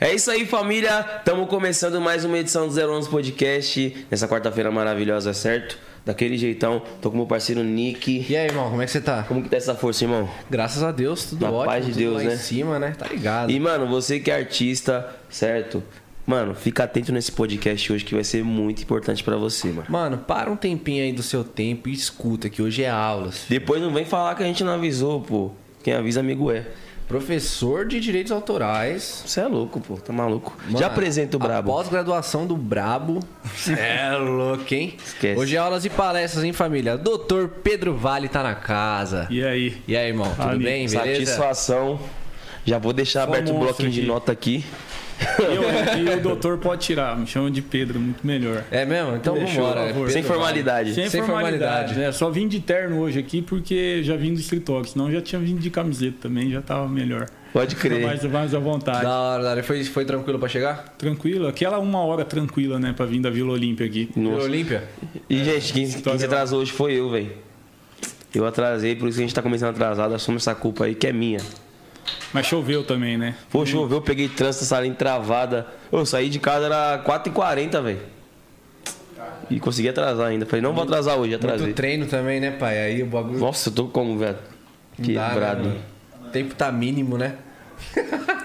É isso aí, família. Estamos começando mais uma edição do 011 Podcast. Nessa quarta-feira maravilhosa, certo? Daquele jeitão. Tô com meu parceiro Nick. E aí, irmão, como é que você tá? Como que tá essa força, irmão? Graças a Deus, tudo Na ótimo. paz de Deus, né? em cima, né? Tá ligado. E, mano, você que é artista, certo? Mano, fica atento nesse podcast hoje que vai ser muito importante pra você, mano. Mano, para um tempinho aí do seu tempo e escuta que hoje é aulas. Depois não vem falar que a gente não avisou, pô. Quem avisa, amigo é. Professor de Direitos Autorais. Você é louco, pô. Tá maluco. Mano, Já apresenta o Brabo. Pós-graduação do Brabo. é louco, hein? Esquece. Hoje é aulas e palestras, hein, família? Doutor Pedro Vale tá na casa. E aí? E aí, irmão, tudo Amigo, bem? Beleza? Satisfação. Já vou deixar Só aberto o monstro bloquinho de nota aqui. Eu, e o doutor pode tirar, me chama de Pedro, muito melhor. É mesmo? Então favor. Pedro Sem formalidade. Sem, Sem formalidade. formalidade. né? Só vim de terno hoje aqui porque já vim do escritório, senão já tinha vindo de camiseta também, já tava melhor. Pode crer. Mais, mais à vontade. Da hora, da hora. Foi, foi tranquilo pra chegar? Tranquilo, aquela uma hora tranquila, né, pra vir da Vila Olímpia aqui. Vila Nossa. Olímpia? E, gente, quem, quem se atrasou hoje foi eu, velho. Eu atrasei, por isso que a gente tá começando atrasado. Assume essa culpa aí, que é minha. Mas choveu também, né? Pô, choveu, eu peguei trânsito, essa linha travada. Eu saí de casa, era 4h40, velho. E consegui atrasar ainda. Falei, não vou atrasar hoje, atrasei. Muito treino também, né, pai? Aí o bagulho. Nossa, eu tô como, velho? Né, Quebrado. o tempo tá mínimo, né?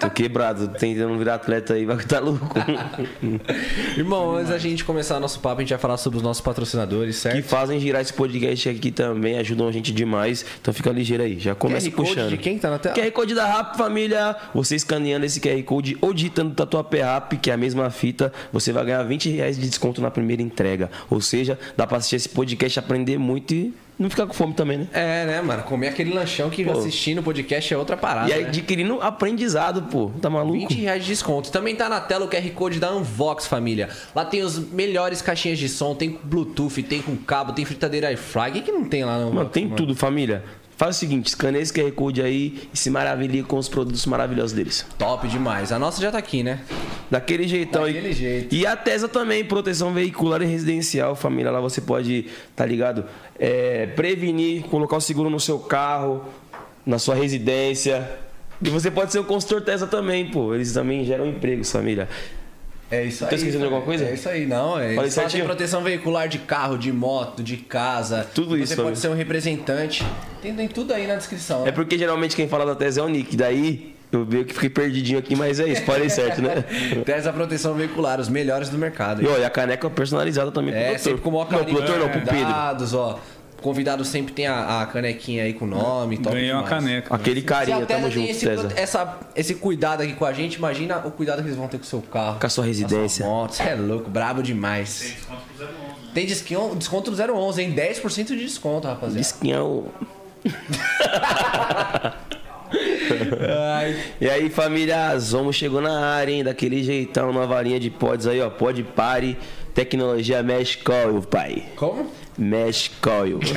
Tô quebrado, tentando virar atleta aí, vai que tá louco. Irmão, antes da gente começar nosso papo, a gente vai falar sobre os nossos patrocinadores, que certo? fazem girar esse podcast aqui também, ajudam a gente demais. Então fica ligeiro aí, já começa QR Code puxando. de quem tá na tela? QR Code da Rap, família. Você escaneando esse QR Code ou digitando Tatuapé Rap, que é a mesma fita, você vai ganhar 20 reais de desconto na primeira entrega. Ou seja, dá pra assistir esse podcast, aprender muito e não ficar com fome também, né? É, né, mano? Comer aquele lanchão que Pô. assistindo o podcast é outra parada. e né? adquirindo aprendizado, pô. Tá maluco? 20 reais de desconto. Também tá na tela o QR Code da Unvox, família. Lá tem os melhores caixinhas de som, tem com Bluetooth, tem com cabo, tem fritadeira air fry. O que, que não tem lá no Mano, tem tudo, família. Faz o seguinte, escaneia esse QR Code aí e se maravilhe com os produtos maravilhosos deles. Top demais. A nossa já tá aqui, né? Daquele jeitão Daquele e, jeito. E a TESA também, proteção veicular e residencial, família. Lá você pode, tá ligado? É, prevenir, colocar o seguro no seu carro, na sua residência. E você pode ser o consultor TESA também, pô. Eles também geram empregos, família. É isso Tô esquecendo de alguma coisa? É isso aí, não. É Falei isso. Certinho? proteção veicular de carro, de moto, de casa. Tudo Você isso, pode família. ser um representante. Tem, tem tudo aí na descrição. É né? porque geralmente quem fala da TESA é o Nick. Daí eu meio que fiquei perdidinho aqui, mas é isso, falei certo, né? Tem essa proteção veicular, os melhores do mercado. E olha, a caneca personalizada também pro É, doutor. sempre com o maior Não, carinho. pro doutor não, pro Pedro. Convidados, ó. Convidado sempre tem a, a canequinha aí com o nome. Top Ganhei uma demais. caneca. Aquele Se carinho, a tamo junto, esse, TESA. essa, esse cuidado aqui com a gente, imagina o cuidado que eles vão ter com o seu carro. Com a sua residência. Você é louco, brabo demais. Tem desconto, desconto do 011, hein? 10% de desconto, rapaziada. Disquinha é o... E aí, família, Zomo chegou na área, hein? Daquele jeitão, nova linha de pods aí, ó. Pod Pare, tecnologia Mesh Coil, pai. Como? Mesh Coil.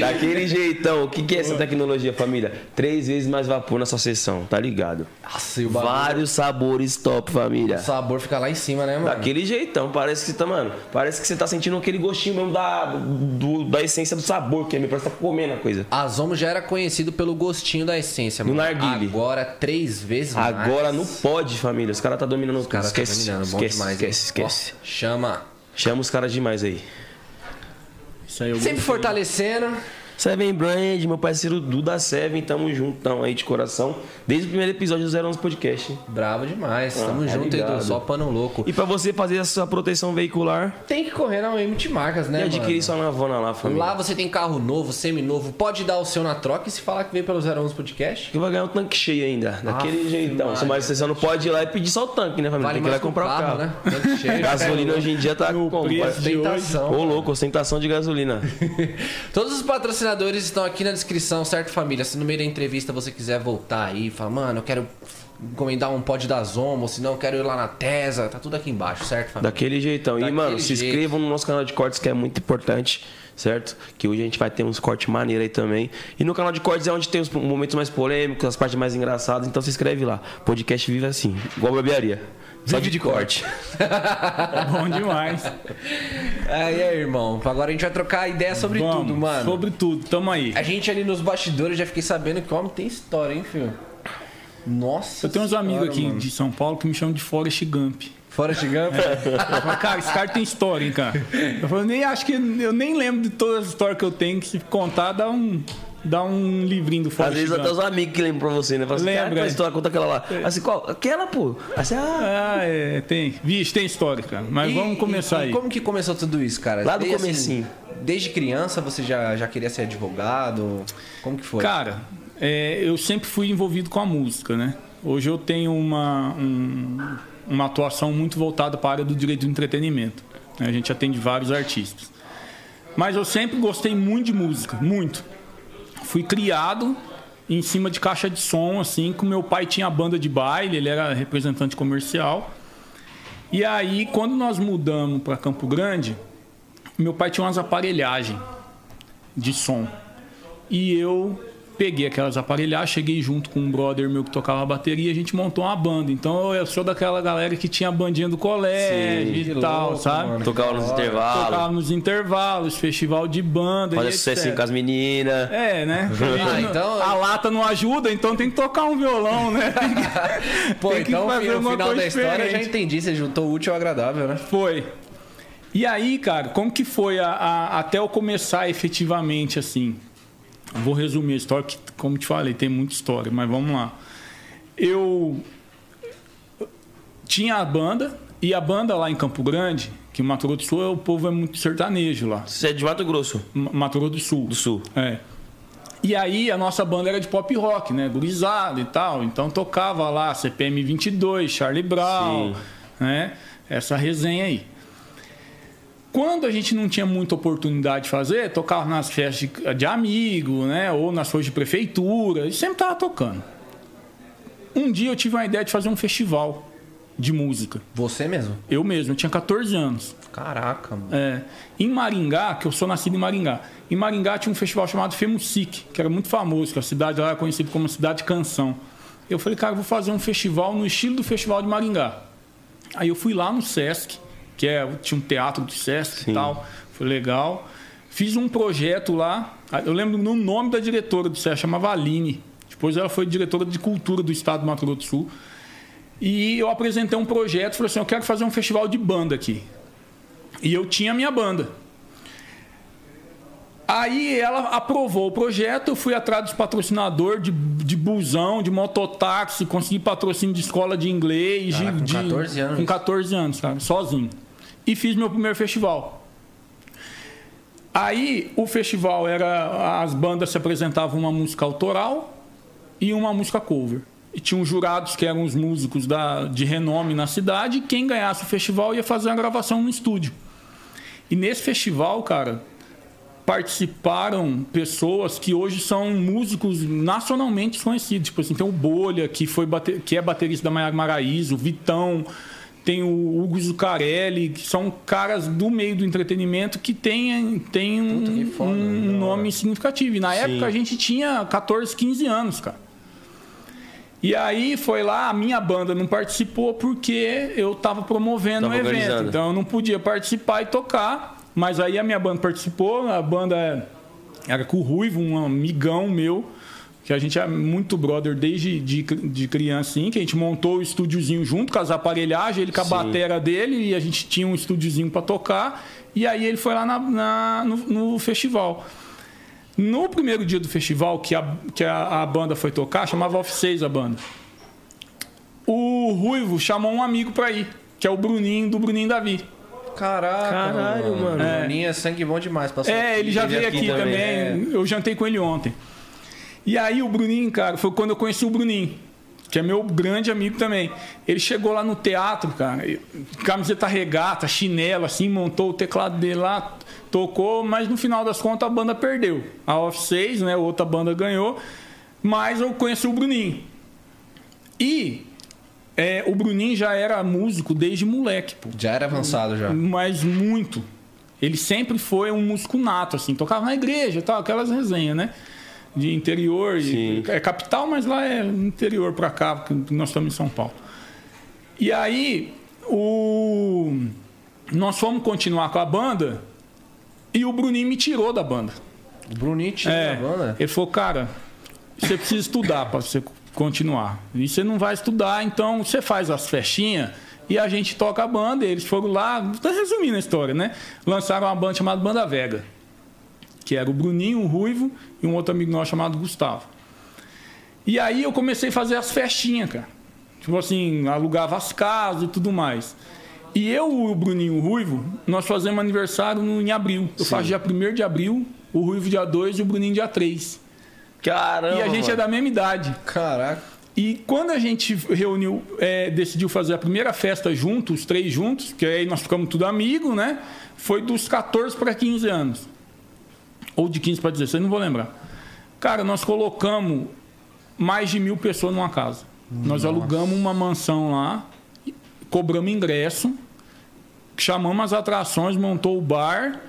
Daquele jeitão. O que, que é essa tecnologia, família? Três vezes mais vapor na sua sessão, tá ligado? Nossa, e o bagulho- Vários sabores top, família. O sabor fica lá em cima, né, mano? Daquele jeitão, parece que você tá, mano, parece que você tá sentindo aquele gostinho mesmo da, do- da essência do sabor, que é, parece que tá comendo a coisa. A Zomo já era conhecido pelo gostinho da essência, Do mano. narguile. Agora, três vezes mais. Agora no pod, família. Os caras tá dominando Os caras esquece, tá dominando, bom esquece, demais. hein? esquece, esquece. Ó, chama. Chama os caras demais aí. Isso aí eu Sempre fortalecendo. Seven Brand, meu parceiro Duda Seven, tamo juntão aí de coração. Desde o primeiro episódio do 011 Podcast. Bravo demais. Tamo tá junto. Só pano louco. E pra você fazer a sua proteção veicular, Tem que correr na MT Marcas, né, e adquirir mano? sua navona lá, família. Lá você tem carro novo, semi-novo. Pode dar o seu na troca e se falar que veio pelo 011 Podcast. Que vai ganhar um tanque cheio ainda, daquele Aff, jeitão. Mas você só não pode ir lá e pedir só o tanque, né, família? Vale tem que ir lá o comprar o carro. né? Tanto cheio. Gasolina hoje em dia tá hoje. Ostentação. Ô, louco, ostentação de gasolina. Todos os patrocinadores estão aqui na descrição, certo, família? Se no meio da entrevista você quiser voltar aí e falar, mano, eu quero encomendar um pod da Zomo, ou se não, eu quero ir lá na Tesa, tá tudo aqui embaixo, certo, família? Daquele jeitão. Daquele e, mano, se jeito. inscrevam no nosso canal de cortes, que é muito importante, certo? Que hoje a gente vai ter uns cortes maneiros aí também. E no canal de cortes é onde tem os momentos mais polêmicos, as partes mais engraçadas. Então se inscreve lá. Podcast vive assim, igual barbearia. Só de de corte. Bom demais. Aí, aí, irmão, agora a gente vai trocar ideia sobre Vamos, tudo, mano. Sobre tudo, tamo aí. A gente ali nos bastidores já fiquei sabendo que o homem tem história, hein, filho? Nossa Eu tenho uns amigos aqui mano. de São Paulo que me chamam de Forrest Gump. Forrest Gump? Eu falo, cara, esse cara tem história, hein, cara. Eu falo, nem acho que eu nem lembro de todas as histórias que eu tenho, que se contar dá um, dá um livrinho do Às Forrest vezes Gump. até os amigos que lembram pra você, né? Fala assim, Lembra, cara, qual é. história? Conta aquela lá. Assim, qual? Aquela, pô. Assim, ah, Ah, é, tem. Vixe, tem história, cara. Mas E- vamos começar e, aí. E como que começou tudo isso, cara? Lá do Desde, comecinho. desde criança você já, já queria ser advogado? Como que foi? Cara, é, eu sempre fui envolvido com a música, né? Hoje eu tenho uma, um- uma atuação muito voltada para a área do direito do entretenimento. né? A gente atende vários artistas. Mas eu sempre gostei muito de música, muito. Fui criado em cima de caixa de som, assim, que meu pai tinha banda de baile, ele era representante comercial. E aí, quando nós mudamos para Campo Grande, meu pai tinha umas aparelhagens de som. E eu peguei aquelas aparelhagens, cheguei junto com um brother meu que tocava bateria, a gente montou uma banda. Então eu sou daquela galera que tinha a bandinha do colégio Sim, e tal, louco, sabe? mano. tocava nos Tocava intervalos, nos intervalos, festival de banda. fazia sucesso com as meninas. É, né? Ah, então- A lata não ajuda, então tem que tocar um violão, né? Que- Pô, tem que então fazer no final coisa da história eu já entendi, você juntou o útil ao agradável, né? Foi. E aí, cara, como que foi a- a- até eu começar efetivamente assim? Vou resumir a história, que, como te falei, tem muita história, mas vamos lá. Eu tinha a banda, e a banda lá em Campo Grande, que o Mato Grosso do Sul, o povo é muito sertanejo lá. Você é de Mato Grosso, Ma- Mato Grosso do Sul. do Sul. É. E aí a nossa banda era de pop rock, né? Gurizada e tal. Então tocava lá CPM 22, Charlie Brown, Sim. né? Essa resenha aí. Quando a gente não tinha muita oportunidade de fazer, tocava nas festas de, de amigo, né? Ou nas coisas de prefeitura, e sempre tava tocando. Um dia eu tive uma ideia de fazer um festival de música. Você mesmo? Eu mesmo, eu tinha 14 anos. Caraca, mano. É, em Maringá, que eu sou nascido em Maringá, em Maringá tinha um festival chamado Femusic, que era muito famoso, que a cidade lá era conhecida como cidade de canção. Eu falei, cara, eu vou fazer um festival no estilo do festival de Maringá. Aí eu fui lá no Sesc, que é, tinha um teatro do Sesc Sim. e tal, foi legal. Fiz um projeto lá, eu lembro no nome da diretora do Sesc, chamava Aline. Depois ela foi diretora de cultura do estado do Mato Grosso do Sul. E eu apresentei um projeto, falei assim, eu quero fazer um festival de banda aqui. E eu tinha a minha banda. Aí ela aprovou o projeto, eu fui atrás dos patrocinadores de, de busão, de mototáxi, consegui patrocínio de escola de inglês. Caraca, de, com de- 14 anos. Com 14 anos, cara, sozinho. E fiz meu primeiro festival. Aí o festival era. As bandas se apresentavam uma música autoral e uma música cover. E tinham jurados que eram os músicos da, de renome na cidade, e quem ganhasse o festival ia fazer a gravação no estúdio. E nesse festival, cara, participaram pessoas que hoje são músicos nacionalmente conhecidos. Tipo assim, tem o Bolha, que, foi que é baterista da Maiara Maraíza, o Vitão, tem o Hugo Zucarelli, que são caras do meio do entretenimento que têm tem um, foda, um hora. nome significativo. E na época a gente tinha 14, 15 anos, cara. E aí foi lá, a minha banda não participou porque eu estava promovendo o Tava evento. Então eu não podia participar e tocar. Mas aí a minha banda participou, a banda era com o Ruivo, um amigão meu, que a gente é muito brother desde de, de criança, assim, que a gente montou o estúdiozinho junto com as aparelhagens, ele com a Sim. batera dele, e a gente tinha um estúdiozinho para tocar. E aí ele foi lá na- na- no, no festival. No primeiro dia do festival, que a, que a, a banda foi tocar, chamava Off 6 a banda. O Ruivo chamou um amigo pra ir, que é o Bruninho, do Bruninho Davi. Caraca, Caralho, mano. É. Bruninho é sangue bom demais. Passou É, ele já Ele veio aqui aqui, também, também. Eu jantei com ele ontem. E aí o Bruninho, cara, foi quando eu conheci o Bruninho, que é meu grande amigo também. Ele chegou lá no teatro, cara, camiseta regata, chinelo, assim, montou o teclado dele lá, tocou, mas no final das contas a banda perdeu. A Off 6, né, outra banda ganhou, mas eu conheci o Bruninho. E é, o Bruninho já era músico desde moleque, pô Já era avançado já. mas muito. Ele sempre foi um músico nato, assim, tocava na igreja e tal, aquelas resenhas, né? De interior, e, é capital, mas lá é interior pra cá, porque nós estamos em São Paulo. E aí, o... nós fomos continuar com a banda e o Bruninho me tirou da banda. O Bruninho tinha É, a banda. ele falou, cara, você precisa estudar para você continuar. E você não vai estudar, então você faz as festinhas e a gente toca a banda. eles foram lá, tô resumindo a história, né? Lançaram uma banda chamada Banda Vega, que era o Bruninho, o Ruivo e um outro amigo nosso chamado Gustavo. E aí eu comecei a fazer as festinhas, cara. Tipo assim, alugava as casas e tudo mais. E eu e o Bruninho o Ruivo, nós fazemos aniversário no, em abril. Eu Sim. faço dia 1 de abril, o Ruivo dia 2 e o Bruninho dia 3. Caramba! E a gente mano. é da mesma idade. Caraca. E quando a gente reuniu, é, decidiu fazer a primeira festa juntos, os três juntos, que aí nós ficamos tudo amigos, né? Foi dos 14 para 15 anos. Ou de 15 para 16, não vou lembrar. Cara, nós colocamos mais de mil pessoas numa casa. Nossa. Nós alugamos uma mansão lá, cobramos ingresso, chamamos as atrações, montou o bar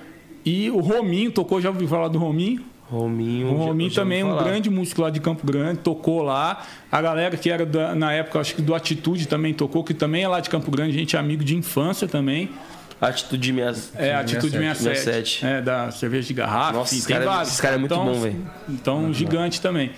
e o Rominho tocou, já ouviu falar do Rominho? Rominho. O Rominho já, também é um grande músico lá de Campo Grande, tocou lá. A galera que era da, na época, acho que do Atitude também tocou, que também é lá de Campo Grande, gente é amigo de infância também. Atitude 67. É, Atitude 67. 67. É, da cerveja de garrafa. Nossa, tem cara, vários. Esse cara é muito então, bom, velho. Então, uhum. gigante também.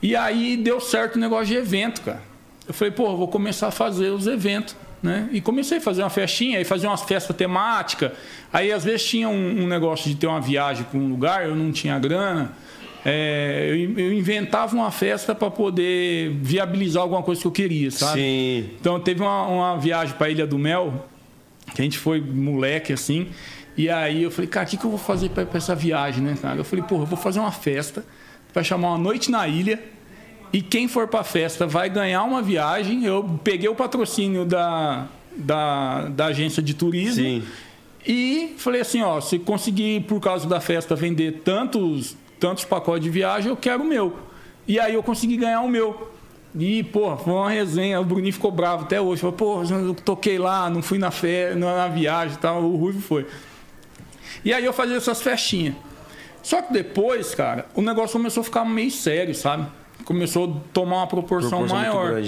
E aí deu certo o negócio de evento, cara. Eu falei, pô, vou começar a fazer os eventos. Né? E comecei a fazer uma festinha, aí fazia umas festas temáticas. Aí às vezes tinha um, um negócio de ter uma viagem para um lugar, eu não tinha grana. É, eu, eu, inventava uma festa para poder viabilizar alguma coisa que eu queria, sabe? Sim. Então teve uma, uma viagem para Ilha do Mel, que a gente foi moleque assim. E aí eu falei, cara, o que, que eu vou fazer para essa viagem, né, cara? Eu falei, porra, eu vou fazer uma festa, vai chamar uma noite na ilha e quem for para a festa vai ganhar uma viagem. Eu peguei o patrocínio da, da, da agência de turismo. Sim. E falei assim, ó, se conseguir por causa da festa vender tantos tantos pacotes de viagem, eu quero o meu. E aí eu consegui ganhar o meu. E, pô, foi uma resenha. O Bruninho ficou bravo até hoje. Falou, pô, eu toquei lá, não fui na, fe... na viagem e tal. O Ruivo foi. E aí eu fazia essas festinhas. Só que depois, cara, o negócio começou a ficar meio sério, sabe? começou a tomar uma proporção, proporção maior.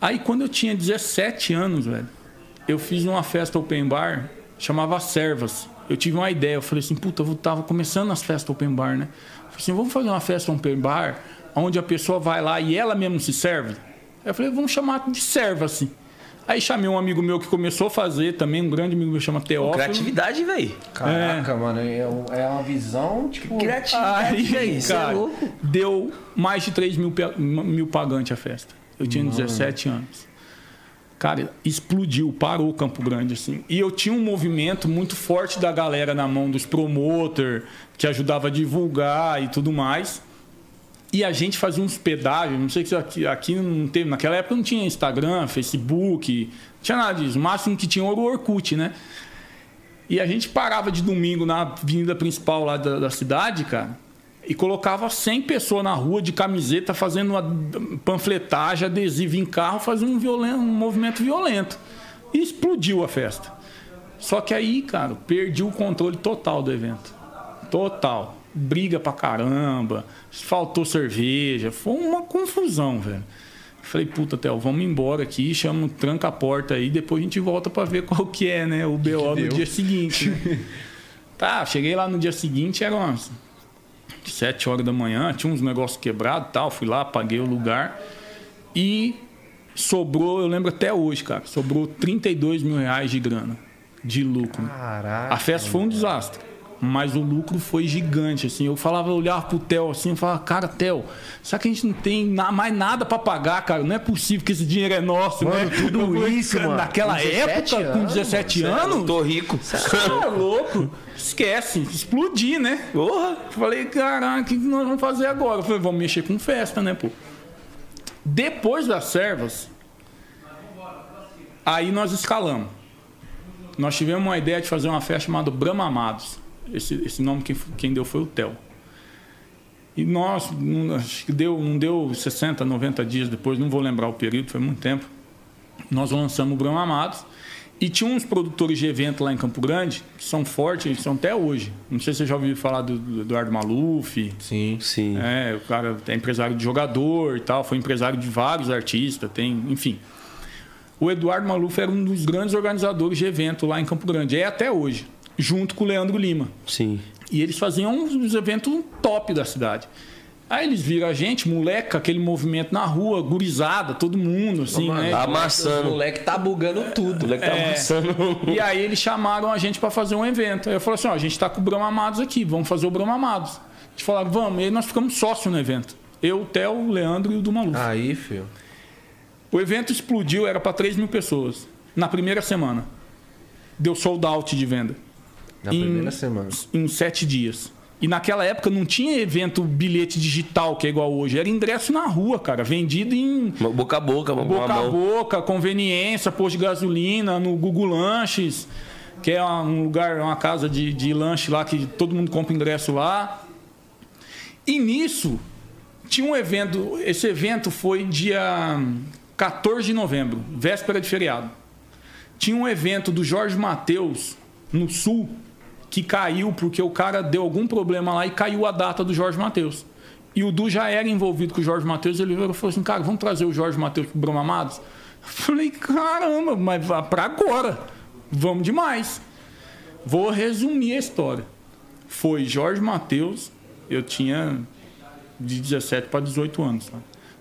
Aí quando eu tinha 17 anos, velho, eu fiz uma festa open bar, chamava Servas. Eu tive uma ideia, eu falei assim, puta, eu tava começando as festas open bar, né? Eu falei assim, vamos fazer uma festa open bar, onde a pessoa vai lá e ela mesmo se serve? Eu falei, vamos chamar de serva, assim. Aí chamei um amigo meu que começou a fazer também, um grande amigo meu chama Teófilo. Criatividade, velho. Caraca, é. mano, é, é uma visão, tipo. Criatividade, cara, é louco. Deu mais de 3 mil, mil pagantes a festa. Eu tinha mano. 17 anos. Cara, explodiu, parou o Campo Grande, assim. E eu tinha um movimento muito forte da galera na mão dos promoter, que ajudava a divulgar e tudo mais. E a gente fazia uns pedágios, não sei se aqui, aqui não teve, naquela época não tinha Instagram, Facebook, não tinha nada disso. O máximo que tinha era o Orkut, né? E a gente parava de domingo na avenida principal lá da, da cidade, cara, e colocava 100 pessoas na rua de camiseta fazendo uma panfletagem, adesivo em carro, fazendo um, violento, um movimento violento. E explodiu a festa. Só que aí, cara, perdi o controle total do evento. Total briga pra caramba, faltou cerveja, foi uma confusão, velho. Falei, puta, Theo, vamos embora aqui, chama, tranca a porta aí, depois a gente volta para ver qual que é, né? O BO no dia seguinte. Né? tá, cheguei lá no dia seguinte, era umas 7 horas da manhã, tinha uns negócios quebrados tal, fui lá, paguei o lugar e sobrou, eu lembro até hoje, cara, sobrou 32 mil reais de grana, de lucro. Caraca. A festa foi um desastre mas o lucro foi gigante, assim. Eu falava, eu olhava pro Theo assim, eu falava, cara, Theo, será que a gente não tem mais nada para pagar, cara? Não é possível que esse dinheiro é nosso, mano, né? tudo eu, isso, mano. Naquela época, anos, com 17 anos. Eu tô rico. Você é louco. Esquece, explodir, né? Porra. Falei, caraca, o que nós vamos fazer agora? Eu falei, vamos mexer com festa, né, pô? Depois das servas, aí nós escalamos. Nós tivemos uma ideia de fazer uma festa chamada Brahma Amados. Esse, esse nome quem, quem deu foi o Theo. E nós, acho que deu, não deu 60, 90 dias depois, não vou lembrar o período, foi muito tempo. Nós lançamos o Brão Amados. E tinha uns produtores de evento lá em Campo Grande que são fortes, eles são até hoje. Não sei se você já ouviu falar do, do Eduardo Maluf. Sim, sim. É, o cara é empresário de jogador e tal, foi empresário de vários artistas, tem, enfim. O Eduardo Maluf era um dos grandes organizadores de evento lá em Campo Grande, é até hoje junto com o Leandro Lima. Sim. E eles faziam uns eventos top da cidade. Aí eles viram a gente, moleque, aquele movimento na rua, gurizada, todo mundo, assim, Mano, né? Tá amassando. O moleque tá bugando O tudo. moleque tá É. amassando. E aí eles chamaram a gente pra fazer um evento. Aí eu falei assim, ó, a gente tá com o Brahma Amados aqui, vamos fazer o Brahma Amados. Eles falaram, vamos. E aí nós ficamos sócios no evento. Eu, o Theo, o Leandro e o do Maluf. Aí, filho. O evento explodiu, era pra 3 mil pessoas. Na primeira semana. Deu sold out de venda. Na Em- primeira semana. Em sete dias. E naquela época não tinha evento bilhete digital, que é igual hoje. Era ingresso na rua, cara. Vendido em Boca a boca, mão com boca a a mão. boca, conveniência, posto de gasolina, no Google Lanches, que é um lugar, uma casa de, de lanche lá que todo mundo compra ingresso lá. E nisso, tinha um evento, esse evento foi dia 14 de novembro, véspera de feriado. Tinha um evento do Jorge Mateus no sul que caiu porque o cara deu algum problema lá e caiu a data do Jorge Mateus. E o Du já era envolvido com o Jorge Mateus, ele falou assim: "Cara, vamos trazer o Jorge Mateus pro Broma Amados?" Eu falei: "Caramba, mas vá pra agora. Vamos demais." Vou resumir a história. Foi Jorge Mateus, eu tinha de 17 para 18 anos.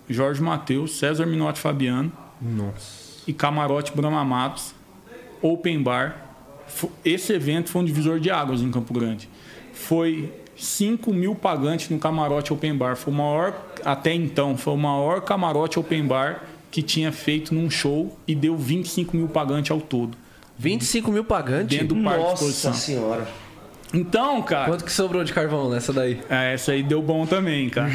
Jorge Mateus, César Minotti Fabiano Nossa. e Camarote Brahma Matos, Open Bar. Esse evento foi um divisor de águas em Campo Grande. Foi 5 mil pagantes no Camarote Open Bar. Foi o maior, até então, foi o maior camarote Open Bar que tinha feito num show e deu 25 mil pagantes ao todo. 25 mil pagantes? Dentro do parque de Nossa exposição. senhora. Então, cara, Quanto que sobrou de carvão nessa daí? é, essa aí deu bom também, cara.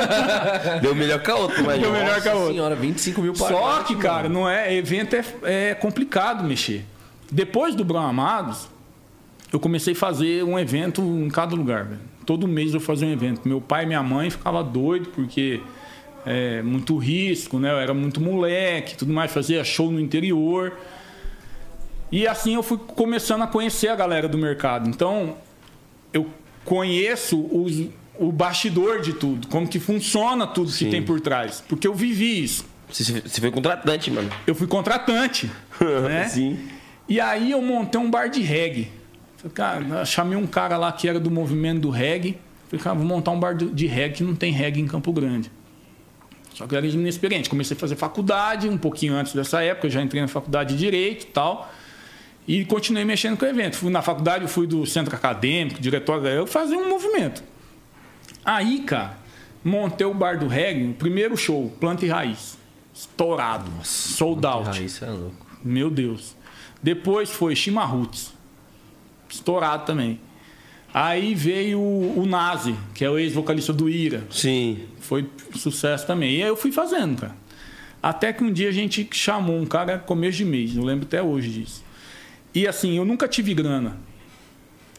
Deu melhor que a outra, mas. Deu melhor que a Nossa outra. senhora, 25 mil pagantes. Só que, cara, mano. não é. Evento é, é complicado mexer. Depois do Brown Amados, eu comecei a fazer um evento em cada lugar, velho. Todo mês eu fazia um evento. Meu pai e minha mãe ficavam doidos porque é muito risco, né? Eu era muito moleque, tudo mais, fazia show no interior. E assim eu fui começando a conhecer a galera do mercado. Então, eu conheço os- o bastidor de tudo, como que funciona tudo Sim. que tem por trás. Porque eu vivi isso. Você você foi contratante, mano. Eu fui contratante. né? Sim. E aí eu montei um bar de reggae. Falei, cara, chamei um cara lá que era do movimento do reggae. Falei, cara, vou montar um bar de reggae que não tem reggae em Campo Grande. Só que eu era inexperiente. Comecei a fazer faculdade um pouquinho antes dessa época. Eu já entrei na faculdade de Direito e tal. E continuei mexendo com o evento. Fui na faculdade, fui do centro acadêmico, diretório. Eu fazia um movimento. Aí, cara, montei o bar do reggae. Primeiro show, Planta e Raiz. Estourado. sold out. Ah, isso é louco. Meu Deus. Depois foi Chimarruts. Estourado também. Aí veio o, o Nazi, que é o ex-vocalista do Ira. Sim. Foi sucesso também. E aí eu fui fazendo, cara. Até que um dia a gente chamou um cara começo de mês, eu lembro até hoje disso. E assim, eu nunca tive grana.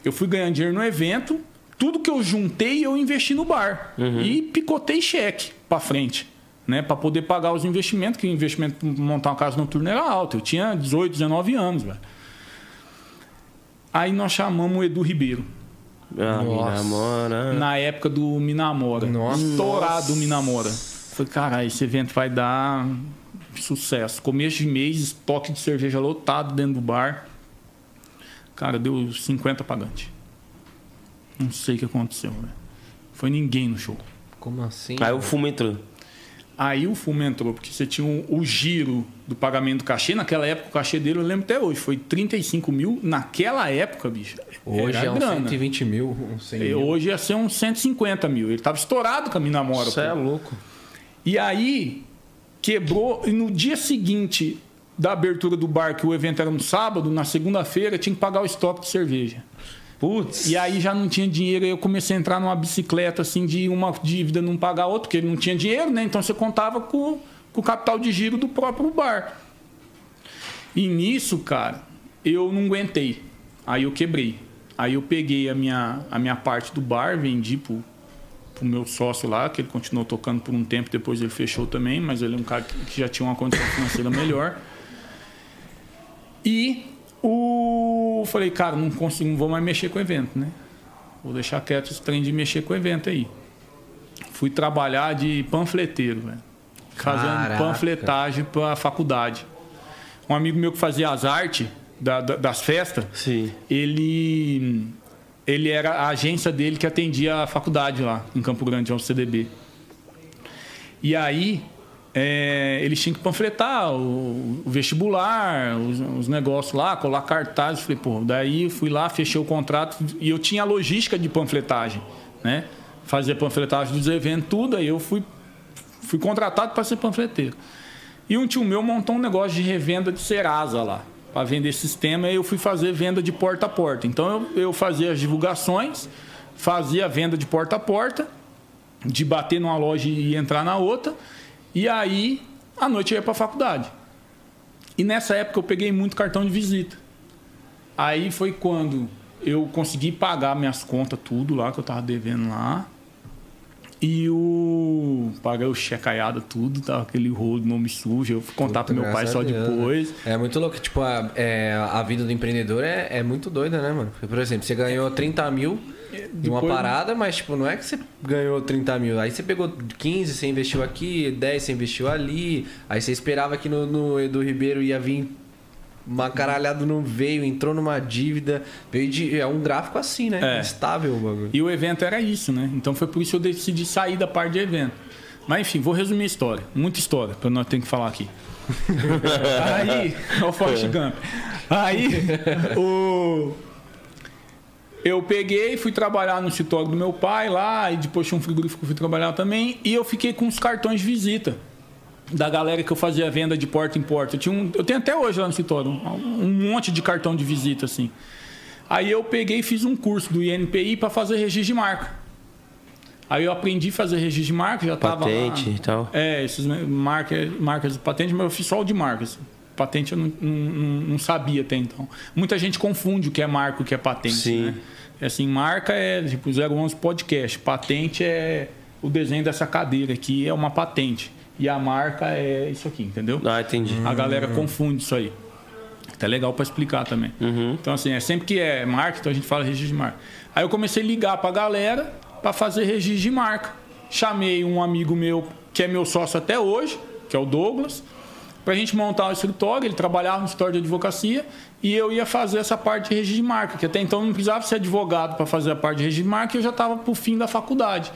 Eu fui ganhando dinheiro no evento, tudo que eu juntei eu investi no bar. E picotei cheque pra frente, né? Pra poder pagar os investimentos, que o investimento pra montar uma casa noturna era alto. Eu tinha 18, 19 anos, velho. Aí nós chamamos o Edu Ribeiro. Ah, me Nossa. namora. Na época do Minamora. Nossa. Estourado o Minamora. Falei, caralho, esse evento vai dar sucesso. Começo de mês, estoque de cerveja lotado dentro do bar. Cara, deu 50 pagantes. Não sei o que aconteceu, velho. Foi ninguém no show. Como assim? Aí o fumo entrou. Aí o fumo entrou, porque você tinha o, o giro do pagamento do cachê. Naquela época, o cachê dele, eu lembro até hoje, foi 35 mil. Naquela época, bicho. Hoje é uns grana. 120 mil, uns 100 E mil. Hoje ia ser uns 150 mil. Ele tava estourado com a Minamora. Isso pô. é louco. E aí quebrou. E no dia seguinte da abertura do bar, que o evento era no sábado, na segunda-feira tinha que pagar o estoque de cerveja. Putz. E aí já não tinha dinheiro, aí eu comecei a entrar numa bicicleta assim de uma dívida não pagar outra, porque ele não tinha dinheiro, né? Então você contava com, com o capital de giro do próprio bar. E nisso, cara, eu não aguentei. Aí eu quebrei. Aí eu peguei a minha, a minha parte do bar, vendi pro, pro meu sócio lá, que ele continuou tocando por um tempo, depois ele fechou também, mas ele é um cara que já tinha uma condição financeira melhor. E o falei, cara, não consigo, não vou mais mexer com o evento, né? Vou deixar quieto esse trem de mexer com o evento aí. Fui trabalhar de panfleteiro, velho. Fazendo Caraca. panfletagem para faculdade. Um amigo meu que fazia as artes da- da- das festas, Sim. ele ele era a agência dele que atendia a faculdade lá em Campo Grande, ao CDB. E aí é, eles tinham que panfletar o, o vestibular, os, os, negócios lá, colar cartazes. Falei, pô, daí fui lá, fechei o contrato e eu tinha a logística de panfletagem, né? Fazer panfletagem dos eventos, tudo. Aí eu fui, fui contratado para ser panfleteiro. E um tio meu montou um negócio de revenda de Serasa lá, para vender sistema. E eu fui fazer venda de porta a porta. Então eu, eu fazia as divulgações, fazia a venda de porta a porta, de bater numa loja e entrar na outra. E aí, à noite eu ia para a faculdade. E nessa época eu peguei muito cartão de visita. Aí foi quando eu consegui pagar minhas contas, tudo lá que eu tava devendo lá. E o. Paguei o checaiada, tudo, tava aquele rolo nome sujo. Eu fui contar Puta, pro meu pai só Deus, né? depois. Né? É muito louco. Tipo, a, é, a vida do empreendedor é, é muito doida, né, mano? Porque, por exemplo, você ganhou 30 mil de uma parada, mas tipo, não é que você ganhou 30 mil. Aí você pegou 15, você investiu aqui, 10 você investiu ali. Aí você esperava que no, no Edu Ribeiro ia vir uma caralhada não veio, entrou numa dívida. Veio de. É um gráfico assim, né? É. Estável o bagulho. E o evento era isso, né? Então foi por isso que eu decidi sair da parte de evento. Mas enfim, vou resumir a história. Muita história, para nós ter que falar aqui. aí, o Forrest Gump. Aí, o. Eu peguei, fui trabalhar no escritório do meu pai lá, e depois tinha um frigorífico que fui trabalhar também, e eu fiquei com os cartões de visita da galera que eu fazia venda de porta em porta. Eu, tinha um, eu tenho até hoje lá no escritório um, um monte de cartão de visita assim. Aí eu peguei e fiz um curso do INPI para fazer registro de marca. Aí eu aprendi a fazer registro de marca, já estava Patente e tal. É, esses marcas, marcas de patente, mas eu fiz só o de marcas. Patente eu não, não, não, sabia até então. Muita gente confunde o que é marca e o que é patente. Sim. Né? Assim, marca é tipo 011 podcast. Patente é o desenho dessa cadeira aqui, é uma patente. E a marca é isso aqui, entendeu? Ah, entendi. A galera confunde isso aí. Tá legal para explicar também. Uhum. Então, assim, é sempre que é marca, então a gente fala registro de marca. Aí eu comecei a ligar pra galera para fazer registro de marca. Chamei um amigo meu, que é meu sócio até hoje, que é o Douglas, pra gente montar o escritório. Ele trabalhava no escritório de advocacia e eu ia fazer essa parte de registro de marca, que até então não precisava ser advogado para fazer a parte de registro de marca, e eu já estava pro fim da faculdade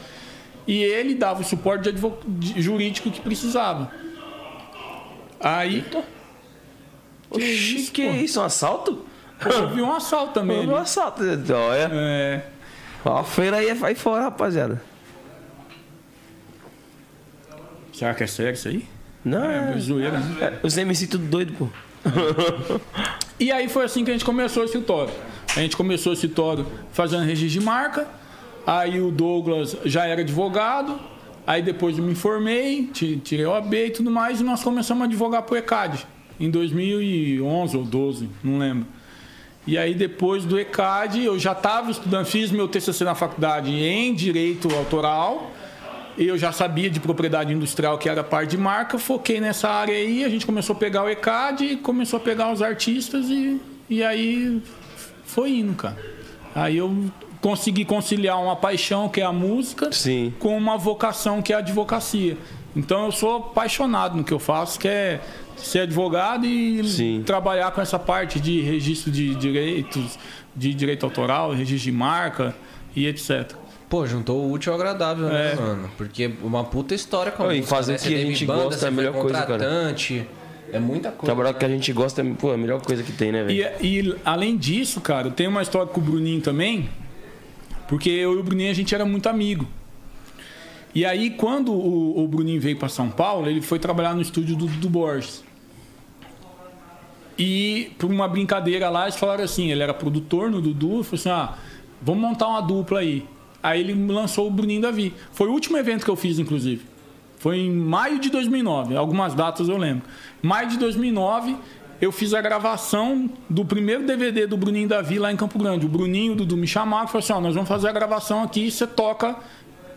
e ele dava o suporte de jurídico que precisava. Aí. Eita. Que Oxi, isso, que isso? Um assalto? Houve um assalto também. Houve um assalto, olha. É. A feira aí vai fora, rapaziada. Será que é sério isso aí? Não, é, é zoeira, né? É, os MC tudo doido, pô. e aí foi assim que a gente começou o escritório. A gente começou o escritório fazendo registro de marca. Aí o Douglas já era advogado. Aí depois eu me formei, tirei o AB e tudo mais, e nós começamos a advogar pro ECAD em 2011 ou 12, não lembro. E aí depois do ECAD eu já estava estudando, fiz meu TCC na faculdade em direito autoral. Eu já sabia de propriedade industrial que era parte de marca, foquei nessa área aí, a gente começou a pegar o ECAD, começou a pegar os artistas e, e aí foi indo, cara. Aí eu conseguir conciliar uma paixão que é a música Sim. com uma vocação que é a advocacia. Então eu sou apaixonado no que eu faço, que é ser advogado e Sim. trabalhar com essa parte de registro de direitos, de direito autoral, registro de marca e etc. Pô, juntou o útil ao agradável, né, é. mano? Porque uma puta história com a música, fazer né? o que a gente banda, gosta é a melhor coisa, cara. É muita coisa. Trabalhar né? que a gente gosta é pô, a melhor coisa que tem, né, velho? E, e, além disso, cara, tem uma história com o Bruninho também, porque eu e o Bruninho a gente era muito amigo. E aí, quando o, o Bruninho veio para São Paulo, ele foi trabalhar no estúdio do Dudu Borges. E por uma brincadeira lá, eles falaram assim: ele era produtor no Dudu, falou assim: ah, vamos montar uma dupla aí. Aí ele lançou o Bruninho Davi. Foi o último evento que eu fiz, inclusive. Foi em maio de 2009. Algumas datas eu lembro. Maio de 2009, eu fiz a gravação do primeiro DVD do Bruninho Davi lá em Campo Grande. O Bruninho, o Dudu me chamaram e falaram assim: ó, nós vamos fazer a gravação aqui e você toca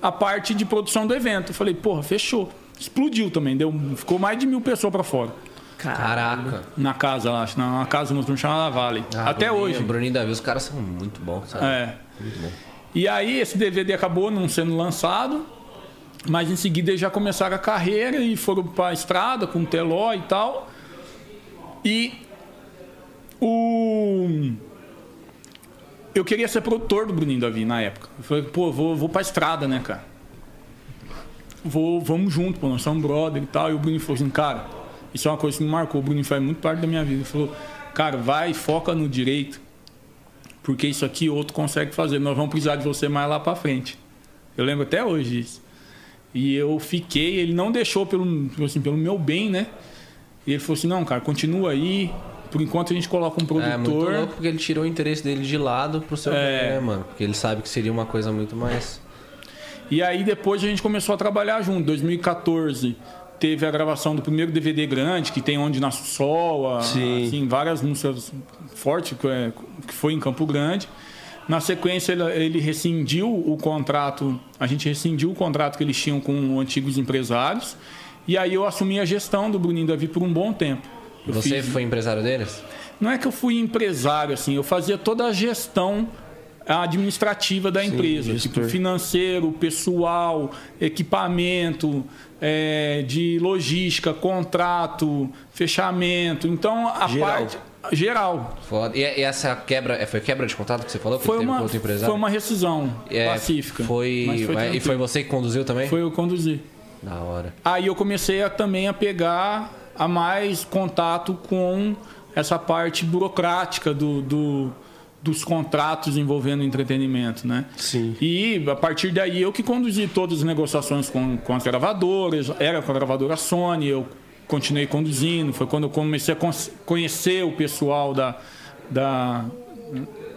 a parte de produção do evento. Eu falei, porra, fechou. Explodiu também, deu, ficou mais de mil pessoas para fora. Caraca. Na casa lá, na casa no chamada Vale. Ah, Até Bruninho, hoje. O Bruninho Davi, os caras são muito bons, sabe? É. Muito bom. E aí esse DVD acabou não sendo lançado, mas em seguida eles já começaram a carreira e foram para a estrada com o Teló e tal. E o. Eu queria ser produtor do Bruninho Davi na época. Eu falei, pô, vou, vou pra estrada, né, cara? vou, vamos junto, pô, nós somos brother e tal. E o Bruno falou assim, cara, isso é uma coisa que me marcou. O Bruno faz muito parte da minha vida. Ele falou, cara, vai, foca no direito, porque isso aqui outro consegue fazer. Nós vamos precisar de você mais lá para frente. Eu lembro até hoje disso. E eu fiquei, ele não deixou pelo, assim, pelo meu bem, né? E ele falou assim, não, cara, continua aí. Por enquanto a gente coloca um produtor. É muito louco porque ele tirou o interesse dele de lado pro seu É. bem, né, mano? Porque ele sabe que seria uma coisa muito mais. E aí depois a gente começou a trabalhar junto. 2014 teve a gravação do primeiro DVD grande, que tem Onde Nasce o Sol, a- assim, várias músicas fortes, que, é- que foi em Campo Grande. Na sequência ele, ele rescindiu o contrato, a gente rescindiu o contrato que eles tinham com antigos empresários. E aí eu assumi a gestão do Bruninho Davi por um bom tempo. Eu Você fiz- foi empresário deles? não é que eu fui empresário, assim, eu fazia toda a gestão administrativa da empresa, gestor. tipo financeiro, pessoal, equipamento, é, de logística, contrato, fechamento. Então a Geral. parte geral Foda. E, essa quebra. é, Foi quebra de contrato que você falou? Que foi uma outro empresário? foi uma rescisão É, pacífica. Foi, foi e foi você que conduziu também? Foi eu conduzir. Da hora. Aí eu comecei a, também a pegar a mais contato com essa parte burocrática do, do- dos contratos envolvendo entretenimento, né? Sim. E a partir daí eu que conduzi todas as negociações com, com as gravadoras, era com a gravadora Sony, eu continuei conduzindo, foi quando eu comecei a con- conhecer o pessoal da, da,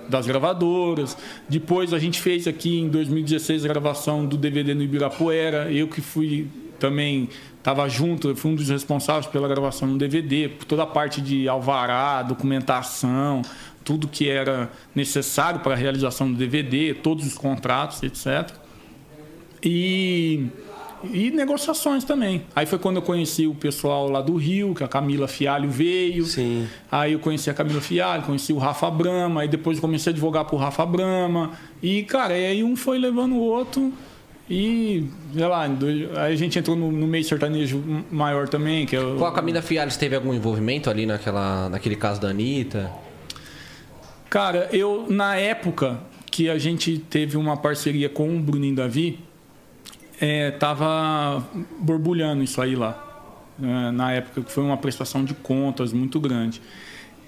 das gravadoras. Depois a gente fez aqui em 2016 a gravação do DVD no Ibirapuera, eu que fui também estava junto, fui um dos responsáveis pela gravação do DVD, por toda a parte de alvará, documentação, tudo que era necessário para a realização do DVD, todos os contratos, etc. E, e negociações também. Aí foi quando eu conheci o pessoal lá do Rio, que a Camila Fialho veio. Sim. Aí eu conheci a Camila Fialho, conheci o Rafa Brama, aí depois eu comecei a advogar pro Rafa Brama. E, cara, aí um foi levando o outro. E, sei lá, aí a gente entrou no, no meio sertanejo maior também, que é o- Com a Camila Fialhos teve algum envolvimento ali naquela, naquele caso da Anitta? Cara, eu, na época que a gente teve uma parceria com o Bruninho Davi, é, tava borbulhando isso aí lá. É, na época que foi uma prestação de contas muito grande.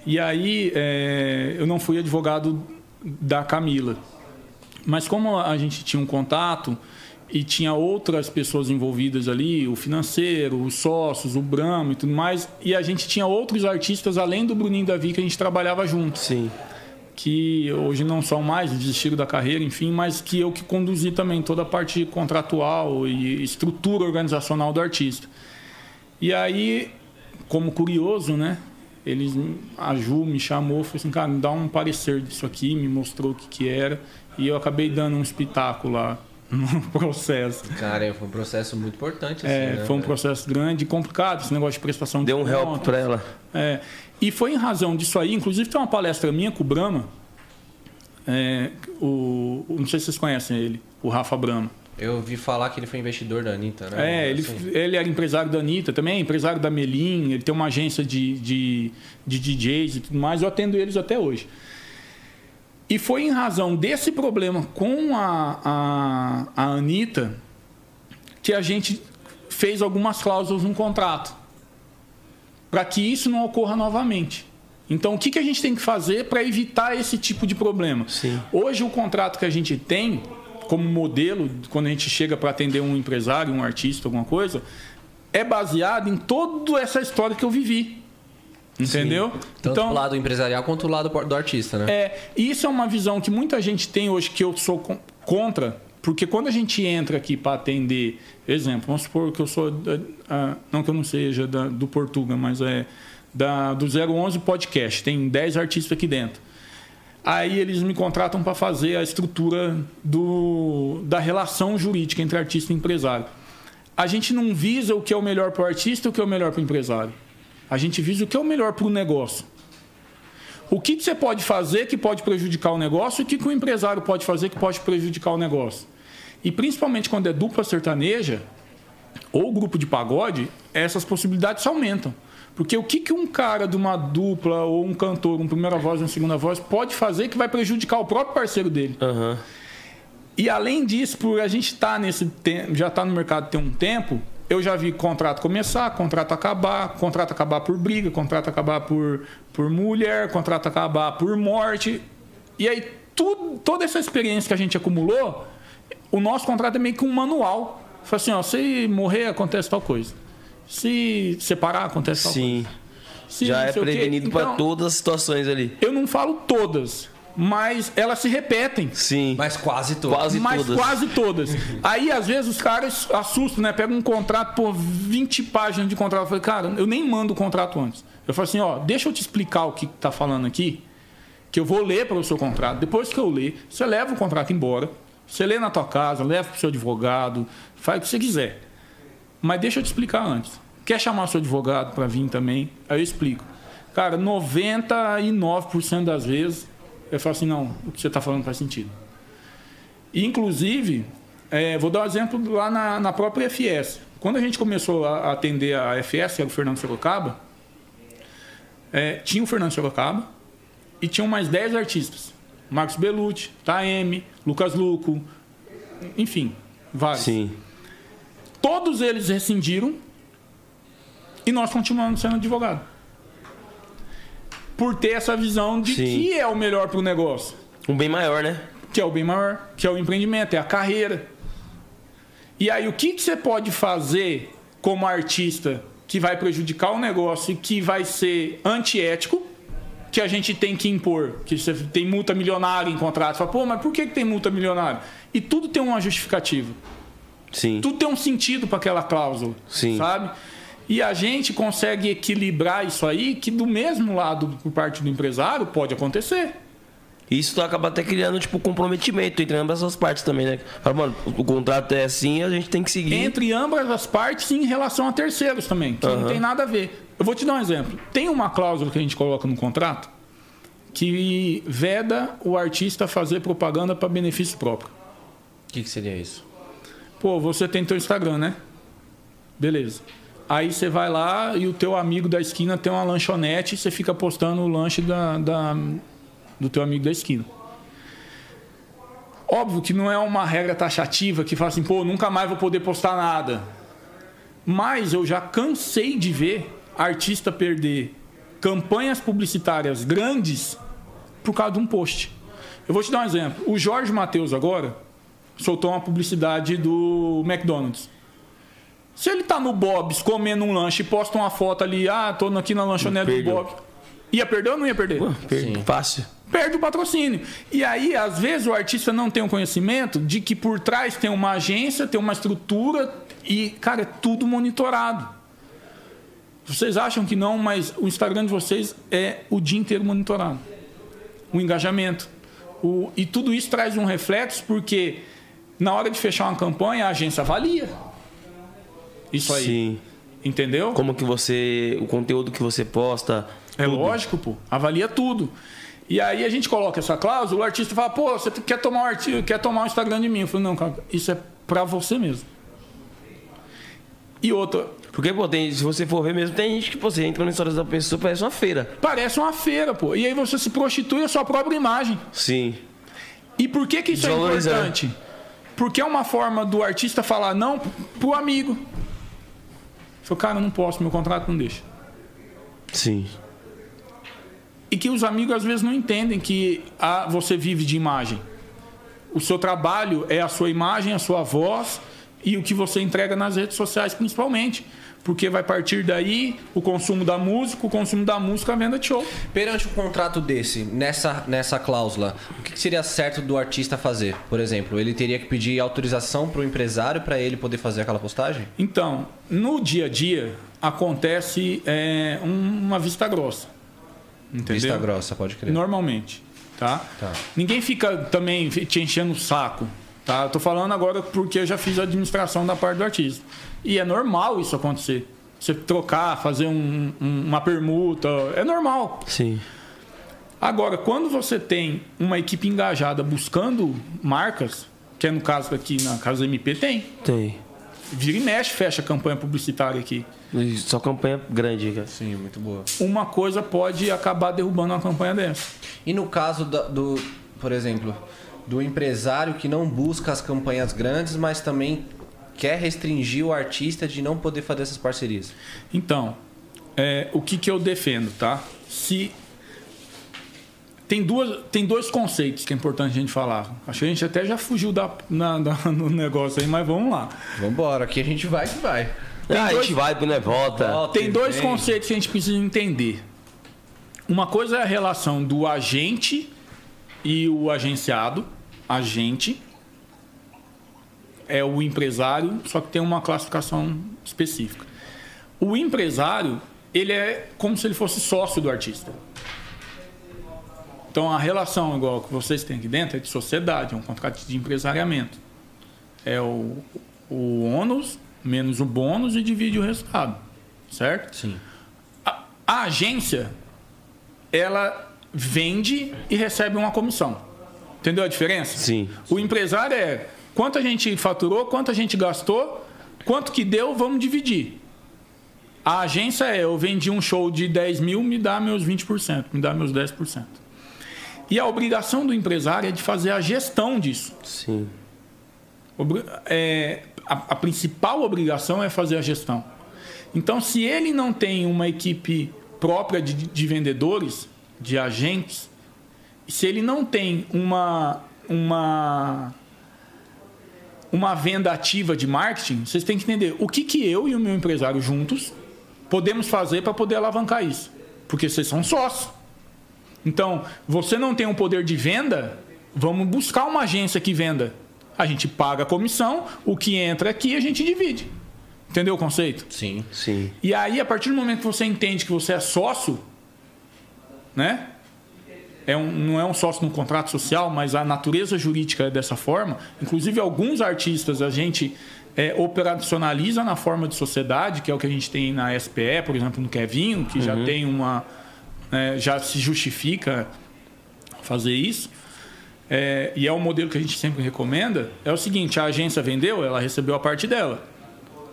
E aí é, eu não fui advogado da Camila. Mas como a gente tinha um contato e tinha outras pessoas envolvidas ali, o financeiro, os sócios, o Bramo e tudo mais, e a gente tinha outros artistas além do Bruninho Davi que a gente trabalhava junto Sim. Que hoje não são mais, desistiram da carreira, enfim, mas que eu que conduzi também toda a parte contratual e estrutura organizacional do artista. E aí, como curioso, né? Eles, a Ju me chamou, falou assim, cara, me dá um parecer disso aqui, me mostrou o que, que era, e eu acabei dando um espetáculo lá no processo. Cara, foi um processo muito importante, assim, É, né, foi um velho? processo grande e complicado, esse negócio de prestação de Deu um help contas. pra ela. É, e foi em razão disso aí, inclusive tem uma palestra minha com o Brahma, é, o, o- não sei se vocês conhecem ele, o Rafa Brahma. Eu ouvi falar que ele foi investidor da Anitta, né? É, ele, Assim. ele era empresário da Anitta também, empresário da Melim, ele tem uma agência de, de, de DJs e tudo mais, eu atendo eles até hoje. E foi em razão desse problema com a, a, a Anitta que a gente fez algumas cláusulas no contrato para que isso não ocorra novamente. Então, o que, que a gente tem que fazer para evitar esse tipo de problema? Sim. Hoje, o contrato que a gente tem como modelo, quando a gente chega para atender um empresário, um artista, alguma coisa, é baseado em toda essa história que eu vivi. Entendeu? Tanto do lado empresarial quanto do lado do artista, né? É, e isso é uma visão que muita gente tem hoje que eu sou con- contra, porque quando a gente entra aqui para atender, exemplo, vamos supor que eu sou, não que eu não seja da- do Portuga, mas é da, do 011 Podcast, tem 10 artistas aqui dentro. Aí eles me contratam para fazer a estrutura do, da relação jurídica entre artista e empresário. A gente não visa o que é o melhor para o artista e o que é o melhor para o empresário. A gente visa o que é o melhor para o negócio. O que, você pode fazer que pode prejudicar o negócio e o que, o empresário pode fazer que pode prejudicar o negócio. E principalmente quando é dupla sertaneja ou grupo de pagode, essas possibilidades aumentam. Porque o que, que um cara de uma dupla ou um cantor, uma primeira voz, uma segunda voz, pode fazer que vai prejudicar o próprio parceiro dele? Aham. E além disso, por a gente tá nesse tempo, já está no mercado tem um tempo, eu já vi contrato começar, contrato acabar, contrato acabar por briga, contrato acabar por, por mulher, contrato acabar por morte. E aí, tudo, toda essa experiência que a gente acumulou, o nosso contrato é meio que um manual. Fala assim, ó, se morrer, acontece tal coisa. Se separar, acontece tal Sim. coisa. Se Já é prevenido para Então, todas as situações ali. Eu não falo todas, mas elas se repetem. Sim. Mas quase todo. Quase Mas todas. quase todas. Aí, às vezes, os caras assustam, né? Pega um contrato por 20 páginas de contrato. Eu falei, cara, eu nem mando o contrato antes. Eu falo assim, ó, deixa eu te explicar o que tá falando aqui, que eu vou ler para o seu contrato. Depois que eu ler, você leva o contrato embora, você lê na tua casa, leva pro seu advogado, faz o que você quiser. Mas deixa eu te explicar antes. Quer chamar seu advogado para vir também? Aí eu explico. Cara, 99% das vezes eu falo assim, não, o que você está falando faz sentido. Inclusive, é, vou dar um exemplo lá na, na própria FS. Quando a gente começou a atender a FS, que era o Fernando Sorocaba, é, tinha o Fernando Sorocaba e tinham mais 10 artistas. Marcos Belucci, Taeme, Lucas Luco, enfim, vários. Sim. Todos eles rescindiram e nós continuamos sendo advogado. Por ter essa visão de Sim. que é o melhor para o negócio Um bem maior, né? que é o bem maior, que é o empreendimento, é a carreira. E aí, o que, que você pode fazer como artista que vai prejudicar o negócio e que vai ser antiético, que a gente tem que impor? Que você tem multa milionária em contrato. Você fala, pô, mas por que, que tem multa milionária? E tudo tem uma justificativa. Sim. Tudo tem um sentido para aquela cláusula, Sim. sabe? E a gente consegue equilibrar isso aí, que do mesmo lado, por parte do empresário, pode acontecer. Isso acaba até criando, tipo, comprometimento entre ambas as partes também, né? Fala, mano, o contrato é assim, a gente tem que seguir. Entre ambas as partes e em relação a terceiros também, que não Aham. tem nada a ver. Eu vou te dar um exemplo. Tem uma cláusula que a gente coloca no contrato que veda o artista fazer propaganda para benefício próprio. O que, que seria isso? Pô, você tem teu Instagram, né? Beleza. Aí você vai lá e o teu amigo da esquina tem uma lanchonete e você fica postando o lanche da, da- do teu amigo da esquina. Óbvio que não é uma regra taxativa que fala assim, pô, nunca mais vou poder postar nada. Mas eu já cansei de ver artista perder campanhas publicitárias grandes por causa de um post. Eu vou te dar um exemplo. O Jorge Matheus agora soltou uma publicidade do McDonald's. Se ele tá no Bob's comendo um lanche e posta uma foto ali, ah, tô aqui na lanchonete do. Bob's. Ia perder ou não ia perder? Pô, per- Sim. Fácil. perde o patrocínio. E aí, às vezes, o artista não tem o conhecimento de que por trás tem uma agência, tem uma estrutura e, cara, é tudo monitorado. Vocês acham que não, mas o Instagram de vocês é o dia inteiro monitorado. O engajamento. O- e tudo isso traz um reflexo porque na hora de fechar uma campanha, a agência avalia. Isso aí. Sim. Entendeu? Como que você. O conteúdo que você posta. É tudo. lógico, pô. Avalia tudo. E aí a gente coloca essa cláusula, o artista fala, pô, você quer tomar um artigo, quer tomar um Instagram de mim? Eu falo, não, cara, isso é pra você mesmo. E outra, Porque, pô, tem, se você for ver mesmo, tem gente que pô, você entra na história da pessoa, parece uma feira. parece uma feira, pô. E aí você se prostitui a sua própria imagem. Sim. E por que que isso é importante? Porque é uma forma do artista falar não pro amigo. Falei, cara, não posso, meu contrato não deixa. Sim. E que os amigos às vezes não entendem que ah, você vive de imagem. O seu trabalho é a sua imagem, a sua voz e o que você entrega nas redes sociais, principalmente. Porque vai partir daí o consumo da música, o consumo da música, a venda de show. Perante um contrato desse, nessa, nessa cláusula, o que seria certo do artista fazer? Por exemplo, ele teria que pedir autorização para o empresário para ele poder fazer aquela postagem? Então, no dia a dia, acontece é, um- uma vista grossa. Entendeu? Vista grossa, pode crer. Normalmente, tá? Tá. Ninguém fica também te enchendo o saco, tá? Eu tô falando agora porque eu já fiz a administração da parte do artista. E é normal isso acontecer. Você trocar, fazer um- um- uma permuta, é normal. Sim. Agora, quando você tem uma equipe engajada buscando marcas, que é no caso aqui na Casa MP, tem. Tem. Vira e mexe, fecha a campanha publicitária aqui. Só campanha grande, cara. Sim, muito boa. Uma coisa pode acabar derrubando uma campanha dessa. E no caso da- do, por exemplo, do empresário que não busca as campanhas grandes, mas também quer restringir o artista de não poder fazer essas parcerias? Então, é, o que, que eu defendo, tá? Se tem, duas, tem dois conceitos que é importante a gente falar. Acho que a gente até já fugiu da, na, da, no negócio aí, mas vamos lá. Vamos embora, aqui a gente vai que vai. ah, a gente vai, né? Volta. Volta. Tem dois conceitos que a gente precisa entender. Uma coisa é a relação do agente e o agenciado. Agente é o empresário, só que tem uma classificação específica. O empresário, ele é como se ele fosse sócio do artista. Então a relação igual que vocês têm aqui dentro é de sociedade, é um contrato de empresariamento. É o, o ônus menos o bônus e divide o resultado. Certo? Sim. A, a agência, ela vende e recebe uma comissão. Entendeu a diferença? Sim. O empresário é quanto a gente faturou, quanto a gente gastou, quanto que deu, vamos dividir. A agência é, eu vendi um show de 10 mil, me dá meus 20%, me dá meus 10%. E a obrigação do empresário é de fazer a gestão disso. Sim. É, a, a principal obrigação é fazer a gestão. Então, se ele não tem uma equipe própria de, de vendedores, de agentes, se ele não tem uma, uma, uma venda ativa de marketing, vocês têm que entender o que, que eu e o meu empresário juntos podemos fazer para poder alavancar isso. Porque vocês são sócios. Então, você não tem um poder de venda, vamos buscar uma agência que venda. A gente paga a comissão, o que entra aqui a gente divide. Entendeu o conceito? Sim. Sim. E aí, a partir do momento que você entende que você é sócio, né? É um, não é um sócio no contrato social, mas a natureza jurídica é dessa forma. Inclusive, alguns artistas a gente é, operacionaliza na forma de sociedade, que é o que a gente tem na SPE, por exemplo, no Kevinho, que já tem uma. é, já se justifica fazer isso. É, e é o modelo que a gente sempre recomenda. É o seguinte: a agência vendeu, ela recebeu a parte dela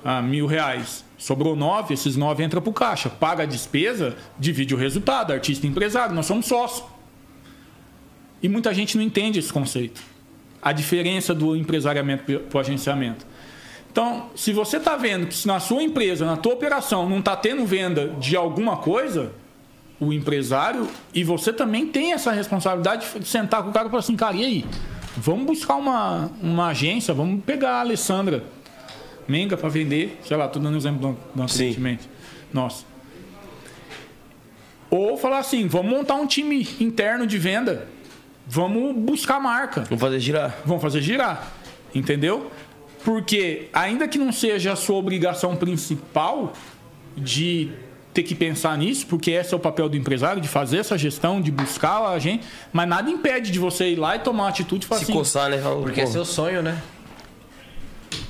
ah, mil reais. Sobrou nove, esses nove entram para o caixa. Paga a despesa, divide o resultado. Artista e empresário, nós somos sócios. E muita gente não entende esse conceito. A diferença do empresariamento para o agenciamento. Então, se você está vendo que se na sua empresa, na tua operação, não está tendo venda de alguma coisa, o empresário e você também tem essa responsabilidade de sentar com o cara e falar assim, cara, e aí? Vamos buscar uma, uma agência, vamos pegar a Alessandra Menga para vender, sei lá, tô dando exemplo do, recentemente. Nossa. Ou falar assim, vamos montar um time interno de venda. Vamos buscar marca. Vamos fazer girar. Vão fazer girar. Entendeu? Porque, ainda que não seja a sua obrigação principal de ter que pensar nisso, porque esse é o papel do empresário, de fazer essa gestão, de buscar a gente, mas nada impede de você ir lá e tomar uma atitude e falar Se assim. coçar, né? Porque é seu sonho, né?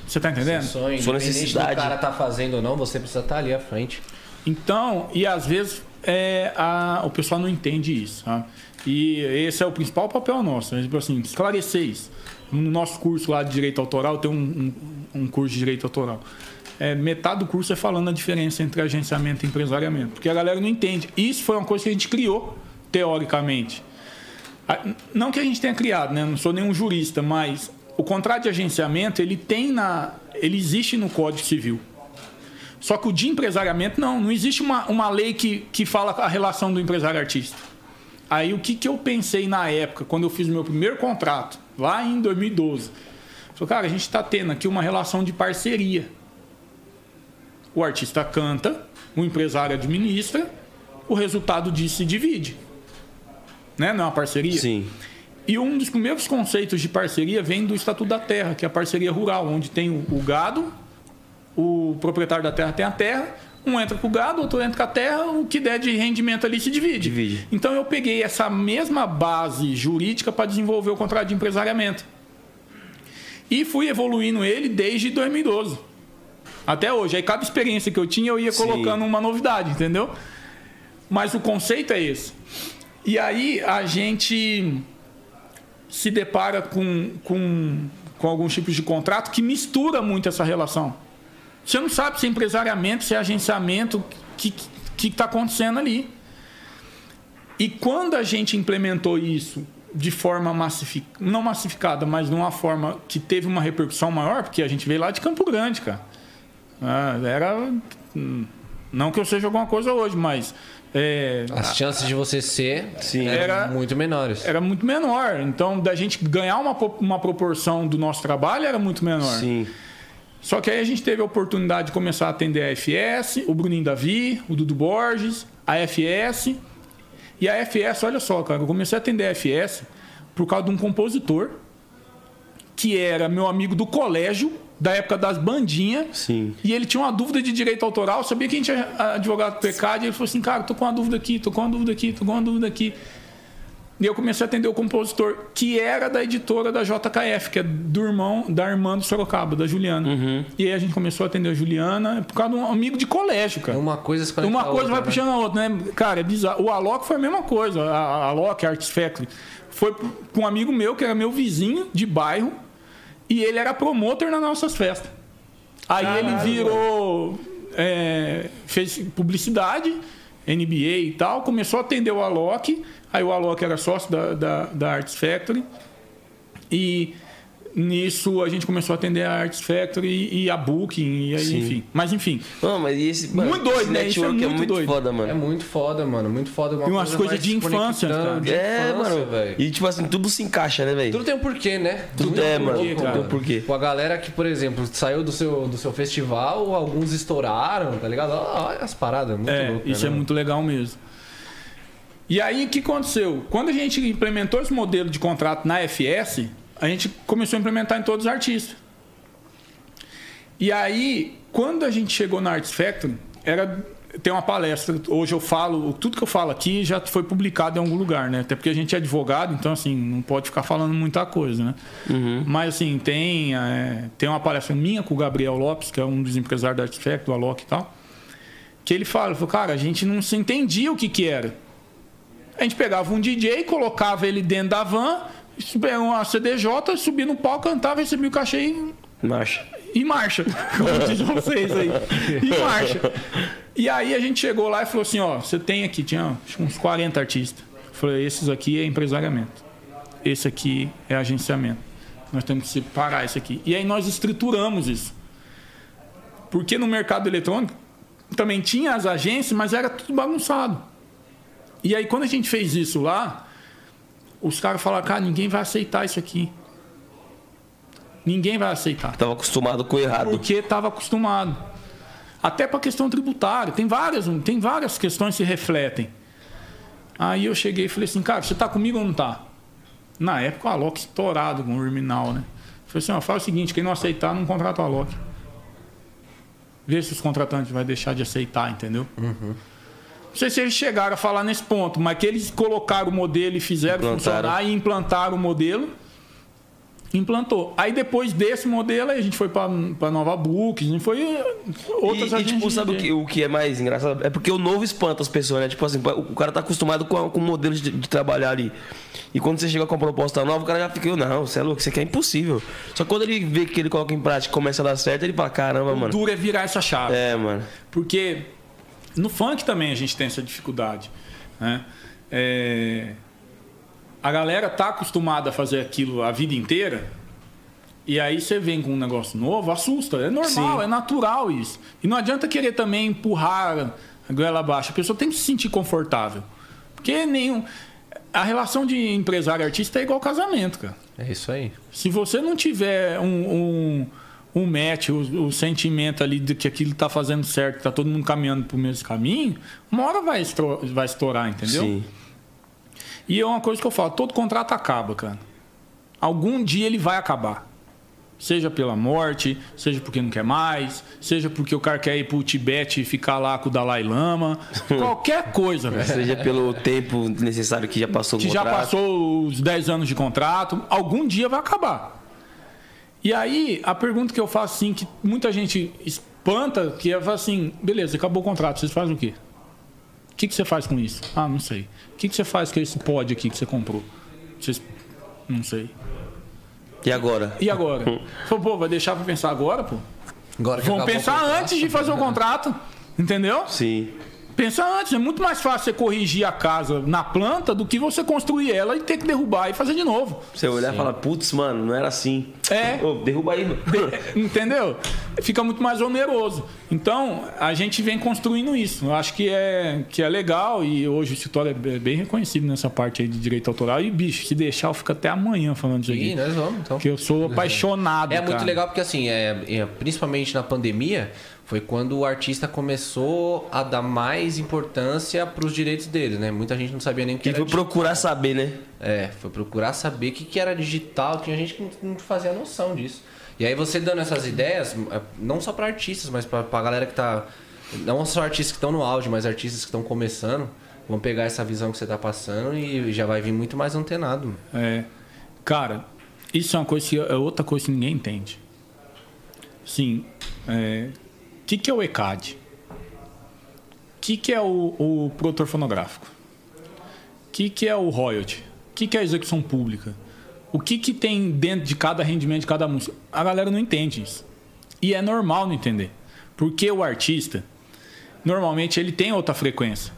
Você tá entendendo? Seu sonho, Sua necessidade. do cara tá fazendo ou não, você precisa estar ali à frente. Então, e às vezes é, a- o pessoal não entende isso. Tá? E esse é o principal papel nosso, né? tipo assim, esclarecer isso. No nosso curso lá de Direito Autoral, tem um, um- um curso de Direito Autoral. É, metade do curso é falando a diferença entre agenciamento e empresariamento, porque a galera não entende. Isso foi uma coisa que a gente criou, teoricamente. Não que a gente tenha criado, né? Não sou nenhum jurista, mas o contrato de agenciamento, ele tem na... ele existe no Código Civil. Só que o de empresariamento, não. Não existe uma, uma lei que, que fala a relação do empresário artista. Aí o que, que eu pensei na época, quando eu fiz o meu primeiro contrato, lá em 2012? Falei, cara, a gente está tendo aqui uma relação de parceria. O artista canta, o empresário administra, o resultado disso se divide. Né? Não é uma parceria? Sim. E um dos primeiros conceitos de parceria vem do Estatuto da Terra, que é a parceria rural, onde tem o, o gado, o proprietário da terra tem a terra, um entra com o gado, outro entra com a terra, o que der de rendimento ali se divide. Divide. Então eu peguei essa mesma base jurídica para desenvolver o contrato de empresariamento. E fui evoluindo ele desde 2012. Até hoje. Aí cada experiência que eu tinha, eu ia Sim. colocando uma novidade, entendeu? Mas o conceito é esse. E aí a gente se depara com, com, com alguns tipos de contrato que mistura muito essa relação. Você não sabe se é empresariamento, se é agenciamento, o que está acontecendo ali. E quando a gente implementou isso de forma massificada, não massificada, mas de uma forma que teve uma repercussão maior, porque a gente veio lá de Campo Grande, cara. Ah, era. Não que eu seja alguma coisa hoje, mas. é, As chances de você ser Sim. eram Era- muito menores. era muito menor. Então, da gente ganhar uma, uma proporção do nosso trabalho era muito menor. Sim. Só que aí a gente teve a oportunidade de começar a atender a FS, o Bruninho Davi, o Dudu Borges, a FS. E a FS, olha só, cara, eu comecei a atender a FS por causa de um compositor que era meu amigo do colégio, da época das bandinhas. Sim. E ele tinha uma dúvida de direito autoral, sabia que a gente é advogado do pecado, e ele falou assim, cara, tô com uma dúvida aqui, tô com uma dúvida aqui, tô com uma dúvida aqui. E eu comecei a atender o compositor, que era da editora da JKF, que é do irmão, da irmã do Sorocaba, da Juliana. E aí a gente começou a atender a Juliana por causa de um amigo de colégio, cara. Uma coisa se conecta Uma coisa outra, vai né? puxando a outra, né? Cara, é bizarro. O Alok foi a mesma coisa. A, Alok, a Arts Factory, foi com um amigo meu, que era meu vizinho de bairro, e ele era promotor nas nossas festas. Aí ele Caralho, virou. é, fez publicidade, NBA e tal, começou a atender o Alok. Aí o Alok era sócio da, da, da Arts Factory. E nisso a gente começou a atender a Arts Factory e a Booking, e aí, Sim. enfim. Mas enfim. Não, mas esse. mano, Muito doido, esse né? Isso é é muito muito doido. foda, É mano. muito foda, mano. Muito foda. Uma E umas coisa coisas de infância, cara. de É, infância, mano. velho. E tipo assim, tudo se encaixa, né, velho? Tudo tem um porquê, né? Tudo é, mano. porquê, Tudo cara. tem um porquê. Pô, a galera que, por exemplo, saiu do seu, do seu festival, alguns estouraram, tá ligado? Olha as paradas, muito É, louco. isso né, é muito legal mesmo. E aí, o que aconteceu? Quando a gente implementou esse modelo de contrato na FS, a gente começou a implementar em todos os artistas. E aí, quando a gente chegou na Arts Factory, era tem uma palestra. Hoje eu falo, tudo que eu falo aqui já foi publicado em algum lugar, né? Até porque a gente é advogado, então assim, não pode ficar falando muita coisa, né? Mas assim, tem, é, tem uma palestra minha com o Gabriel Lopes, que é um dos empresários da Arts Factory, do Alok e tal que ele fala, cara, a gente não se entendia o que que era. A gente pegava um DJ, colocava ele dentro da van, pegava uma CDJ, subia no palco, cantava, recebia o cachê e, Marcha. e marcha. Como dizem vocês aí. E marcha. E aí a gente chegou lá e falou assim, ó, você tem aqui, tinha uns 40 artistas. Eu falei, esses aqui é empresariamento. Esse aqui é agenciamento. Nós temos que separar isso aqui. E aí nós estruturamos isso. Porque no mercado eletrônico também tinha as agências, mas era tudo bagunçado. E aí quando a gente fez isso lá, os caras falaram, cara, ninguém vai aceitar isso aqui. Ninguém vai aceitar. Tava acostumado com o errado. Porque estava acostumado. Até para a questão tributária. Tem várias, tem várias questões que se refletem. Aí eu cheguei e falei assim, cara, você tá comigo ou não tá? Na época o Alok estourado com o Terminal, né? Falei assim, ó, faz o seguinte, quem não aceitar, não contrata o Alok. Vê se os contratantes vão deixar de aceitar, entendeu? Não sei se eles chegaram a falar nesse ponto, mas que eles colocaram o modelo e fizeram Implantaram. funcionar e implantaram o modelo. Implantou. Aí depois desse modelo, a gente foi para Nova Books, e foi outras E, e, tipo, sabe o que, o que é mais engraçado? É porque o novo espanta as pessoas, né? Tipo assim, o cara tá acostumado com, a- com o modelo de, de trabalhar ali. E quando você chega com a proposta nova, o cara já fica, não, você é louco, isso aqui é impossível. Só que quando ele vê que ele coloca em prática e começa a dar certo, ele fala, caramba, O mano. duro é virar essa chave. É, mano. Porque no funk também a gente tem essa dificuldade. Né? É, A galera tá acostumada a fazer aquilo a vida inteira. E aí você vem com um negócio novo, assusta. É normal, Sim. é natural isso. E não adianta querer também empurrar a goela abaixo. A pessoa tem que se sentir confortável. Porque nenhum. A relação de empresário e artista é igual casamento, cara. É isso aí. Se você não tiver um, um, um match, o, o sentimento ali de que aquilo tá fazendo certo, tá todo mundo caminhando pro mesmo caminho, uma hora vai, estro- vai estourar, entendeu? Sim. E é uma coisa que eu falo, todo contrato acaba, cara. Algum dia ele vai acabar. Seja pela morte, seja porque não quer mais, seja porque o cara quer ir pro Tibete e ficar lá com o Dalai Lama. Qualquer coisa, velho. Seja pelo tempo necessário que já passou o que já contrato. passou os 10 anos de contrato, algum dia vai acabar. E aí, a pergunta que eu faço assim, que muita gente espanta, que é assim, beleza, acabou o contrato, vocês fazem o quê? O que, que você faz com isso? Ah, não sei. O que, que você faz com esse pod aqui que você comprou? Vocês... Não sei. E agora? E agora? Falei, pô, vai deixar pra pensar agora, pô? Agora que Vamos acabou o pensar contrato. antes de fazer o contrato. Entendeu? Sim. Pensa antes, é muito mais fácil você corrigir a casa na planta do que você construir ela e ter que derrubar e fazer de novo. Você olhar e falar, putz, mano, não era assim. É. Ô, derruba aí, mano. Entendeu? Fica muito mais oneroso. Então, a gente vem construindo isso. Eu acho que é, que é legal e hoje o escritório é bem reconhecido nessa parte aí de direito autoral. E, bicho, se deixar, eu fico até amanhã falando disso aqui. Ih, nós vamos, então. Porque eu sou apaixonado. É muito cara. legal porque, assim, é, é, principalmente na pandemia, foi quando o artista começou a dar mais importância para os direitos dele, né? Muita gente não sabia nem o que Que era foi digital. procurar saber, né? É, foi procurar saber o que, que era digital. Tinha gente que não- fazia noção disso. E aí você dando essas ideias, é, não só para artistas, mas para a galera que tá... Não só artistas que estão no auge, mas artistas que estão começando, vão pegar essa visão que você tá passando e já vai vir muito mais antenado. É. Cara, isso é uma coisa que é outra coisa que ninguém entende. Sim. é, que, que é o ECAD? O que, que é o, o produtor fonográfico? O que, que é o royalty? O que, que é a execução pública? O que, que tem dentro de cada rendimento de cada música? A galera não entende isso. E é normal não entender. Porque o artista, normalmente, ele tem outra frequência.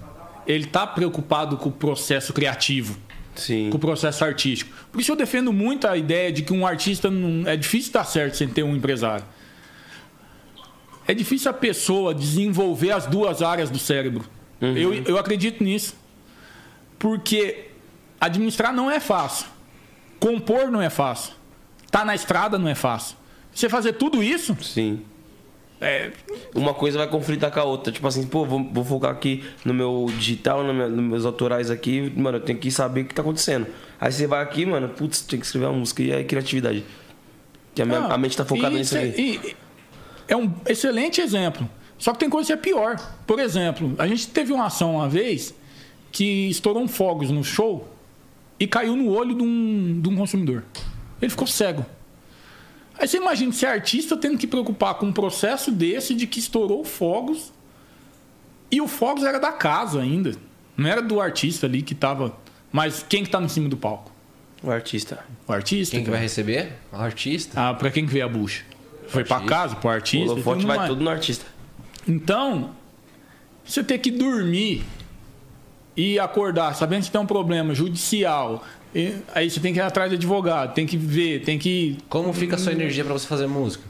Ele está preocupado com o processo criativo Sim. com o processo artístico. Por isso eu defendo muito a ideia de que um artista não é difícil dar certo sem ter um empresário. É difícil a pessoa desenvolver as duas áreas do cérebro. Eu, eu acredito nisso. Porque administrar não é fácil. Compor não é fácil. Tá na estrada não é fácil. Você fazer tudo isso, Sim. é, Uma coisa vai conflitar com a outra. Tipo assim, pô, vou, vou focar aqui no meu digital, no meu- nos meus autorais aqui. Mano, eu tenho que saber o que tá acontecendo. Aí você vai aqui, mano, putz, tem que escrever uma música. E aí, criatividade. Que a, minha- Não, a mente tá focada nisso isso aí. e- é um excelente exemplo. Só que tem coisa que é pior. Por exemplo, a gente teve uma ação uma vez que estourou um fogos no show e caiu no olho de um, de um consumidor. Ele ficou cego. Aí você imagina ser artista tendo que preocupar com um processo desse de que estourou fogos e o fogos era da casa ainda. Não era do artista ali que tava. Mas quem que tá em cima do palco? O artista. O artista? Quem que vai receber? O artista. Ah, pra quem que veio a bucha? Foi pra Artista. casa, pro O artista? holofote Então, vai é- tudo no artista. Então, você ter que dormir e acordar sabendo que tem um problema judicial, e aí você tem que ir atrás de advogado, tem que ver, tem que. Como fica a sua energia pra você fazer música?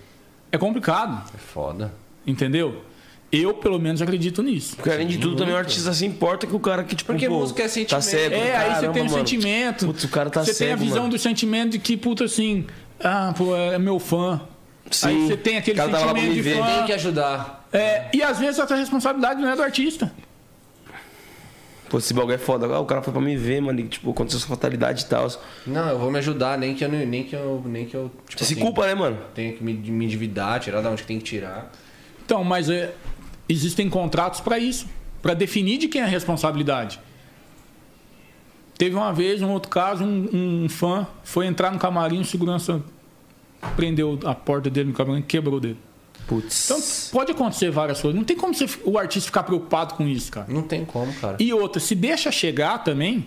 É complicado, É foda. entendeu? Eu, pelo menos, acredito nisso. Porque além de tudo, também o artista se importa que o cara que, tipo, Porque pô, música é Tá sentimento. cego. É, aí você caramba, tem o mano. sentimento. Putz, o cara tá Você tem a cego, visão mano. do sentimento de que, puta, assim, ah, pô, é meu fã. Sim. Aí você tem aquele cara tava lá pra sentimento me de ver. fã. Tem que ajudar. É, e às vezes essa responsabilidade não é do artista. Pô, esse bagulho é foda. Ah, o cara foi pra me ver, mano. E, tipo, aconteceu essa fatalidade e tal. Você Não, eu vou me ajudar, nem que eu nem que eu nem que eu tipo se assim, culpa, né, mano? Tenho que me, me endividar, tirar da onde que tem que tirar. Então, mas é, existem contratos para isso, para definir de quem é a responsabilidade. Teve uma vez, um outro caso, um, um fã foi entrar no camarim, o segurança prendeu a porta dele no camarim, quebrou o dedo. Putz. Então, pode acontecer várias coisas. Não tem como você- o artista ficar preocupado com isso, cara. Não tem como, cara. E outra, se deixa chegar também,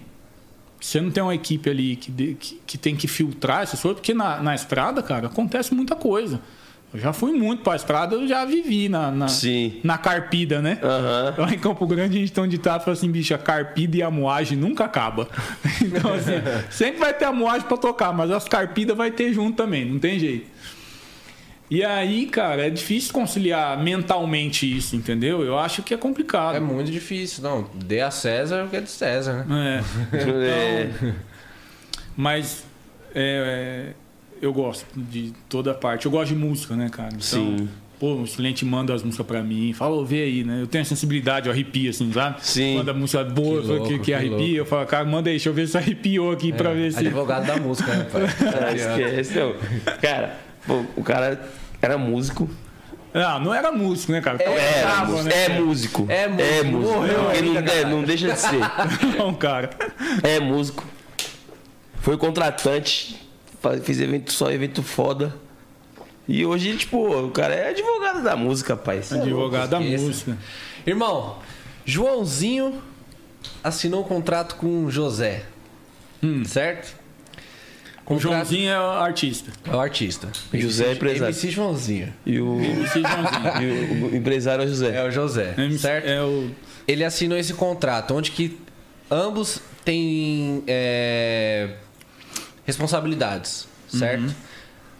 você não tem uma equipe ali que, de- que, que tem que filtrar essas coisas, porque na, na estrada, cara, acontece muita coisa. Eu já fui muito pra estrada, eu já vivi na, na, Sim. na carpida, né? Aham. Lá em Campo Grande a gente tem um ditado fala assim, bicho, a carpida e a moagem nunca acaba. Então, assim, sempre vai ter a moagem pra tocar, mas as carpidas vai ter junto também, não tem jeito. E aí, cara, é difícil conciliar mentalmente isso, entendeu? Eu acho que é complicado. É muito difícil, não. Dê a César o que é de César, né? É. É. Mas é, é, eu gosto de toda parte. Eu gosto de música, né, cara? Então, Sim. Pô, o Silente manda as músicas pra mim. Fala, ô, vê aí, né? Eu tenho a sensibilidade, eu arrepio, assim, sabe? Sim. Manda música boa, Que que, louco, que, que arrepia. louco. Eu falo, cara, manda aí, deixa eu ver se arrepiou aqui pra ver se. Advogado da música, né, pai? Ah, esquece, não. Cara, pô, o cara era músico. Não, não era músico, né, cara? Era, tava, músico. né? é músico. É músico. É músico. Morreu ainda, não, é, não deixa de ser. Não, cara. É músico. Foi contratante. Fez evento só, evento foda. E hoje, tipo, o cara é advogado da música, pai. Advogado da música. Irmão, Joãozinho assinou um contrato com José. Certo? O Joãozinho é o artista. é o artista. José é empresário. MC Joãozinho. E o, MC Joãozinho. e o- o empresário é o José. É o José. MC certo? É o. ele assinou esse contrato, onde que ambos têm é, responsabilidades, certo?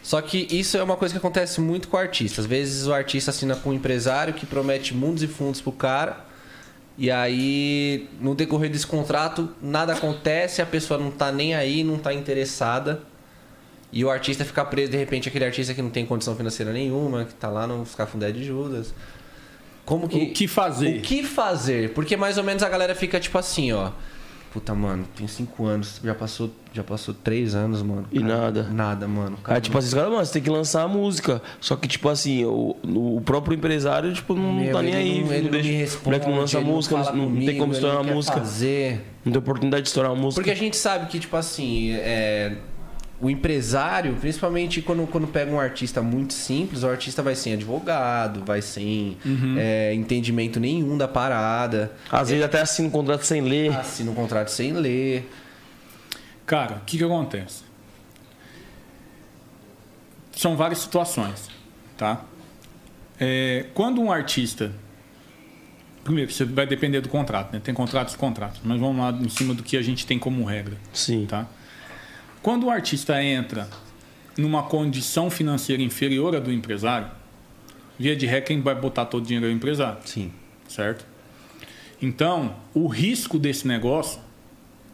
Só que isso é uma coisa que acontece muito com o artista. Às vezes o artista assina com um empresário que promete mundos e fundos pro cara. E aí, no decorrer desse contrato, nada acontece, a pessoa não tá nem aí, não tá interessada. E o artista fica preso, de repente, aquele artista que não tem condição financeira nenhuma, que tá lá no Cafundé de Judas. Como que. O que fazer? O que fazer? Porque mais ou menos a galera fica tipo assim, ó. Puta, mano, tem cinco anos, já passou, já passou três anos, mano. E nada. Nada, mano. Aí, tipo assim, os caras, mano, você tem que lançar a música. Só que, tipo assim, o, o próprio empresário, tipo, não Meu, tá nem aí. Não, ele não deixa, me o responde, não lança ele música, não, não tem comigo, como ele estourar a música. Fazer. Não tem oportunidade de estourar a música. Porque a gente sabe que, tipo assim, é, o empresário, principalmente quando, quando pega um artista muito simples, o artista vai sem advogado, vai sem Uhum. é, entendimento nenhum da parada, Às vezes até assina um contrato sem ler. assina um contrato sem ler. Cara, o que, que acontece? São várias situações, tá? É, quando um artista. Primeiro, você vai depender do contrato, né? Tem contratos e contratos, mas vamos lá em cima do que a gente tem como regra, Sim. tá? Quando o artista entra numa condição financeira inferior à do empresário, via de regra, quem vai botar todo o dinheiro é o empresário Sim. certo? Então, o risco desse negócio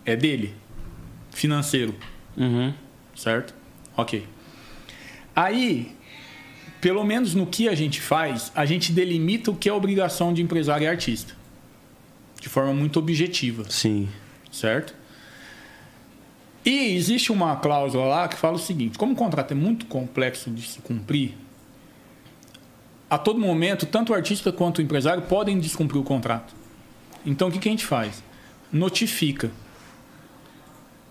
é dele, financeiro, Uhum. certo? Ok. Aí, pelo menos no que a gente faz, a gente delimita o que é obrigação de empresário e artista, de forma muito objetiva, Sim. certo? E existe uma cláusula lá que fala o seguinte: como o contrato é muito complexo de se cumprir, a todo momento, tanto o artista quanto o empresário podem descumprir o contrato. Então, o que, que a gente faz? Notifica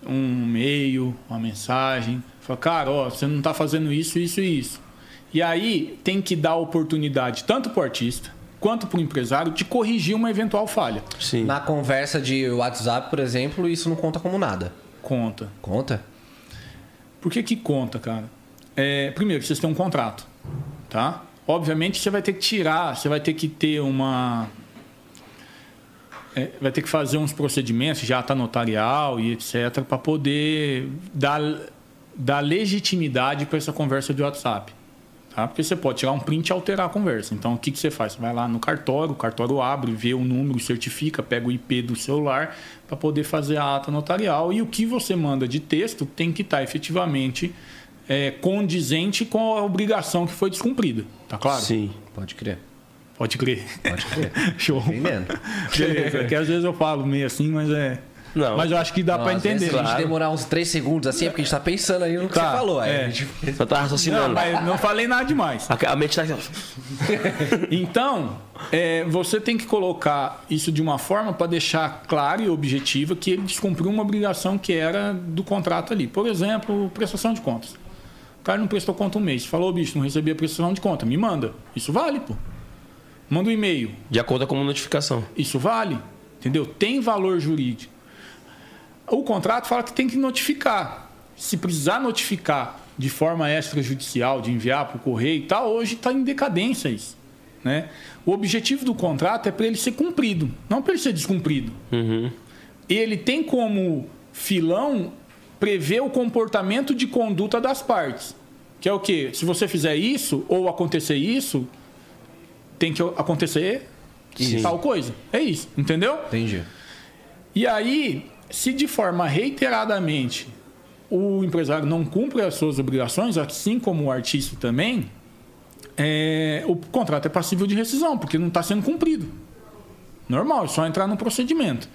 um e-mail, uma mensagem, fala, cara, ó, você não está fazendo isso, isso e isso. E aí tem que dar oportunidade tanto para o artista quanto para o empresário de corrigir uma eventual falha. Sim. Na conversa de WhatsApp, por exemplo, isso não conta como nada. Conta. Conta? Por que, que conta, cara? É, primeiro, vocês têm um contrato, tá? Obviamente você vai ter que tirar, você vai ter que ter uma. é, vai ter que fazer uns procedimentos, já tá notarial e etc, para poder dar, dar legitimidade para essa conversa de WhatsApp. Tá? Porque você pode tirar um print e alterar a conversa. Então, o que, que você faz? Você vai lá no cartório, o cartório abre, vê o número, certifica, pega o IP do celular para poder fazer a ata notarial. E o que você manda de texto tem que estar efetivamente é, condizente com a obrigação que foi descumprida. Tá claro? Sim. Pode crer. Pode crer. Pode crer. Show. Entendendo. Beleza. Que às vezes eu falo meio assim, mas é. Não. Mas eu acho que dá Não, para às entender. Se a gente claro. demorar uns 3 segundos assim, é porque a gente tá pensando aí no que Tá, você falou. Aí é. a gente... Só tá Não, raciocinando. mas não falei nada demais. A, a mente tá Então, é, você tem que colocar isso de uma forma para deixar claro e objetiva que ele descumpriu uma obrigação que era do contrato ali. Por exemplo, prestação de contas. O cara não prestou conta um mês. Falou, bicho, não recebi a prestação de conta. Me manda. Isso vale, pô. Manda um e-mail. de acordo com a notificação. Isso vale. Entendeu? Tem valor jurídico. O contrato fala que tem que notificar. Se precisar notificar de forma extrajudicial, de enviar para o correio e tal, hoje está em decadência isso. Né? O objetivo do contrato é para ele ser cumprido, não para ele ser descumprido. Uhum. Ele tem como filão prever o comportamento de conduta das partes. Que é o quê? Se você fizer isso ou acontecer isso, tem que acontecer Sim. tal coisa. É isso, entendeu? Entendi. E aí, se de forma reiteradamente o empresário não cumpre as suas obrigações, assim como o artista também, é, o contrato é passível de rescisão, porque não está sendo cumprido. Normal, é só entrar no procedimento.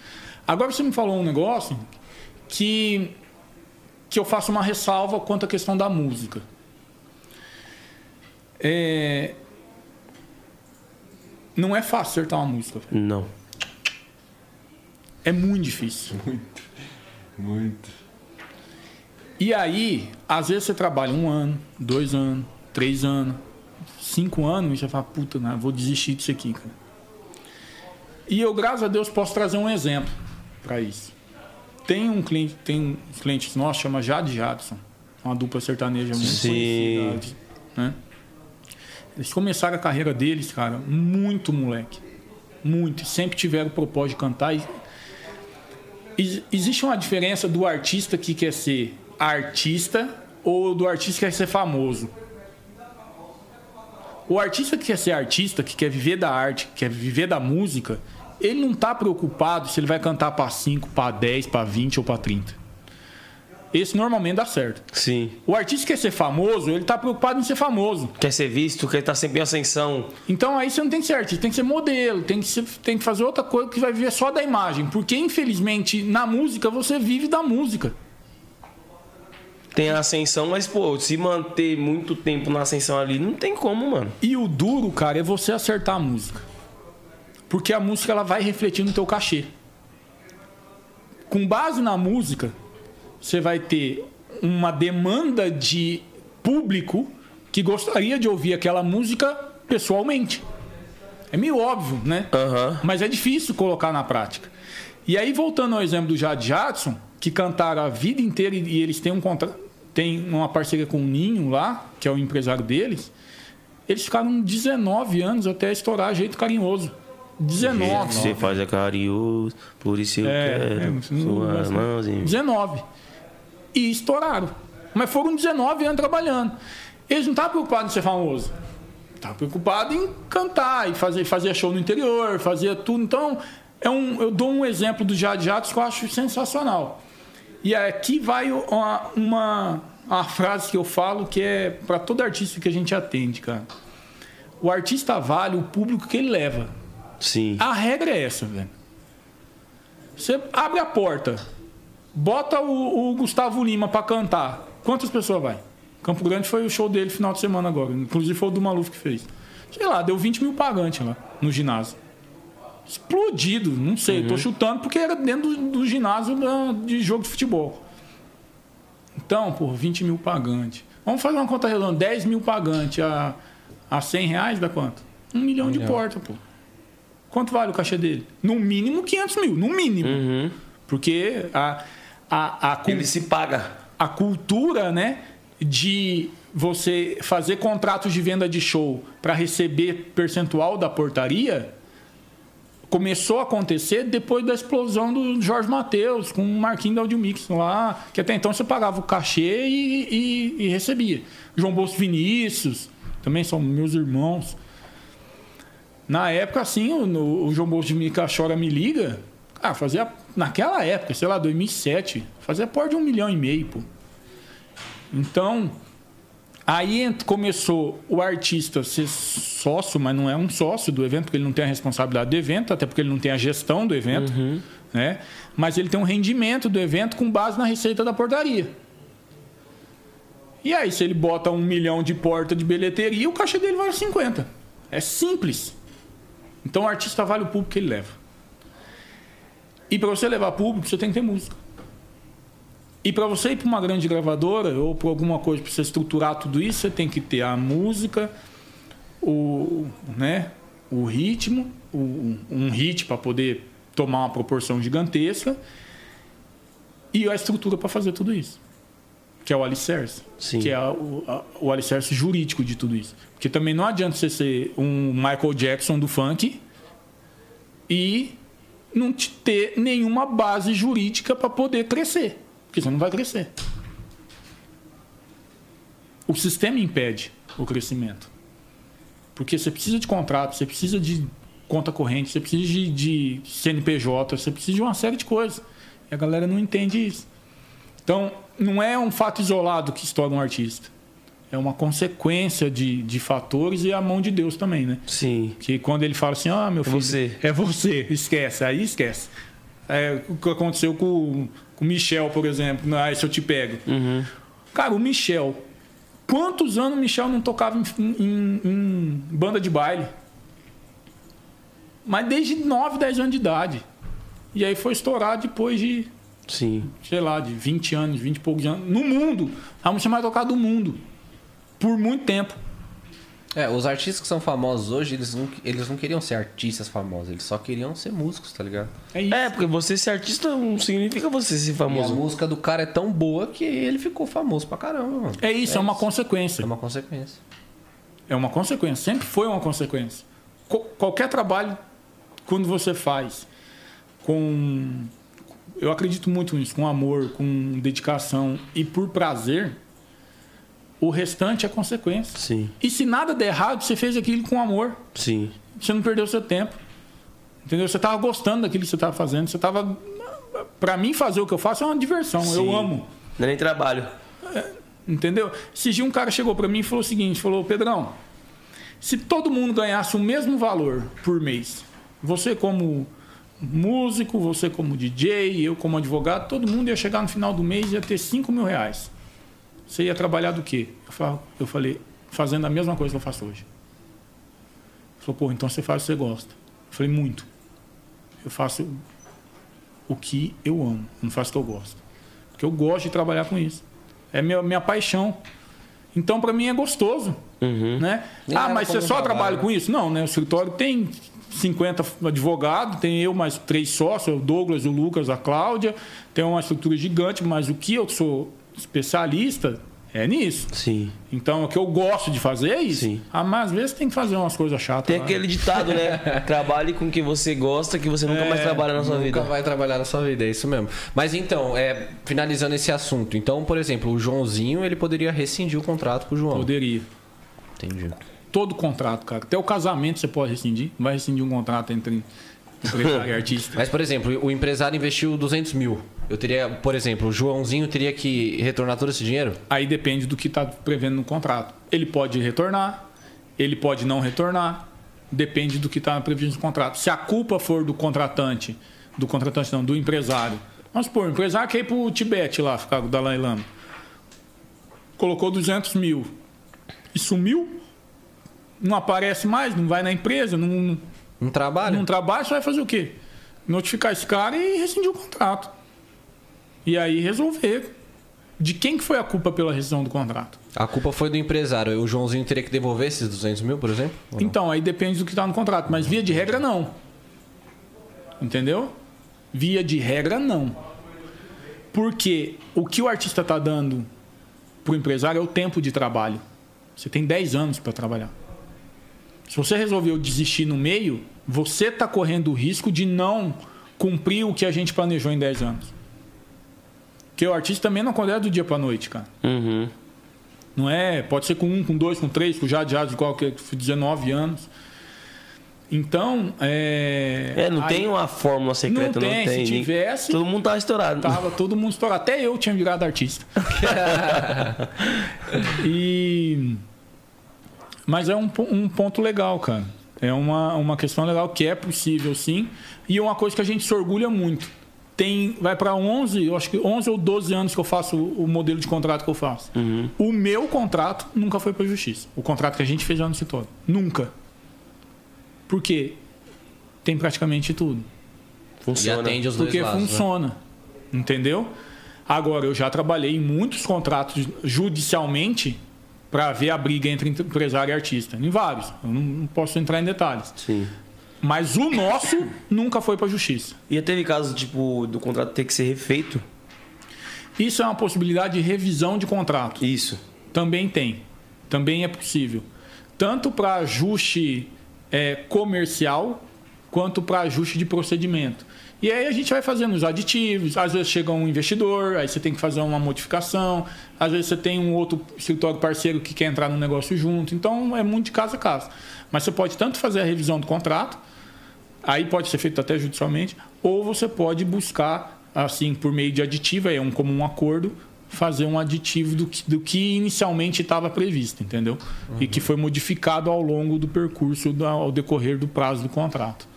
Agora você me falou um negócio que, que eu faço uma ressalva quanto à questão da música. É, não é fácil acertar uma música. Não. É muito difícil. Muito. E aí, às vezes você trabalha um ano, dois anos, três anos, cinco anos, e você fala, puta, né, vou desistir disso aqui, cara. E eu, graças a Deus, posso trazer um exemplo para isso. Tem um cliente, tem um cliente nosso, chama Jade Jadson, uma dupla sertaneja muito Sim. conhecida. Né? Eles começaram a carreira deles, cara, muito moleque. muito, sempre tiveram o propósito de cantar. E- existe uma diferença do artista que quer ser artista ou do artista que quer ser famoso. O artista que quer ser artista, que quer viver da arte, que quer viver da música, ele não está preocupado se ele vai cantar para 5, para 10, para 20 ou para 30. Esse normalmente dá certo. Sim. O artista que quer ser famoso, ele tá preocupado em ser famoso. Quer ser visto, quer estar sempre em ascensão. Então aí você não tem que ser artista, tem que ser modelo, tem que, ser- tem que fazer outra coisa que vai viver só da imagem. Porque, infelizmente, na música você vive da música. Tem a ascensão, mas, pô, se manter muito tempo na ascensão ali, não tem como, mano. E o duro, cara, é você acertar a música. Porque a música ela vai refletir no teu cachê. Com base na música, você vai ter uma demanda de público que gostaria de ouvir aquela música pessoalmente. É meio óbvio, né? Aham. Mas é difícil colocar na prática. E aí, voltando ao exemplo do Jade Jadson, que cantaram a vida inteira e eles têm um contra... tem uma parceria com o Ninho lá, que é o empresário deles, eles ficaram 19 anos até estourar jeito carinhoso. 19. Você faz é carinhoso, por isso eu É, quero é, suas mãos em 19. E estouraram. Mas foram 19 anos trabalhando. Eles não estavam preocupados em ser famoso. Estavam preocupados em cantar e fazer, fazer show no interior, fazer tudo. Então, é um, eu dou um exemplo do Jade Jatos que eu acho sensacional. E aqui vai uma, uma, uma frase que eu falo que é para todo artista que a gente atende, cara. O artista vale o público que ele leva. Sim. A regra é essa, velho. Você abre a porta, bota o, o Gustavo Lima pra cantar. Quantas pessoas vai? Campo Grande foi o show dele final de semana agora. Inclusive foi o do Maluf que fez. Sei lá, deu 20 mil pagantes lá no ginásio. Explodido, não sei, tô chutando porque era dentro do, do ginásio da- de jogo de futebol. Então, por 20 mil pagantes. Vamos fazer uma conta redonda: 10 mil pagantes a, a 100 reais dá quanto? Um milhão de porta, pô. Quanto vale o cachê dele? No mínimo 500 mil, no mínimo. Porque a, a, a, Ele se paga. a cultura, né, de você fazer contratos de venda de show para receber percentual da portaria começou a acontecer depois da explosão do Jorge Matheus com o Marquinhos da Audiomix lá, que até então você pagava o cachê e, e- e recebia. João Bolso Vinícius, também são meus irmãos. Na época, assim, o, o João Bolso de Mica Chora Me Liga, ah, fazia, naquela época, sei lá, 2007, fazia por de um milhão e meio, pô. Então, aí começou o artista ser sócio, mas não é um sócio do evento, porque ele não tem a responsabilidade do evento, até porque ele não tem a gestão do evento, né? Mas ele tem um rendimento do evento com base na receita da portaria. E aí, se ele bota um milhão de porta de bilheteria, o caixa dele vale 50. É simples. Então o artista vale o público que ele leva. E para você levar público, você tem que ter música. E para você ir para uma grande gravadora ou para alguma coisa para você estruturar tudo isso, você tem que ter a música, o, né, o ritmo, o- um hit para poder tomar uma proporção gigantesca e a estrutura para fazer tudo isso. Que é o alicerce. Sim. Que é o, a- o alicerce jurídico de tudo isso. Porque também não adianta você ser um Michael Jackson do funk e não te ter nenhuma base jurídica para poder crescer. Porque você não vai crescer. O sistema impede o crescimento. Porque você precisa de contrato, você precisa de conta corrente, você precisa de, de CNPJ, você precisa de uma série de coisas. E a galera não entende isso. Então, não é um fato isolado que estoura um artista. É uma consequência de, de fatores e a mão de Deus também, né? Sim. Que quando ele fala assim, ah, meu filho. você. É você, esquece, aí esquece. É, o que aconteceu com, o Michel, por exemplo, Ah, se eu te pego. Cara, o Michel. Quantos anos o Michel não tocava em, em- em banda de baile? Mas desde 9, 10 anos de idade. E aí foi estourar depois de, Sim. sei lá, de 20 anos, 20 e poucos anos. No mundo. A música mais tocada do mundo. Por muito tempo. É, os artistas que são famosos hoje, eles não, eles não queriam ser artistas famosos, eles só queriam ser músicos, tá ligado? É isso. É, porque você ser artista não significa você ser E a famoso. música do cara é tão boa que ele ficou famoso pra caramba, mano. É isso, é, uma consequência. É uma consequência. É uma consequência, sempre foi uma consequência. Co- qualquer trabalho quando você faz com. Eu acredito muito nisso, com amor, com dedicação e por prazer, o restante é consequência. Sim, E se nada der errado, você fez aquilo com amor. sim. Você não perdeu seu tempo. Entendeu? Você estava gostando daquilo que você estava fazendo. Você estava. Para mim, fazer o que eu faço é uma diversão. sim. Eu amo. Não é nem trabalho. Entendeu? Esse dia um cara chegou para mim e falou o seguinte: falou, Pedrão, se todo mundo ganhasse o mesmo valor por mês, você como músico, você como DJ, eu como advogado, todo mundo ia chegar no final do mês e ia ter 5 mil reais. Você ia trabalhar do quê? Eu falo- Eu falei, fazendo a mesma coisa que eu faço hoje. Ele falou, pô, então você faz o que você gosta. Eu falei, muito. Eu faço o que eu amo, não faço o que eu gosto. Porque eu gosto de trabalhar com isso. É minha, minha paixão. Então, para mim, é gostoso. Uhum. Né? Ah, mas você só trabalho, trabalha né? com isso? Não, né? O escritório tem 50 advogados, tem eu mais três sócios, o Douglas, o Lucas, a Cláudia. Tem uma estrutura gigante, mas o que eu sou especialista é nisso. Sim. Então, o que eu gosto de fazer é isso. Sim. Ah, mas às vezes tem que fazer umas coisas chatas. Tem lá. aquele ditado, né? Trabalhe com quem você gosta, que você nunca mais trabalha na sua Nunca vida. vai trabalhar na sua vida, é isso mesmo. Mas então, é, finalizando esse assunto. Então, por exemplo, o Joãozinho, ele poderia rescindir o contrato com o João. Poderia. Entendi. Todo contrato, cara. Até o casamento você pode rescindir. Não vai rescindir um contrato entre empresário artista. Mas, por exemplo, o empresário investiu 200 mil. Eu teria, por exemplo, o Joãozinho teria que retornar todo esse dinheiro? Aí depende do que está prevendo no contrato. Ele pode retornar, ele pode não retornar, depende do que está previsto no contrato. Se a culpa for do contratante, do contratante não, do empresário. Vamos supor, o empresário quer ir para o Tibete lá, ficar com o Dalai Lama. Colocou 200 mil e sumiu, não aparece mais, não vai na empresa, não, Um trabalho? não trabalha, você vai fazer o quê? Notificar esse cara e rescindir o contrato. E aí resolver. De quem que foi a culpa pela rescisão do contrato? A culpa foi do empresário. O Joãozinho teria que devolver esses 200 mil, por exemplo? Não? Então, aí depende do que está no contrato. Mas via de regra, não. Entendeu? Via de regra, não. Porque o que o artista está dando para o empresário é o tempo de trabalho. Você tem 10 anos para trabalhar. Se você resolveu desistir no meio, você está correndo o risco de não cumprir o que a gente planejou em 10 anos. Porque o artista também não acontece do dia para noite, cara. Uhum. Não é? Pode ser com um, com dois, com três, com já já de qualquer 19 anos. Então, é. É, não aí tem uma fórmula secreta, não tem, tem. se tivesse- Todo mundo tá estourado. Tava todo mundo estourado. Até eu tinha virado artista. e. Mas é um, um ponto legal, cara. É uma, uma questão legal que é possível, sim. E é uma coisa que a gente se orgulha muito. Tem, vai para 11, eu acho que 11 ou 12 anos que eu faço o, o modelo de contrato que eu faço. O meu contrato nunca foi para justiça. O contrato que a gente fez já no setor. Nunca. Por quê? Tem praticamente tudo. E Funciona. atende os dois Porque lados. né? funciona. Entendeu? Agora, eu já trabalhei em muitos contratos judicialmente para ver a briga entre empresário e artista. Em vários. Eu não, não posso entrar em detalhes. Sim. Mas o nosso nunca foi para justiça. E teve caso, tipo, do contrato ter que ser refeito? Isso é uma possibilidade de revisão de contrato. Isso. Também tem. Também é possível. Tanto para ajuste é, comercial, quanto para ajuste de procedimento. E aí a gente vai fazendo os aditivos. Às vezes chega um investidor, aí você tem que fazer uma modificação. Às vezes você tem um outro escritório parceiro que quer entrar no negócio junto. Então é muito de casa a casa. Mas você pode tanto fazer a revisão do contrato, aí pode ser feito até judicialmente, ou você pode buscar, assim, por meio de aditivo, é um comum acordo, fazer um aditivo do que, do que inicialmente estava previsto, entendeu? E que foi modificado ao longo do percurso, ao decorrer do prazo do contrato.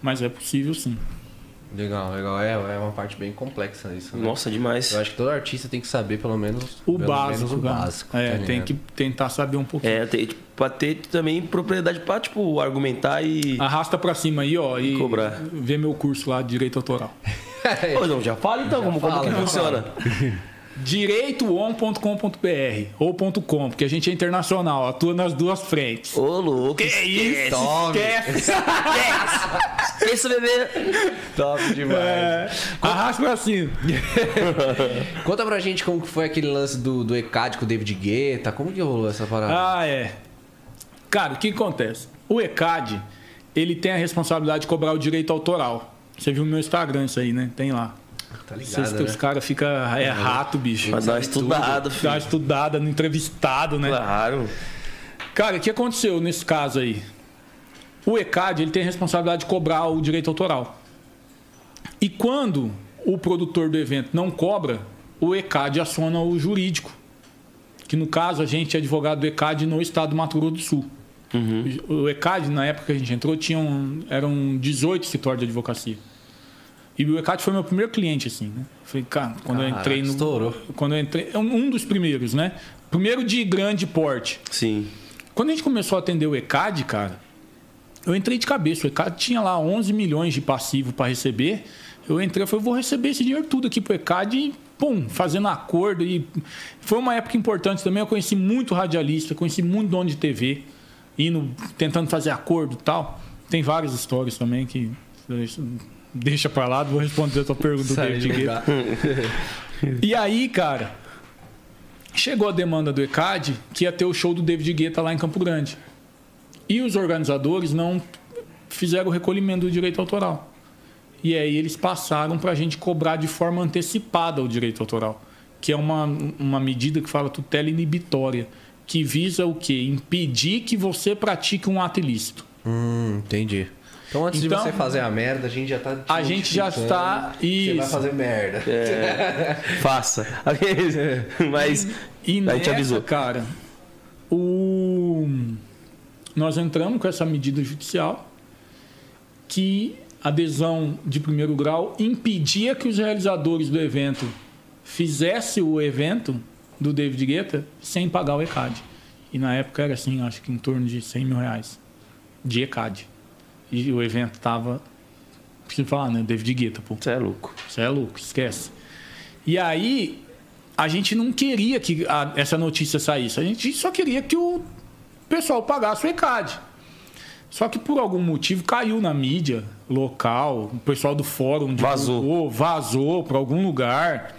Mas é possível sim. Legal, legal. É, é uma parte bem complexa isso. Né? Nossa, demais. Eu acho que todo artista tem que saber pelo menos O pelo básico, menos o cara. básico. É, tá tem que tentar saber um pouquinho. É, tem, tipo, pra ter também propriedade pra, tipo, argumentar e. Arrasta pra cima aí, ó, e Cobrar. vê meu curso lá de direito autoral. Pô, não, já fala então como, como fala, que já funciona. direitoon.com.br ou .com, porque a gente é internacional, atua nas duas frentes. Ô, louco. Que isso? Tome. Esquece. Esse bebê. Top demais. É, arrasta pra cima. Conta pra gente como que foi aquele lance do, do ECAD com o David Guetta. Como que rolou essa parada? Ah, é. Cara, o que acontece? O ECAD, ele tem a responsabilidade de cobrar o direito autoral. Você viu no meu Instagram isso aí, né? Tem lá. Tá Vocês, ligado, né? Os caras ficam. É rato, bicho. Mas dá uma estudada, Dá uma filho. estudada no entrevistado, né? Claro. Cara, o que aconteceu nesse caso aí? O ECAD ele tem a responsabilidade de cobrar o direito autoral. E quando o produtor do evento não cobra, o ECAD aciona o jurídico. Que no caso a gente é advogado do ECAD no estado do Mato Grosso do Sul. O ECAD, na época que a gente entrou, tinham, eram 18 escritórios de advocacia. E o ECAD foi meu primeiro cliente, assim, né? Falei, cara, quando eu Caraca, entrei no. estourou. Quando eu entrei. é Um dos primeiros, né? Primeiro de grande porte. Sim. Quando a gente começou a atender o ECAD, cara, eu entrei de cabeça. O ECAD tinha lá 11 milhões de passivo para receber. Eu entrei e falei, vou receber esse dinheiro tudo aqui pro ECAD e, pum, fazendo acordo. E foi uma época importante também. Eu conheci muito radialista, conheci muito dono de TV, indo, tentando fazer acordo e tal. Tem várias histórias também que. Deixa pra lá, vou responder a tua pergunta do David Guetta. E aí, cara, chegou a demanda do ECAD que ia ter o show do David Guetta lá em Campo Grande. E os organizadores não fizeram o recolhimento do direito autoral. E aí eles passaram para a gente cobrar de forma antecipada o direito autoral, que é uma, uma medida que fala tutela inibitória, que visa o quê? Impedir que você pratique um ato ilícito. Hum, entendi. Então antes Então, de você fazer a merda, a gente já tá. a gente já está- que Você vai fazer merda. Faça. Mas E a nessa, gente avisou. cara, o... nós entramos com essa medida judicial que a adesão de primeiro grau impedia que os realizadores do evento fizessem o evento do David Guetta sem pagar o ECAD. E na época era assim, acho que em torno de 100 mil reais de ECAD. E o evento tava... Preciso falar, né? David Guetta, pô. Você é louco. Você é louco, esquece. E aí, a gente não queria que a- essa notícia saísse. A gente só queria que o pessoal pagasse o ECAD. Só que por algum motivo caiu na mídia local, o pessoal do fórum Vazou. divulgou, vazou para algum lugar.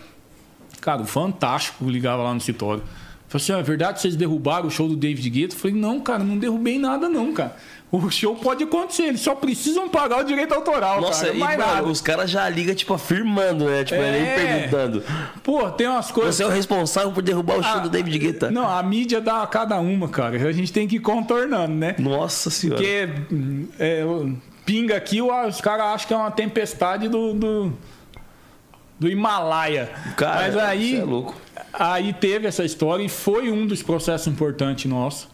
Cara, o Fantástico ligava lá no escritório. Falei assim, "Ah, é verdade vocês derrubaram o show do David Guetta? Eu falei, não, cara, não derrubei nada não, cara. O show pode acontecer, eles só precisam pagar o direito autoral, Nossa, cara. e, mano, nada. os caras já ligam, tipo, afirmando, né? Tipo, É. nem perguntando. Pô, tem umas coisas... Você é o responsável por derrubar o show Ah, do David Guetta. Não, a mídia dá a cada uma, cara. A gente tem que ir contornando, né? Nossa senhora. Porque hum, é, pinga aqui, os caras acham que é uma tempestade do, do, do Himalaia. Cara, Mas aí, você é louco. aí teve essa história e foi um dos processos importantes nossos.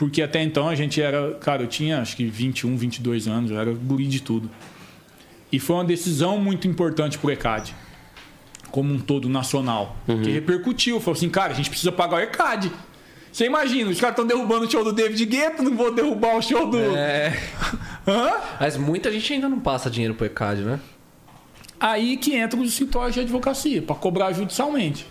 Porque até então a gente era. Cara, eu tinha acho que 21, 22 anos, eu era guri de tudo. E foi uma decisão muito importante pro ECAD, como um todo nacional. Que repercutiu. Falou assim, cara, a gente precisa pagar o ECAD. Você imagina, os caras estão derrubando o show do David Guetta, não vou derrubar o show do. É. Hã? Mas muita gente ainda não passa dinheiro pro ECAD, né? Aí que entra os escritórios de advocacia, para cobrar judicialmente.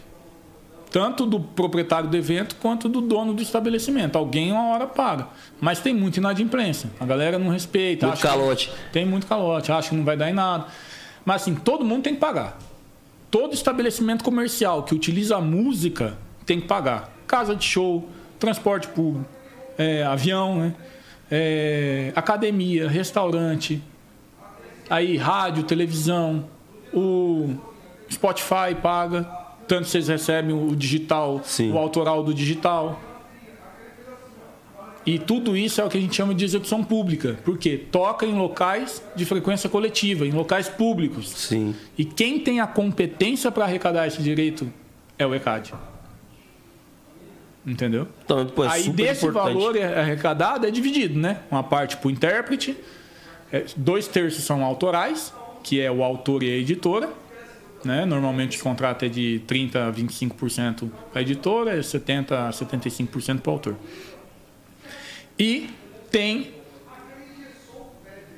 Tanto do proprietário do evento quanto do dono do estabelecimento. Alguém uma hora paga. Mas tem muito inadimplência. A galera não respeita. Muito calote. Tem muito calote, acha que não vai dar em nada. Mas assim, todo mundo tem que pagar. Todo estabelecimento comercial que utiliza a música tem que pagar. Casa de show, transporte público, é, avião, né? É, academia, restaurante, aí rádio, televisão, o Spotify paga, tanto vocês recebem o digital, Sim. o autoral do digital. E tudo isso é o que a gente chama de execução pública, porque toca em locais de frequência coletiva, em locais públicos. Sim. E quem tem a competência para arrecadar esse direito é o ECAD. Entendeu? Então, pô, é Aí desse importante. valor arrecadado é dividido, né? Uma parte para o intérprete, é, dois terços são autorais, que é o autor e a editora. Né? Normalmente o contrato é de 30% a 25% para a editora e 70% a 75% para o autor. E tem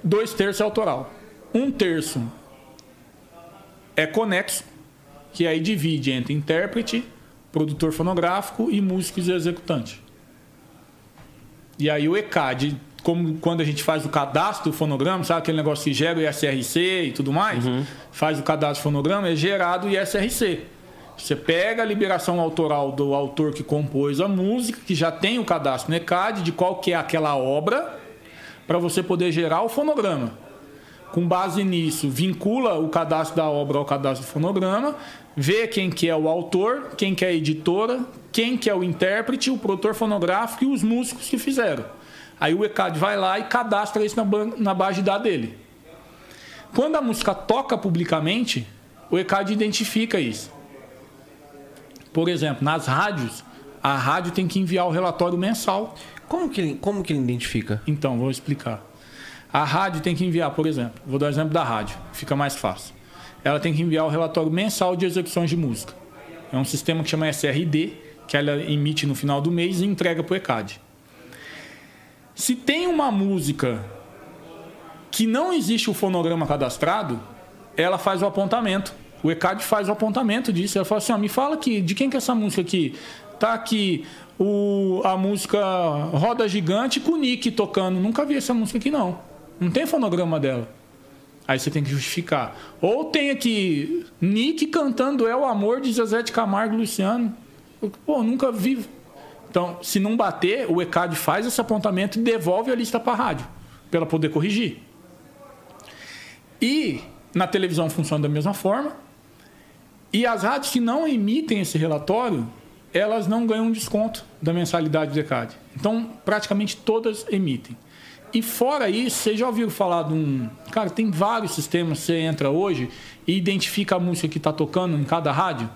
dois terços autoral. Um terço é conexo, que aí divide entre intérprete, produtor fonográfico e músicos e executante. E aí o ECAD, como quando a gente faz o cadastro do fonograma, sabe aquele negócio que gera o ISRC e tudo mais? Faz o cadastro do fonograma, é gerado o ISRC. Você pega a liberação autoral do autor que compôs a música, que já tem o cadastro no ECAD, de qual que é aquela obra, para você poder gerar o fonograma. Com base nisso, vincula o cadastro da obra ao cadastro do fonograma, vê quem que é o autor, quem que é a editora, quem que é o intérprete, o produtor fonográfico e os músicos que fizeram. Aí o ECAD vai lá e cadastra isso na, base de dados dele. Quando a música toca publicamente, o ECAD identifica isso. Por exemplo, nas rádios, a rádio tem que enviar o relatório mensal. Como que ele, como que ele identifica? Então, vou explicar. A rádio tem que enviar, por exemplo, vou dar o exemplo da rádio, fica mais fácil. Ela tem que enviar o relatório mensal de execuções de música. É um sistema que chama SRD, que ela emite no final do mês e entrega para o ECAD. Se tem uma música que não existe o fonograma cadastrado, ela faz o apontamento. O ECAD faz o apontamento disso. Ela fala assim: ó, me fala aqui, de quem que é essa música aqui? Tá aqui o, a música Roda Gigante com o Nick tocando. Nunca vi essa música aqui, não. Não tem fonograma dela. Aí você tem que justificar. Ou tem aqui Nick cantando É o Amor de Zezé de Camargo e Luciano. Pô, nunca vi. Então, se não bater, o ECAD faz esse apontamento e devolve a lista para a rádio, para ela poder corrigir. E na televisão funciona da mesma forma. E as rádios que não emitem esse relatório, elas não ganham desconto da mensalidade do ECAD. Então, praticamente todas emitem. E fora isso, vocês já ouviram falar de um. Cara, tem vários sistemas. Você entra hoje e identifica a música que está tocando em cada rádio.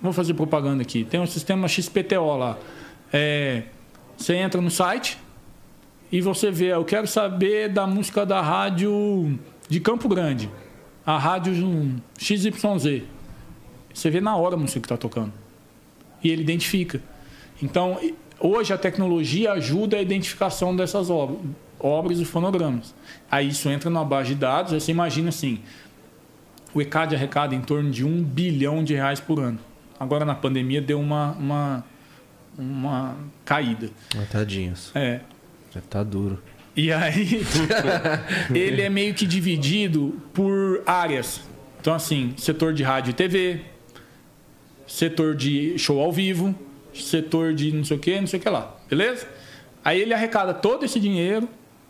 Vou fazer propaganda aqui. Tem um sistema XPTO lá. É, você entra no site e você vê, eu quero saber da música da rádio de Campo Grande, a rádio XYZ. Você vê na hora a música que está tocando. E ele identifica. Então, hoje a tecnologia ajuda a identificação dessas obras, obras e fonogramas. Aí isso entra na base de dados, aí você imagina assim, o ECAD arrecada em torno de um bilhão de reais por ano. Agora na pandemia deu uma, uma, uma caída. Tadinhos. É. Já tá duro. E aí, ele é meio que dividido por áreas. Então, assim, setor de rádio e TV, setor de show ao vivo, setor de não sei o que, não sei o que lá. Beleza? Aí ele arrecada todo esse dinheiro.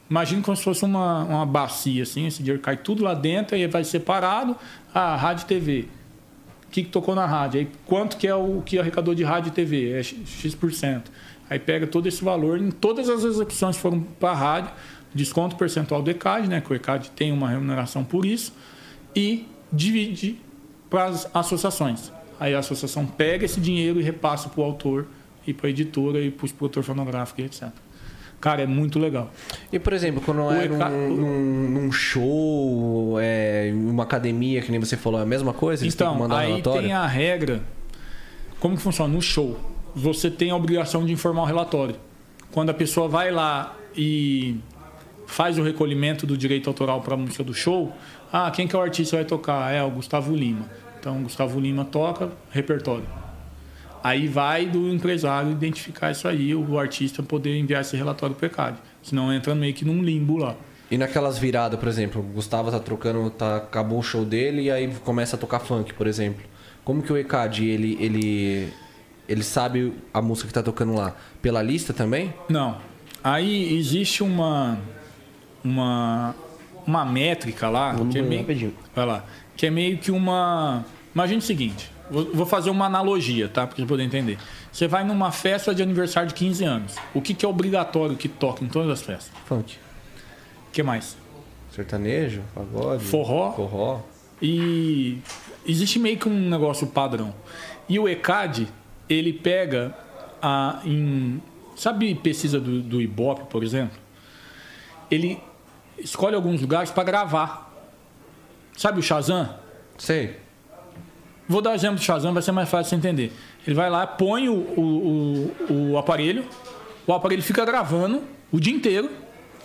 Imagina como se fosse uma, uma bacia, assim. Esse dinheiro cai tudo lá dentro e vai separado. Ah, rádio e TV. O que, que tocou na rádio? Aí quanto que é o que arrecadou de rádio e TV? É X%. Aí pega todo esse valor, em todas as execuções foram para a rádio, desconto percentual do ECAD, né, que o ECAD tem uma remuneração por isso, e divide para as associações. Aí a associação pega esse dinheiro e repassa para o autor e para a editora e para o produtor fonográfico, etc. Cara, é muito legal. E, por exemplo, quando o é ECA... num, num, num, show, é, uma academia, que nem você falou, é a mesma coisa? Então, aí relatório? tem a regra. Como que funciona? No show você tem a obrigação de informar o relatório. Quando a pessoa vai lá e faz o recolhimento do direito autoral para a música do show, ah, quem que é o artista que vai tocar? É o Gustavo Lima. Então, Gustavo Lima toca repertório. Aí vai do empresário identificar isso aí, o artista poder enviar esse relatório para o ECAD. Senão entra meio que num limbo lá. E naquelas viradas, por exemplo, o Gustavo tá trocando, tá, acabou o show dele e aí começa a tocar funk, por exemplo. Como que o ECAD, ele, ele ele sabe a música que está tocando lá pela lista também? Não. Aí existe uma uma uma métrica lá Vamos que é meio, vai lá, que é meio que uma Imagine o seguinte, vou fazer uma analogia, tá? Para você poder entender. Você vai numa festa de aniversário de 15 anos. O que, que é obrigatório que toca em todas as festas? Funk. O que mais? Sertanejo, pagode, forró. Forró. E existe meio que um negócio padrão. E o ECAD, ele pega a, em. Sabe pesquisa do, do Ibope, por exemplo? Ele escolhe alguns lugares para gravar. Sabe o Shazam? Sei. Vou dar o exemplo do Shazam, vai ser mais fácil de você entender. Ele vai lá, põe o, o, o, o aparelho, o aparelho fica gravando o dia inteiro,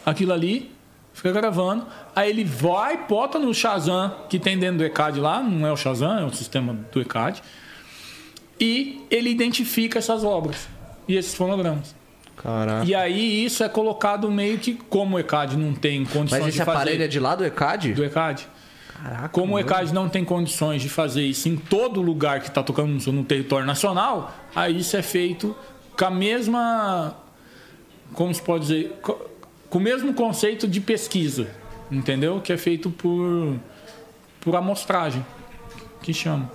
aquilo ali, fica gravando. Aí ele vai, bota no Shazam que tem dentro do ECAD lá, não é o Shazam, é o sistema do ECAD e ele identifica essas obras e esses fonogramas. Caraca. E aí isso é colocado meio que como o ECAD não tem condições de fazer. Mas esse aparelho é de lá do ECAD? Do ECAD. Caraca, como o ECAD não tem condições de fazer isso em todo lugar que está tocando no território nacional, aí isso é feito com a mesma. Como se pode dizer? com o mesmo conceito de pesquisa, entendeu? Que é feito por, por amostragem, que chama.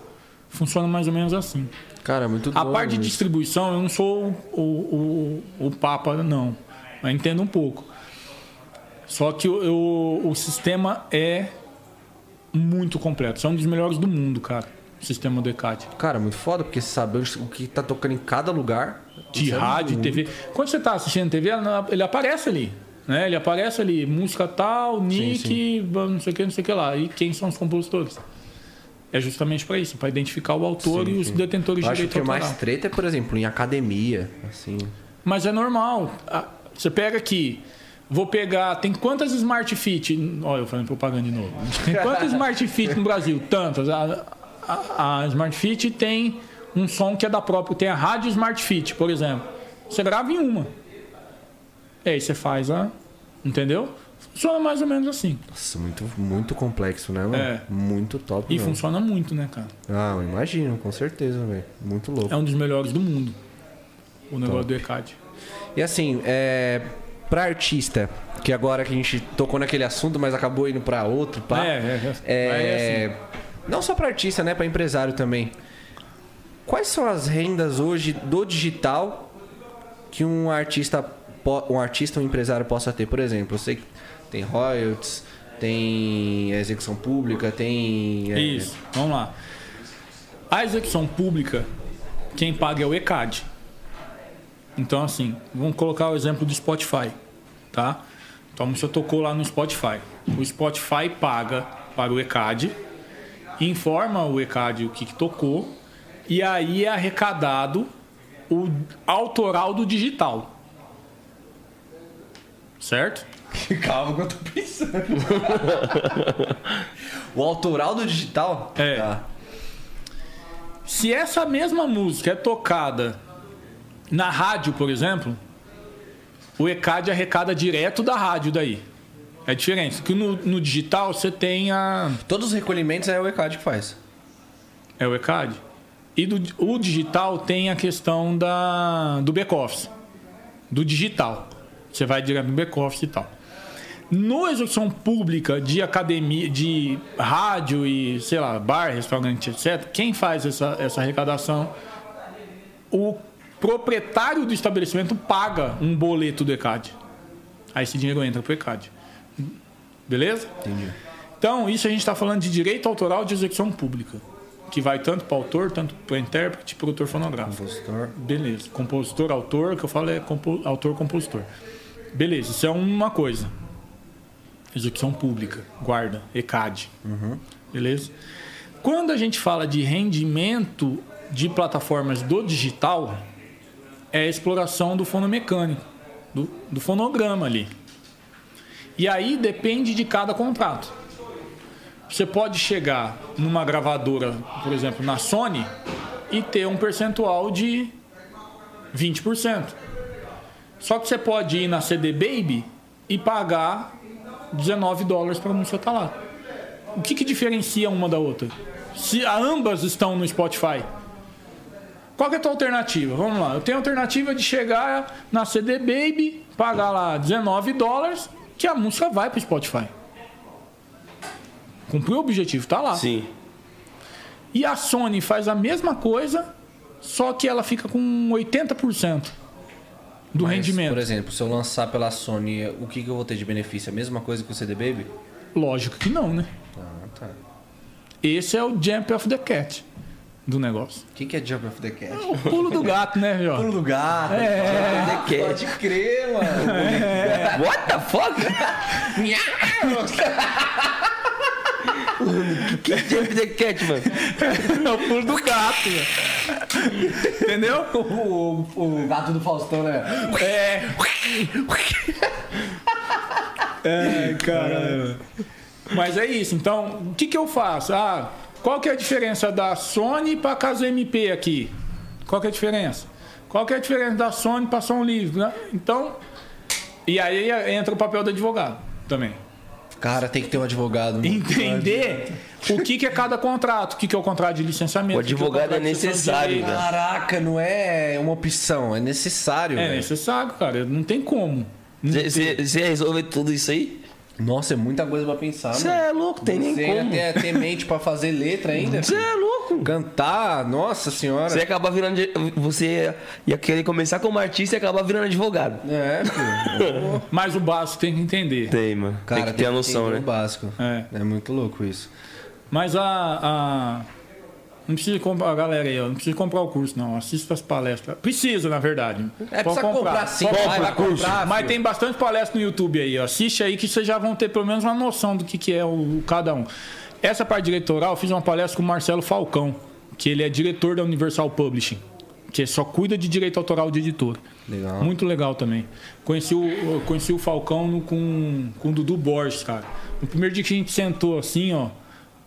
Funciona mais ou menos assim. Cara, é muito A parte de isso. distribuição, eu não sou o, o, o, o papa, não. Eu entendo um pouco. Só que o, o, o sistema é muito completo. É um dos melhores do mundo, cara. O sistema do ECAD. Cara, muito foda, porque você sabe o que tá tocando em cada lugar. De é rádio, TV. Quando você tá assistindo TV, ele aparece ali. Né? Ele aparece ali, música tal, nick, não sei o que, não sei o que lá. E quem são os compositores? É justamente para isso, para identificar o autor Sim, e os sim. detentores de acho direito que é mais autoral. treta é, por exemplo, em academia, assim. Mas é normal. Você pega aqui, vou pegar. Tem quantas Smart Fit? Olha, eu falando propaganda de novo. Tem quantas Smart Fit no Brasil? Tantas. A, a- a Smart Fit tem um som que é da própria. Tem a rádio Smart Fit, por exemplo. Você grava em uma. E aí você faz a. Entendeu? Funciona mais ou menos assim. Nossa, muito, muito complexo, né, mano? É. Muito top. E mesmo. funciona muito, né, cara? Ah, eu imagino, com certeza, velho. Muito louco. É um dos melhores do mundo. O negócio do ECAD. E assim, é. Pra artista, que agora que a gente tocou naquele assunto, mas acabou indo pra outro, pá. É, é, é. É, é assim. Não só pra artista, né? Pra empresário também. Quais são as rendas hoje do digital que um artista, um artista, um empresário possa ter? Por exemplo, eu sei que tem royalties, tem execução pública, tem. é, Isso, vamos lá. A execução pública, quem paga é o ECAD. Então, assim, vamos colocar o exemplo do Spotify, tá? Então, você tocou lá no Spotify. O Spotify paga para o ECAD, informa o ECAD o que, que tocou, e aí é arrecadado o autoral do digital. Certo? Calma que eu tô pensando. o autoral do digital? É. Tá. Se essa mesma música é tocada na rádio, por exemplo, o ECAD arrecada direto da rádio daí. É diferente. Que no, no digital você tem a. Todos os recolhimentos é o ECAD que faz. É o ECAD. E do, o digital tem a questão da, do back-office. Do digital. Você vai direto no back-office e tal. No execução pública de academia, de rádio e, sei lá, bar, restaurante, etc., quem faz essa, essa arrecadação? O proprietário do estabelecimento paga um boleto do ECAD. Aí esse dinheiro entra pro ECAD. Beleza? Entendi. Então, isso a gente está falando de direito autoral de execução pública. Que vai tanto para autor, tanto para intérprete, produtor fonográfico. Compositor. Beleza. Compositor, autor, que eu falo é compo- autor, compositor. Beleza, isso é uma coisa. Execução pública, guarda, ECAD. Beleza? Quando a gente fala de rendimento de plataformas do digital, é a exploração do fonomecânico, do, do fonograma ali. E aí depende de cada contrato. Você pode chegar numa gravadora, por exemplo, na Sony, e ter um percentual de 20%. Só que você pode ir na CD Baby e pagar 19 dólares para a música estar lá. O que, que diferencia uma da outra? Se ambas estão no Spotify. Qual que é a tua alternativa? Vamos lá. Eu tenho a alternativa de chegar na CD Baby, pagar lá 19 dólares, que a música vai para o Spotify. Cumpriu o objetivo, tá lá. Sim. E a Sony faz a mesma coisa, só que ela fica com 80% do Mas, rendimento. Por exemplo, se eu lançar pela Sony, o que, que eu vou ter de benefício? A mesma coisa que o CD Baby? Lógico que não, né? Ah, tá. Esse é o jump of the cat do negócio. O que, que é Jump of the Cat? O pulo do gato, né, Jó? Pulo do gato. É. The Cat. Pode crer, mano. What the fuck? que Jump the Cat, mano? É o pulo do gato, velho. Entendeu? o, o gato do Faustão, né? É. É, cara. Mas é isso. Então, o que, que eu faço? Ah, qual que é a diferença da Sony para Caso MP aqui? Qual que é a diferença? Qual que é a diferença da Sony para Som Livre? né? Então, e aí entra o papel do advogado também. Cara, tem que ter um advogado. Entender o que, que é cada contrato, o que, que é o contrato de licenciamento. O o que que é advogado é de necessário. Caraca, não é uma opção, é necessário. É velho. necessário, cara. Não tem como. Você você resolve tudo isso aí? Nossa, é muita coisa pra pensar, Você mano. é louco, tem nem Você como. até ter mente pra fazer letra ainda. Você é louco. Cantar, nossa senhora. Você ia acabar virando. Você ia querer começar como artista e acabar virando advogado. É, filho. Mas o básico tem que entender. Tem, mano. Cara, tem que ter a noção, né? o básico. É. É muito louco isso. Mas a, a- Não precisa comprar, galera aí, ó, não precisa comprar o curso, não. Assista as palestras. Precisa, na verdade. É, Pode precisa comprar, sim. Pode Vai, vai comprar, Mas tem bastante palestra no YouTube aí, ó. Assiste aí que vocês já vão ter pelo menos uma noção do que, que é o, o cada um. Essa parte diretoral, eu fiz uma palestra com o Marcelo Falcão, que ele é diretor da Universal Publishing, que só cuida de direito autoral de editora. Legal. Muito legal também. Conheci o, conheci o Falcão no- com, com o Dudu Borges, cara. No primeiro dia que a gente sentou assim, ó,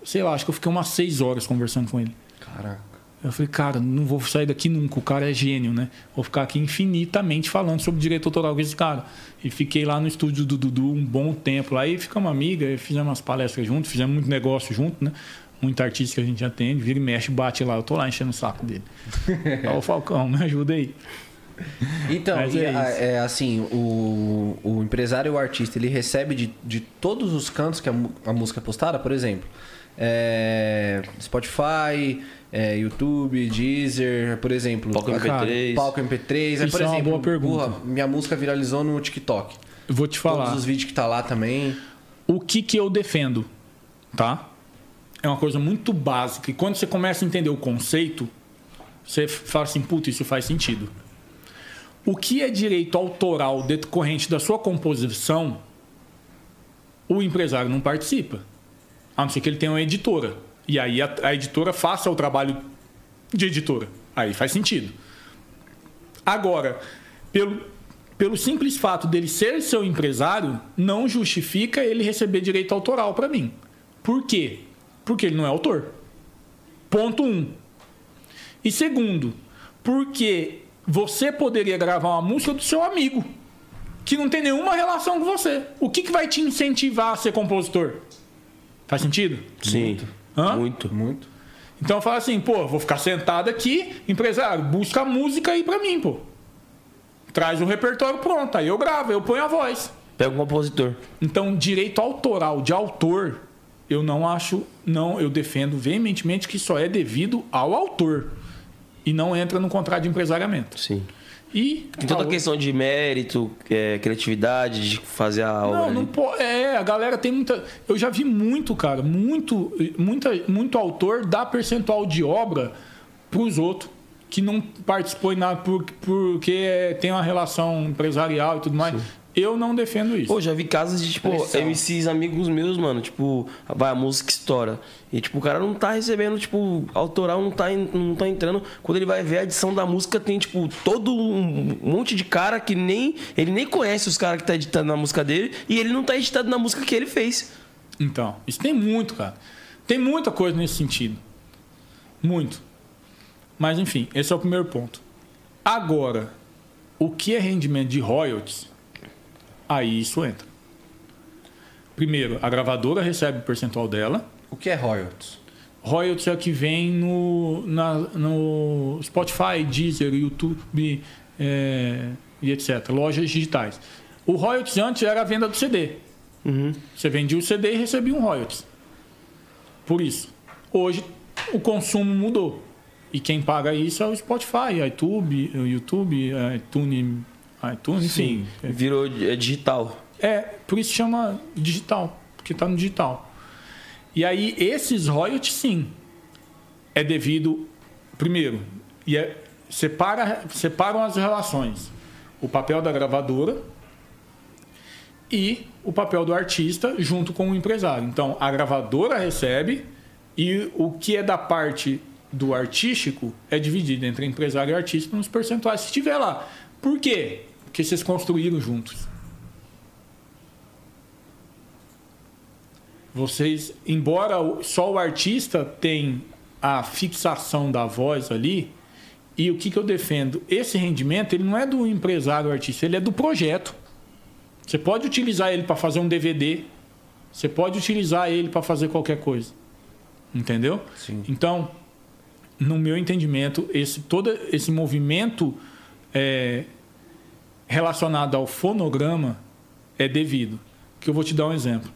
sei lá, acho que eu fiquei umas seis horas conversando com ele. Caraca. Eu falei, cara, não vou sair daqui nunca. O cara é gênio, né? Vou ficar aqui infinitamente falando sobre direito autoral com esse cara. E fiquei lá no estúdio do Dudu um bom tempo. E ficamos amigas, fizemos umas palestras juntos, fizemos muito negócio junto, né? Muito artista que a gente atende, vira e mexe, bate lá. Eu tô lá enchendo o saco dele. Ó, Falcão, me ajuda aí. Então, é isso. é assim, o, o empresário e o artista, ele recebe de, de todos os cantos que a, a música é postada, por exemplo, é, Spotify, é, YouTube, Deezer, por exemplo. Palco MP3. Palco MP3. Aí, Isso por é uma exemplo, boa pergunta. porra, minha música viralizou no TikTok. Eu vou te falar. Todos os vídeos que tá lá também. o que, que eu defendo, tá? É uma coisa muito básica. E quando você começa a entender o conceito, você fala assim, puta, isso faz sentido. O que é direito autoral decorrente da sua composição, o empresário não participa. A não ser que ele tenha uma editora. E aí a, a editora faça o trabalho de editora. Aí faz sentido. Agora, pelo, pelo simples fato dele ser seu empresário, não justifica ele receber direito autoral para mim. Por quê? Porque ele não é autor. Ponto um. E segundo, porque você poderia gravar uma música do seu amigo que não tem nenhuma relação com você. O que, que vai te incentivar a ser compositor? Faz sentido? Sim. Hã? Muito. Muito. Então fala assim, pô, vou ficar sentado aqui, empresário, busca a música aí pra mim, pô. Traz o repertório pronto, aí eu gravo, eu ponho a voz. Pega o compositor. Então, direito autoral de autor, eu não acho, não, eu defendo veementemente que só é devido ao autor e não entra no contrato de empresariamento. Sim. E Tem toda a questão de mérito, é, criatividade, de fazer a obra. Não, não pode. É, a galera tem muita. Eu já vi muito, cara, muito, muita, muito autor dar percentual de obra pros outros que não participou em nada por, porque tem uma relação empresarial e tudo mais. Eu não defendo isso. Pô, já vi casos de, tipo, Pressão. MCs amigos meus, mano, tipo, vai, a música estoura. E, tipo, o cara não tá recebendo, tipo, autoral não tá, não tá entrando. Quando ele vai ver a edição da música, tem, tipo, todo um monte de cara que nem. Ele nem conhece os caras que tá editando na música dele e ele não tá editando na música que ele fez. Então, isso tem muito, cara. Tem muita coisa nesse sentido. Muito. Mas, enfim, esse é o primeiro ponto. Agora, o que é rendimento de royalties? Aí isso entra. Primeiro, a gravadora recebe o percentual dela. O que é royalties? Royalties é o que vem no, na- no Spotify, Deezer, YouTube é, e etc. Lojas digitais. O royalties antes era a venda do CD. Você vendia o CD e recebia um royalties. Por isso. Hoje o consumo mudou. E quem paga isso é o Spotify, iTube, o YouTube, iTunes, iTunes enfim. Virou é, digital. É, por isso chama digital, porque está no digital. E aí, esses royalties, sim, é devido, primeiro, e é, separa, separam as relações. O papel da gravadora e o papel do artista junto com o empresário. Então, a gravadora recebe e o que é da parte do artístico é dividido entre empresário e artista nos percentuais, se tiver lá. Por quê? Porque vocês construíram juntos. Vocês, embora só o artista tem a fixação da voz ali, e o que, que eu defendo? Esse rendimento ele não é do empresário artista, ele é do projeto. Você pode utilizar ele para fazer um DVD, você pode utilizar ele para fazer qualquer coisa. Entendeu? Sim. Então, no meu entendimento, esse, todo esse movimento é, relacionado ao fonograma é devido. Que eu vou te dar um exemplo.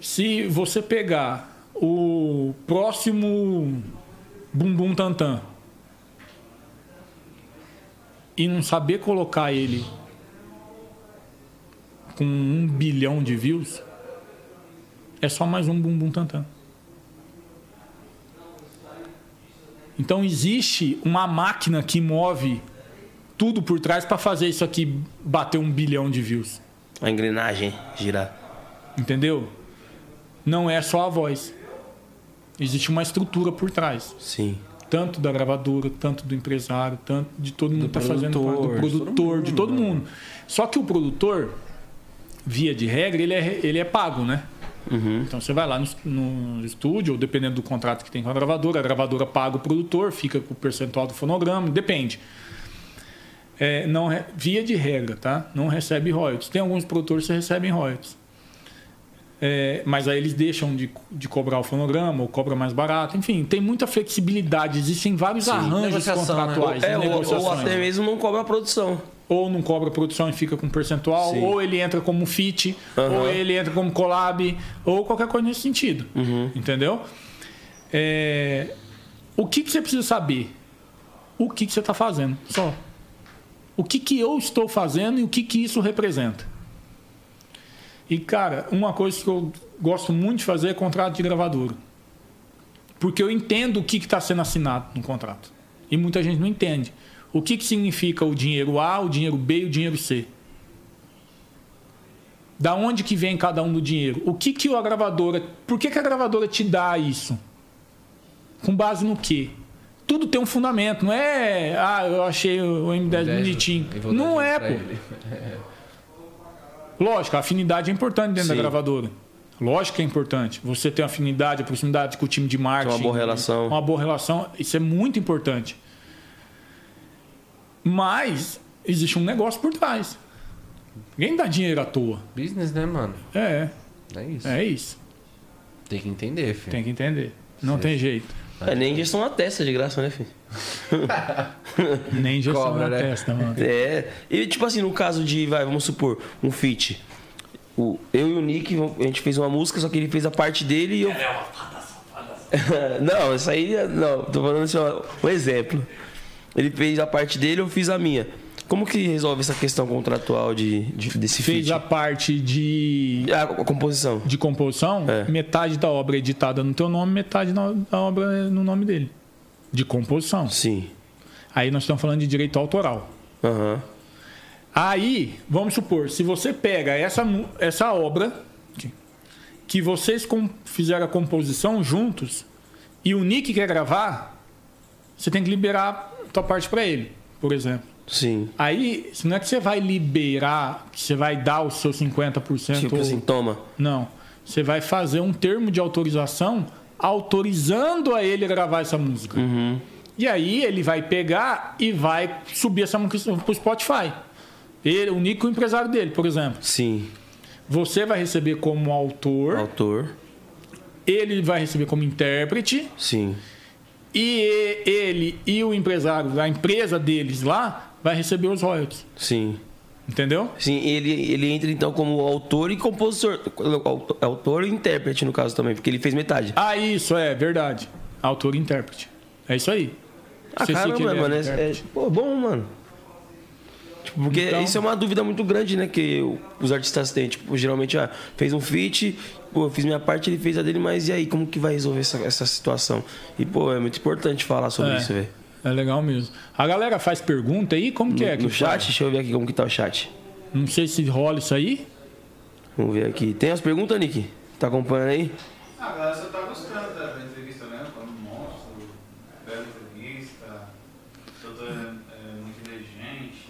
Se você pegar o próximo Bumbum Tantan e não saber colocar ele com um bilhão de views, é só mais um Bumbum Tantan. Então existe uma máquina que move tudo por trás para fazer isso aqui bater um bilhão de views. A engrenagem girar. Entendeu? Não é só a voz. Existe uma estrutura por trás. Sim. Tanto da gravadora, tanto do empresário, tanto de todo mundo que está fazendo produtor, parte, do de todo produtor, de todo mundo. Só que o produtor, via de regra, ele é, ele é pago, né? Então você vai lá no, no estúdio, ou dependendo do contrato que tem com a gravadora, a gravadora paga o produtor, fica com o percentual do fonograma, depende. É, não via de regra, tá? Não recebe royalties. Tem alguns produtores que recebem royalties. É, mas aí eles deixam de, de cobrar o fonograma ou cobra mais barato. Enfim, tem muita flexibilidade. Existem vários arranjos Negociação, né? contratuais. É, e ou, ou negociações até mesmo não cobra a produção. ou não cobra produção e fica com percentual, Sim. ou ele entra como fit, Aham. ou ele entra como collab, ou qualquer coisa nesse sentido. Uhum. Entendeu? É, O que, que você precisa saber? O que, que você está fazendo? Só. O que, que eu estou fazendo e o que, que isso representa? E, cara, uma coisa que eu gosto muito de fazer é contrato de gravadora. Porque eu entendo o que está sendo assinado no contrato. E muita gente não entende. O que, que significa o dinheiro A, o dinheiro B e o dinheiro C? Da onde que vem cada um do dinheiro? O que, que a gravadora. Por que, que a gravadora te dá isso? Com base no quê? Tudo tem um fundamento, não é. Ah, eu achei o M10 bonitinho. Não é, pô. Lógico, a afinidade é importante dentro da Sim. gravadora. Lógico que é importante. Você ter afinidade, proximidade com o time de marketing. Uma boa relação. Uma boa relação. Isso é muito importante. Mas existe um negócio por trás. Ninguém dá dinheiro à toa. Business, né, mano? É, É isso. é isso. Tem que entender, filho. Tem que entender. Não tem jeito. É nem injeção na testa de graça, né, filho? Nem injeção Cobra, na né? testa, mano. É. E tipo assim, no caso de, vai, vamos supor, um feat. O, eu e o Nick, a gente fez uma música, só que ele fez a parte dele e eu. não, isso aí. Não, tô falando assim, ó, um exemplo. Ele fez a parte dele, eu fiz a minha. Como que resolve essa questão contratual de, de- desse Fez feat? a parte de, A, a composição. de composição, É. metade da obra é editada no teu nome, metade da obra é no nome dele. De composição. Sim. Aí nós estamos falando de direito autoral. Aham. Aí, vamos supor, se você pega essa, essa obra, que- vocês fizeram a composição juntos, e o Nick quer gravar, você tem que liberar a tua parte para ele, por exemplo. Sim. Aí, não é que você vai liberar, que você vai dar o seu 50%. Tipo ou- assim, toma. Não. Você vai fazer um termo de autorização autorizando a ele gravar essa música. Uhum. E aí ele vai pegar e vai subir essa música pro Spotify. Ele, o Nico, o empresário dele, por exemplo. Sim. Você vai receber como autor, Autor. ele vai receber como intérprete, Sim. E ele e o empresário, a empresa deles lá, vai receber os royalties. Sim. Entendeu? Sim, ele, ele entra então como autor e compositor. Autor e intérprete, no caso também, porque ele fez metade. Ah, isso, é verdade. Autor e intérprete. É isso aí. Ah, caramba, mano. É, é, pô, bom, mano. Tipo, porque Então- isso é uma dúvida muito grande, né? Que os artistas têm. Tipo, geralmente, ah, fez um feat, pô, eu fiz minha parte, ele fez a dele, mas e aí, como que vai resolver essa, essa situação? E, pô, é muito importante falar sobre É. isso, velho. É legal mesmo. A galera faz pergunta aí, como que é? No, no que chat, faz? deixa eu ver aqui como que tá o chat. Não sei se rola isso aí. Vamos ver aqui. Tem as perguntas, Nick? Tá acompanhando aí? A galera só tá gostando da, da entrevista mesmo, falando monstro, bela entrevista, doutor é, muito inteligente.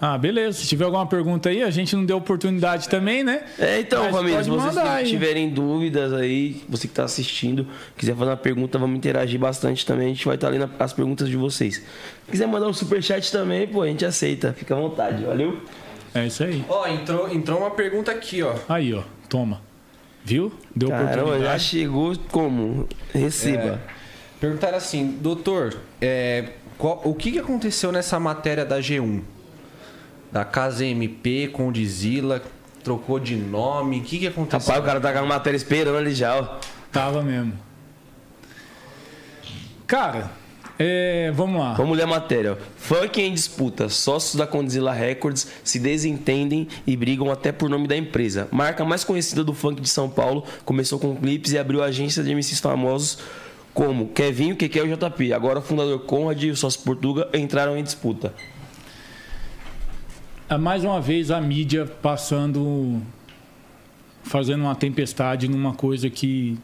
Ah, beleza. Se tiver alguma pergunta aí, a gente não deu oportunidade também, né? É, então, Mas família, se vocês aí. tiverem dúvidas aí, você que tá assistindo, quiser fazer uma pergunta, vamos interagir bastante também. A gente vai estar lendo as perguntas de vocês. Se quiser mandar um superchat também, pô, a gente aceita. Fica à vontade, valeu? É isso aí. Ó, entrou, entrou uma pergunta aqui, ó. Aí, ó. Toma. Viu? Deu Caramba, já oportunidade. chegou como? Receba. Perguntaram assim, doutor, é, qual- o que, que aconteceu nessa matéria da G1? Da Casa MP com o Dizila, trocou de nome. O que, que aconteceu? Rapaz, o cara tá com a matéria esperando ali já, ó. Tava mesmo. Cara, é, vamos lá. Vamos ler a matéria. ó. Funk em disputa. Sócios da Condzilla Records se desentendem e brigam até por nome da empresa. Marca mais conhecida do funk de São Paulo começou com clipes e abriu agência de MCs famosos como Kevinho, Keke e o JP. Agora o fundador Conrad e o sócio Portuga entraram em disputa. É mais uma vez a mídia passando. fazendo uma tempestade numa coisa que.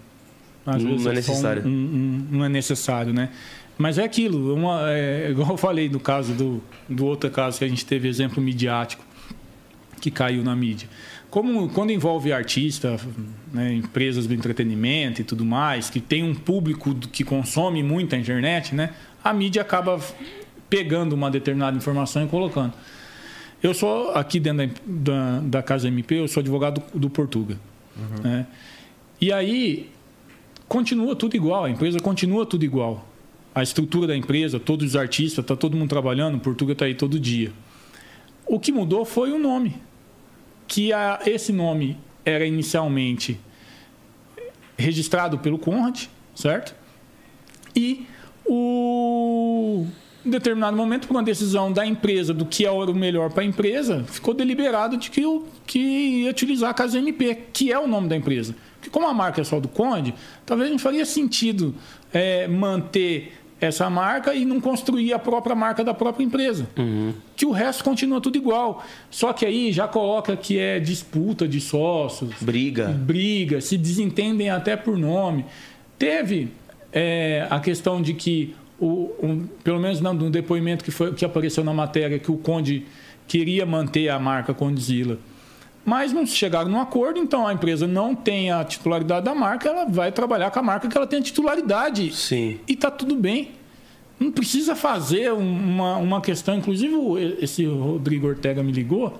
Às Não vezes é só um- necessário. um- um- não é necessário, né? Mas é aquilo, uma, é, igual eu falei no caso do, do outro caso que a gente teve exemplo midiático que caiu na mídia. Como quando envolve artista, né, empresas do entretenimento e tudo mais, que tem um público que consome muito a internet, né, a mídia acaba pegando uma determinada informação e colocando. Eu sou aqui dentro da, da, da casa MP, eu sou advogado do Portuga. né? E aí continua tudo igual, a empresa continua tudo igual. A estrutura da empresa, todos os artistas, está todo mundo trabalhando, o Portuga está aí todo dia. O que mudou foi o nome. Que a, esse nome era inicialmente registrado pelo Conrad, certo? E o em determinado momento, por uma decisão da empresa do que era o melhor para a empresa, ficou deliberado de que, que ia utilizar a Casa MP, que é o nome da empresa. Porque como a marca é só do Conde, talvez não faria sentido é, manter essa marca e não construir a própria marca da própria empresa. Que o resto continua tudo igual. Só que aí já coloca que é disputa de sócios, Briga. briga, se desentendem até por nome. Teve é, a questão de que, o, um- pelo menos no, no depoimento que, foi, que apareceu na matéria, que o Conde queria manter a marca Condizila. Mas não chegaram num acordo, então a empresa não tem a titularidade da marca, ela vai trabalhar com a marca que ela tem a titularidade. Sim. E tá tudo bem. Não precisa fazer uma, uma questão. Inclusive, esse Rodrigo Ortega me ligou.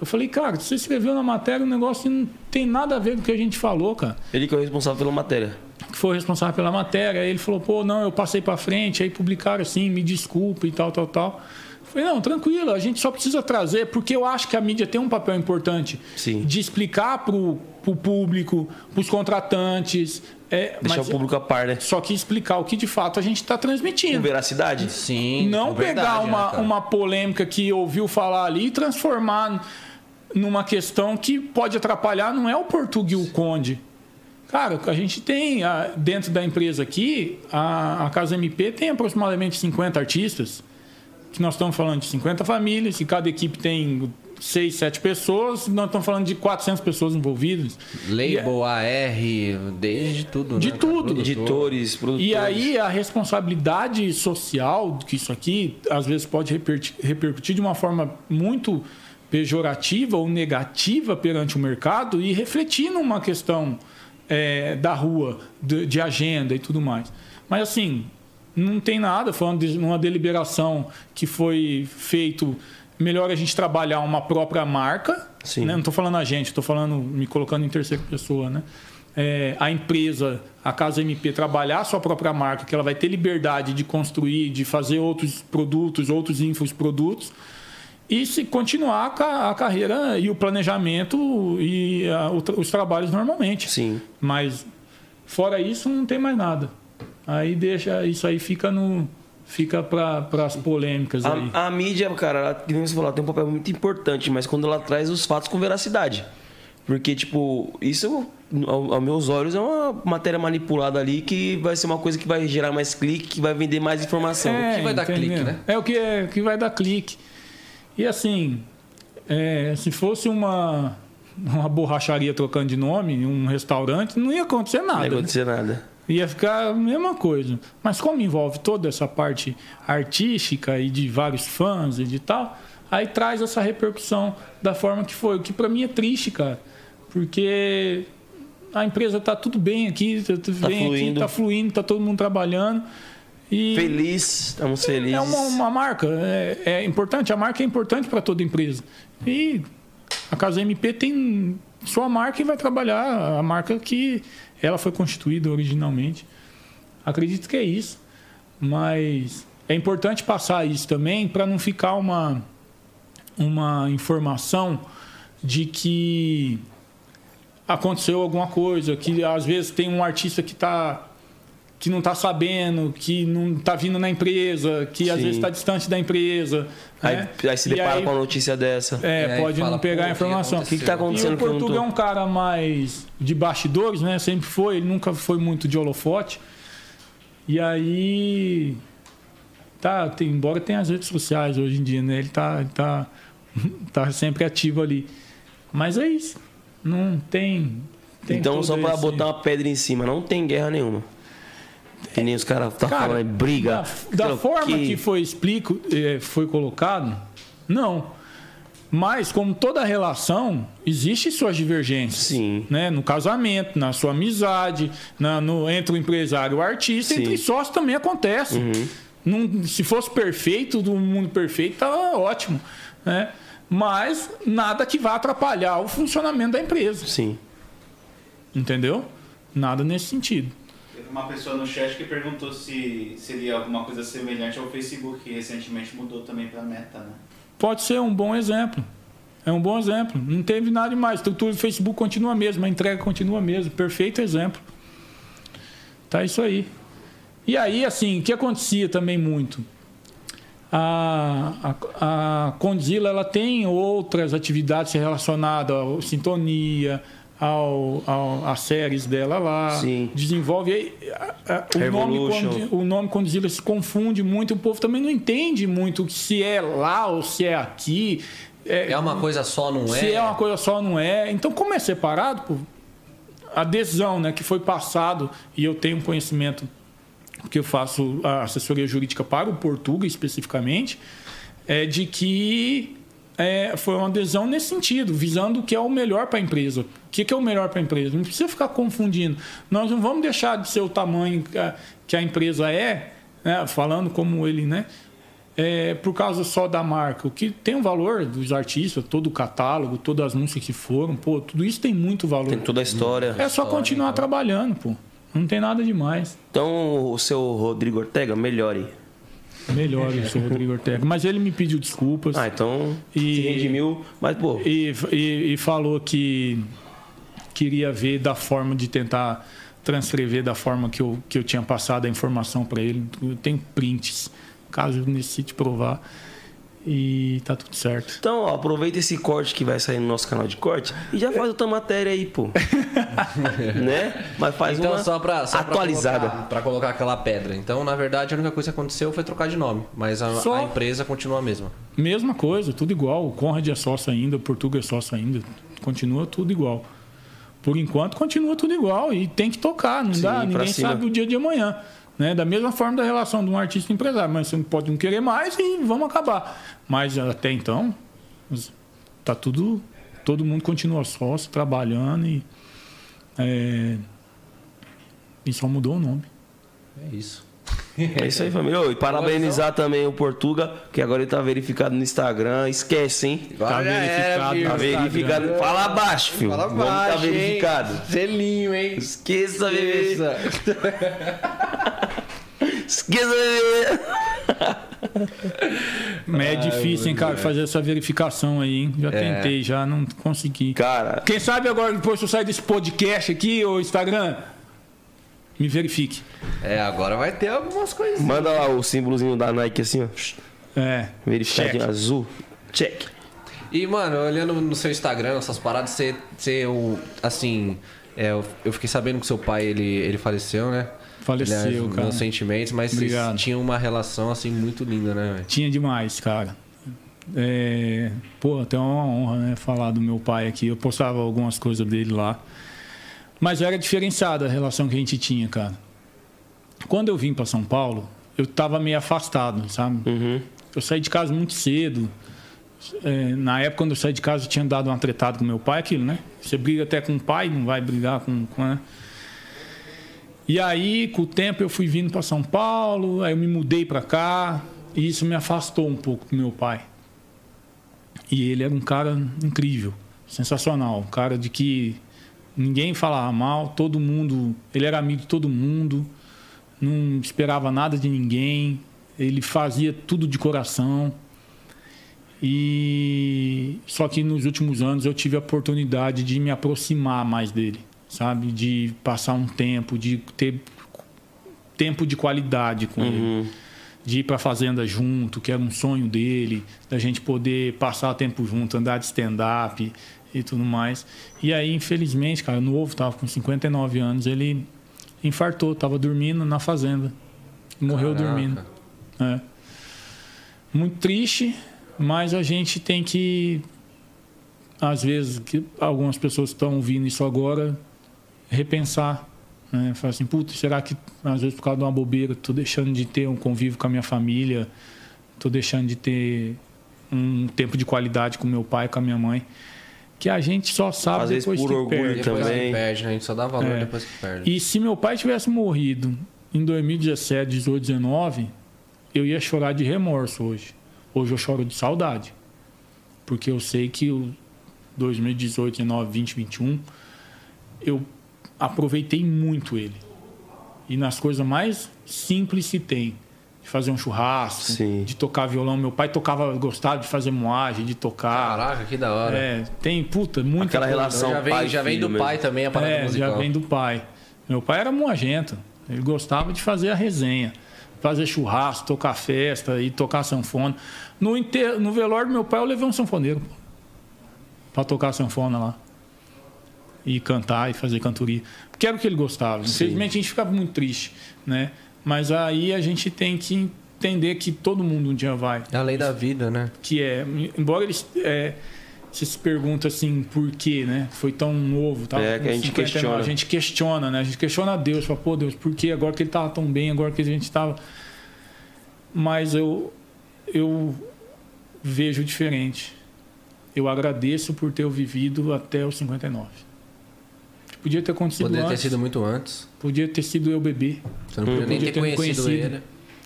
Eu falei, cara, você escreveu na matéria um negócio que não tem nada a ver com o que a gente falou, cara. Ele que é o responsável pela matéria. Que foi responsável pela matéria. Aí ele falou, pô, não, eu passei pra frente. Aí publicaram assim, me desculpa e tal, tal, tal. Eu falei, não, tranquilo, a gente só precisa trazer, porque eu acho que a mídia tem um papel importante Sim. de explicar pro, pro público, pros contratantes. É, Deixar mas o público a par, né? Só que explicar o que de fato a gente está transmitindo. Com veracidade? Sim. Não pegar verdade, uma, né, uma polêmica que ouviu falar ali e transformar numa questão que pode atrapalhar, não é o Português e o Conde. Cara, a gente tem dentro da empresa aqui, a, Casa MP tem aproximadamente 50 artistas, que nós estamos falando de 50 famílias, e cada equipe tem 6, 7 pessoas, nós estamos falando de 400 pessoas envolvidas. Label, AR, desde tudo, De né, tudo. Editores, produtores. E aí a responsabilidade social, que isso aqui às vezes pode repercutir de uma forma muito pejorativa ou negativa perante o mercado e refletir numa questão é, da rua, de, de agenda e tudo mais. Mas assim, não tem nada, foi uma, de- uma deliberação que foi feito. Melhor a gente trabalhar uma própria marca. Né? Não estou falando a gente, estou falando, me colocando em terceira pessoa, né? É, a empresa, a Casa MP, trabalhar a sua própria marca, que ela vai ter liberdade de construir, de fazer outros produtos, outros infoprodutos, e se continuar a, a carreira e o planejamento e a- o os trabalhos normalmente. Sim. Mas fora isso, não tem mais nada. Aí deixa, isso aí fica no. Fica para as polêmicas aí. A, a mídia, cara, ela, que nem você falou, tem um papel muito importante, mas quando ela traz os fatos com veracidade. Porque, tipo, isso, ao- aos meus olhos, é uma matéria manipulada ali que vai ser uma coisa que vai gerar mais clique, que vai vender mais informação. É, que vai dar entendeu? clique, né? É o que, é, que vai dar clique. E assim, é, se fosse uma, uma borracharia trocando de nome, um restaurante, não ia acontecer Não nada. vai né? acontecer nada. Ia ficar a mesma coisa. Mas como envolve toda essa parte artística e de vários fãs e de tal, aí traz essa repercussão da forma que foi. O que pra mim é triste, cara. Porque a empresa tá tudo bem aqui, tá, Tá bem aqui, fluindo. tá fluindo, tá todo mundo trabalhando. E Feliz, estamos felizes. é uma, uma marca, é, é importante, a marca é importante para toda empresa. E a Casa MP tem sua marca e vai trabalhar a marca que ela foi constituída originalmente. Acredito que é isso. Mas é importante passar isso também para não ficar uma, uma informação de que aconteceu alguma coisa, que às vezes tem um artista que tá que não está sabendo, que não está vindo na empresa, que às Sim. vezes está distante da empresa. Aí, né? aí se depara aí- com uma notícia dessa. É, E pode fala, não pegar a informação. o que O que, que tá E acontecendo o que eu não Portuga é um cara mais de bastidores, né? Sempre foi, ele nunca foi muito de holofote. E aí. Tá, tem, embora tenha as redes sociais hoje em dia, né? Ele tá, ele tá, tá sempre ativo ali. Mas é isso. Não tem. tem Então, só pra esse- botar uma pedra em cima, não tem guerra nenhuma. Que nem os caras tá Cara, falando, briga. Da, da forma que foi explico, eh, foi colocado, não. Mas, como toda relação, existe suas divergências. Sim. Né? No casamento, na sua amizade, na, no, entre o empresário e o artista, Sim. Uhum. entre sócios também acontece. Não- se fosse perfeito, do mundo perfeito, tava ótimo. Né? Mas nada que vá atrapalhar o funcionamento da empresa. Sim. Entendeu? Nada nesse sentido. Uma pessoa no chat que perguntou se seria alguma coisa semelhante ao Facebook, que recentemente mudou também para Meta, né? Pode ser um bom exemplo. É um bom exemplo. Não teve nada demais. A estrutura do Facebook continua a mesma, a entrega continua a mesma. Perfeito exemplo. Tá isso aí. E aí, assim, o que acontecia também muito? A, a, a ela tem outras atividades relacionadas à sintonia, ao, ao, séries dela lá. Sim. Desenvolve. aí, a- a- o, nome, Revolution. O nome Condzilla se confunde muito, o povo também não entende muito se é lá ou se é aqui. É uma coisa só, não é? Se é uma coisa só, não é. Então, como é separado, pô, a adesão né, que foi passado, e eu tenho conhecimento, porque eu faço a assessoria jurídica para o Portuga especificamente, é de que é, foi uma adesão nesse sentido, visando o que é o melhor para a empresa. O que, que é o melhor para a empresa? Não precisa ficar confundindo. Nós não vamos deixar de ser o tamanho que a, que a empresa é, né, falando como ele, né? é, por causa só da marca. O que tem o valor dos artistas, todo o catálogo, todas as músicas que foram, pô, tudo isso tem muito valor. Tem toda a história. É só continuar trabalhando, pô. Não tem nada demais. Então, o seu Rodrigo Ortega, melhore. Melhor isso, Rodrigo Ortega. Mas ele me pediu desculpas Ah, então, E- se redimiu. Mas, pô, e, e, e falou que queria ver da forma de tentar transcrever da forma que eu, que eu tinha passado a informação para ele. Eu tenho prints, caso necessite provar. E tá tudo certo. Então, ó, aproveita esse corte que vai sair no nosso canal de corte e já faz outra matéria aí, pô. né? Mas faz Então, uma só pra, só pra atualizada. colocar, pra colocar aquela pedra. Então, na verdade, a única coisa que aconteceu foi trocar de nome. Mas a, Só- a empresa continua a mesma. Mesma coisa, tudo igual. O Conrad é sócio ainda, o Portuga é sócio ainda. Continua tudo igual. Por enquanto, continua tudo igual. E tem que tocar, não Sim, dá. Ninguém cima. sabe o dia de amanhã. Né? Da mesma forma da relação de um artista empresário. Mas você pode não querer mais e vamos acabar. Mas até então, tá tudo. Todo mundo continua sócio, trabalhando e. é, e só mudou o nome. É isso. É isso aí, família. Ô, e parabenizar também o Portuga, que agora ele tá verificado no Instagram. Esquece, hein? Já era, verificado, filho. Tá verificado. Fala abaixo, filho. Fala nome baixo, tá verificado. hein? Selinho, hein? Esqueça, bebê. Beleza. Esqueça, bebê. Mas é difícil, hein, cara, fazer essa verificação aí, hein? Já tentei, já não consegui. Cara, Quem sabe agora, depois que eu sair desse podcast aqui, ô Instagram, me verifique. É, agora vai ter algumas coisas. manda lá o símbolozinho da Nike assim, ó. É. Verificadinho azul. Check. E, mano, olhando no seu Instagram, essas paradas, você, você o- assim, é, eu, fiquei sabendo que seu pai, ele, ele faleceu, né? Faleceu, Aliás, cara. Meus sentimentos, mas Obrigado. vocês tinham uma relação, assim, muito linda, né? Tinha demais, cara. É, pô, até uma honra, né, falar do meu pai aqui. Eu postava algumas coisas dele lá. Mas era diferenciada a relação que a gente tinha, cara. Quando eu vim para São Paulo, eu tava meio afastado, sabe? Uhum. Eu saí de casa muito cedo. É, na época, quando eu saí de casa, eu tinha dado uma tretada com meu pai, aquilo, né? Você briga até com o pai, não vai brigar com. com né? E aí, com o tempo, eu fui vindo para São Paulo, aí eu me mudei para cá, e isso me afastou um pouco do meu pai. E ele era um cara incrível, sensacional, um cara de que ninguém falava mal, todo mundo, ele era amigo de todo mundo, não esperava nada de ninguém, ele fazia tudo de coração. E só que nos últimos anos eu tive a oportunidade de me aproximar mais dele, sabe? De passar um tempo, de ter tempo de qualidade com ele. De ir pra fazenda junto, que era um sonho dele, da gente poder passar tempo junto, andar de stand-up e tudo mais. E aí, infelizmente, cara, novo, tava com 59 anos, ele infartou, tava dormindo na fazenda. Morreu Caraca. dormindo. É. Muito triste, mas a gente tem que, às vezes, que algumas pessoas estão ouvindo isso agora, repensar. Né? Falar assim, puta, será que às vezes por causa de uma bobeira, tô deixando de ter um convívio com a minha família, tô deixando de ter um tempo de qualidade com meu pai, com a minha mãe, que a gente só sabe Às vezes depois por que orgulho perde. Depois também. que perde, né? a gente só dá valor É. depois que perde. E se meu pai tivesse morrido em 2017, 18, 19, eu ia chorar de remorso hoje. Hoje eu choro de saudade. Porque eu sei que o 2018, 19, 20, 21, eu aproveitei muito ele. E nas coisas mais simples que tem. De fazer um churrasco, Sim. de tocar violão. Meu pai tocava, gostava de fazer moagem, de tocar. Caraca, que da hora. É, tem, puta, muita Aquela coisa. relação já vem, pai já vem do mesmo. pai também a parada É, musical. já vem do pai. Meu pai era moagento. Ele gostava de fazer a resenha. Fazer churrasco, tocar festa e tocar sanfona. No, enter... no velório do meu pai, eu levei um sanfoneiro. pô, Pra tocar sanfona lá. E cantar e fazer cantoria. Porque era o que ele gostava. Infelizmente, a gente ficava muito triste, né? Mas aí a gente tem que entender que todo mundo um dia vai É a lei da vida, né? que é, embora eles é, você se pergunta assim por quê, né? Foi tão novo, tal. É, que a gente questiona. A gente questiona, né? A gente questiona a Deus, fala, pô, Deus, por que agora que ele tava tão bem, agora que a gente tava Mas eu eu vejo diferente. Eu agradeço por ter vivido até os 59. Podia ter acontecido Poderia ter antes. sido muito antes. Podia ter sido eu bebê. Você não podia nem ter ter me conhecido, conhecido. ele.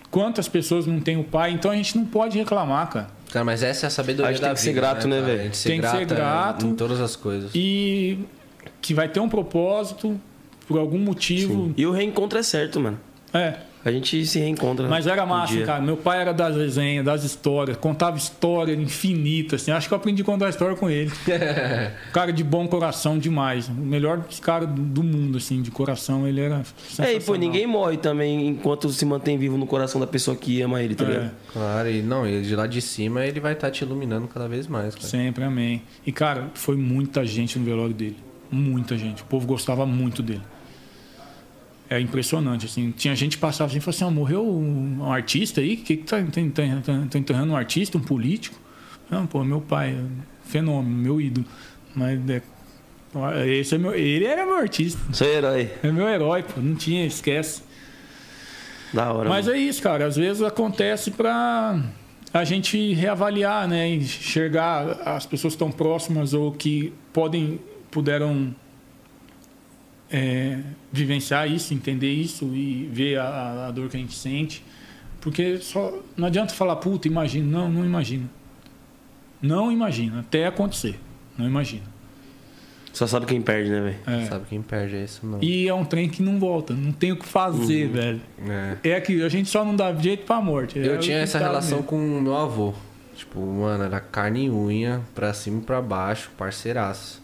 Quantas pessoas não têm o pai? Então a gente não pode reclamar, cara. Cara, mas essa é a sabedoria A gente da tem que ser grato, né, cara? velho? A gente ser Tem que ser grato, grato. em todas as coisas. e que vai ter um propósito por algum motivo. E o reencontro é certo, mano. É, A gente se reencontra. mas era um massa, dia. cara. Meu pai era das resenhas, das histórias, contava história infinita, assim. Acho que eu aprendi a contar história com ele. cara de bom coração demais. O melhor cara do mundo, assim, de coração, ele era. É, e pô, ninguém morre também enquanto se mantém vivo no coração da pessoa que ama ele, tá É. ligado? Claro, e não, e de lá de cima ele vai estar te iluminando cada vez mais, cara. Sempre, amém. E, cara, foi muita gente no velório dele. Muita gente. O povo gostava muito dele. É impressionante, assim. Tinha gente que passava assim e falava assim, ah, morreu um, um artista aí? Que que tá, tá, tá, tá- tá enterrando um artista, um político? Não, pô, meu pai, fenômeno, meu ídolo. Mas é, esse é meu, ele era meu artista. Seu herói. É meu herói, pô. Não tinha, esquece. Da hora. Mas mano. é isso, cara. Às vezes acontece pra a gente reavaliar, né? Enxergar as pessoas estão próximas ou que podem, puderam é, vivenciar isso, entender isso e ver a, a dor que a gente sente. Porque só não adianta falar, puta, imagina. Não, não imagina. Não imagina. Até acontecer. Não imagina. Só sabe quem perde, né, velho? É. Sabe quem perde é isso, não. E é um trem que não volta. Não tem o que fazer, velho. É. É que a gente só não dá jeito pra morte. É Eu o tinha essa relação mesmo. com o meu avô. Tipo, mano, era carne e unha, pra cima e pra baixo, parceiraço.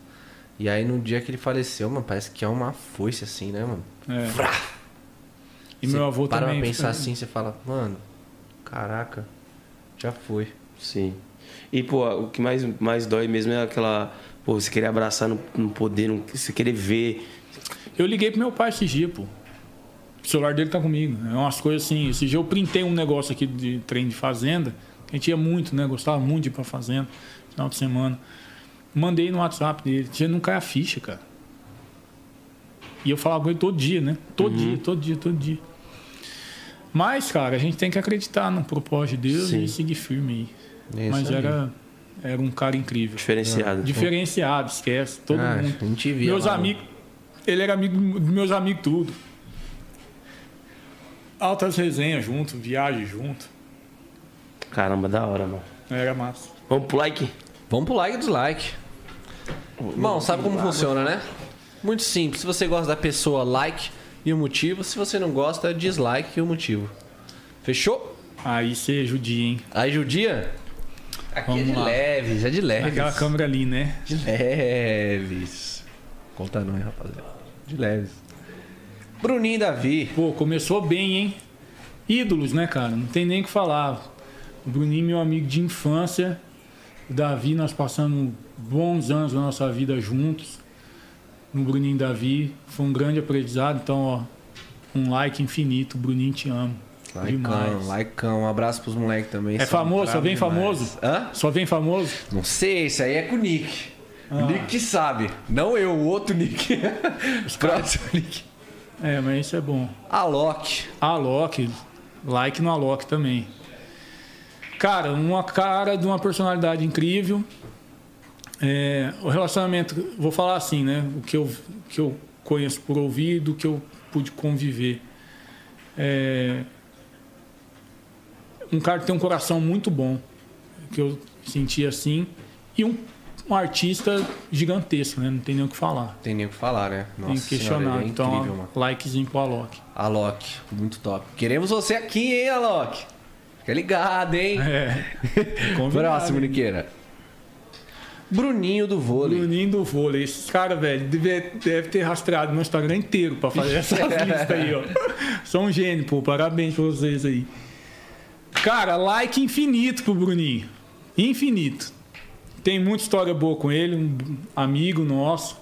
E aí no dia que ele faleceu, mano, parece que é uma foice assim, né, mano? É. Vrá! E Você meu avô para também. pra pensar fica- assim, você fala, mano, caraca, já foi. Sim. E, pô, o que mais, mais dói mesmo é aquela. Pô, você querer abraçar, não, não poder, não, você querer ver. Eu liguei pro meu pai esse dia, pô. O celular dele tá comigo. É umas coisas assim. Esse dia eu printei um negócio aqui de trem de fazenda. A gente ia muito, né? Gostava muito de ir pra fazenda. Final de semana. Mandei no WhatsApp dele. Tinha não cai a ficha, cara. E eu falava com ele todo dia, né? Todo dia, todo dia, todo dia. Mas, cara, a gente tem que acreditar no propósito de Deus Sim. e seguir firme aí. É Mas aí. era, era um cara incrível. Diferenciado. Diferenciado, esquece. Todo Ah, mundo. a gente via Meus lá, amigos. Ele era amigo dos meus amigos tudo. Altas resenhas junto, viagem junto. Caramba, da hora, mano. Era massa. Vamos pro like? Vamos pro like e dislike. Bom, sabe como funciona, né? Muito simples. Se você gosta da pessoa, like e o motivo. Se você não gosta, dislike e o motivo. Fechou? Aí você judia, hein? Aí, judia? Aqui é Vamos de lá. leves, é de leves. Aquela câmera ali, né? De leves. Conta não, hein, rapaziada. De leves. Bruninho e Davi. Pô, começou bem, hein? Ídolos, né, cara? Não tem nem o que falar. O Bruninho, meu amigo de infância. O Davi, nós passamos bons anos da nossa vida juntos. No Bruninho e Davi. Foi um grande aprendizado. Então, ó, um like infinito. Bruninho, te amo. Laicão, laicão. Um abraço pros moleques também. É famoso? Só vem demais. famoso? Hã? Só vem famoso? Não sei, esse aí é com o Nick. O Ah. Nick que sabe. Não eu, o outro Nick. Próximo Nick. É, mas isso é bom. Alok. Alok, like no Alok também. Cara, uma cara de uma personalidade incrível. É, o relacionamento, vou falar assim, né? O que eu, que eu conheço por ouvido, o que eu pude conviver. É, um cara que tem um coração muito bom, que eu senti assim. E um, um artista gigantesco, né? Não tem nem o que falar. Tem nem o que falar, né? Nossa Inquestionável. senhora, ele é então, incrível, mano. likezinho pro Alok. Alok, muito top. Queremos você aqui, hein, Alok? Fica ligado, hein? É. Próximo? Niqueira. Bruninho do vôlei. Bruninho do vôlei. Esse cara, velho, deve, deve ter rastreado meu Instagram inteiro pra fazer essas listas aí, ó. São um gênio, pô. Parabéns pra vocês aí. Cara, like infinito pro Bruninho. Infinito. Tem muita história boa com ele, um amigo nosso.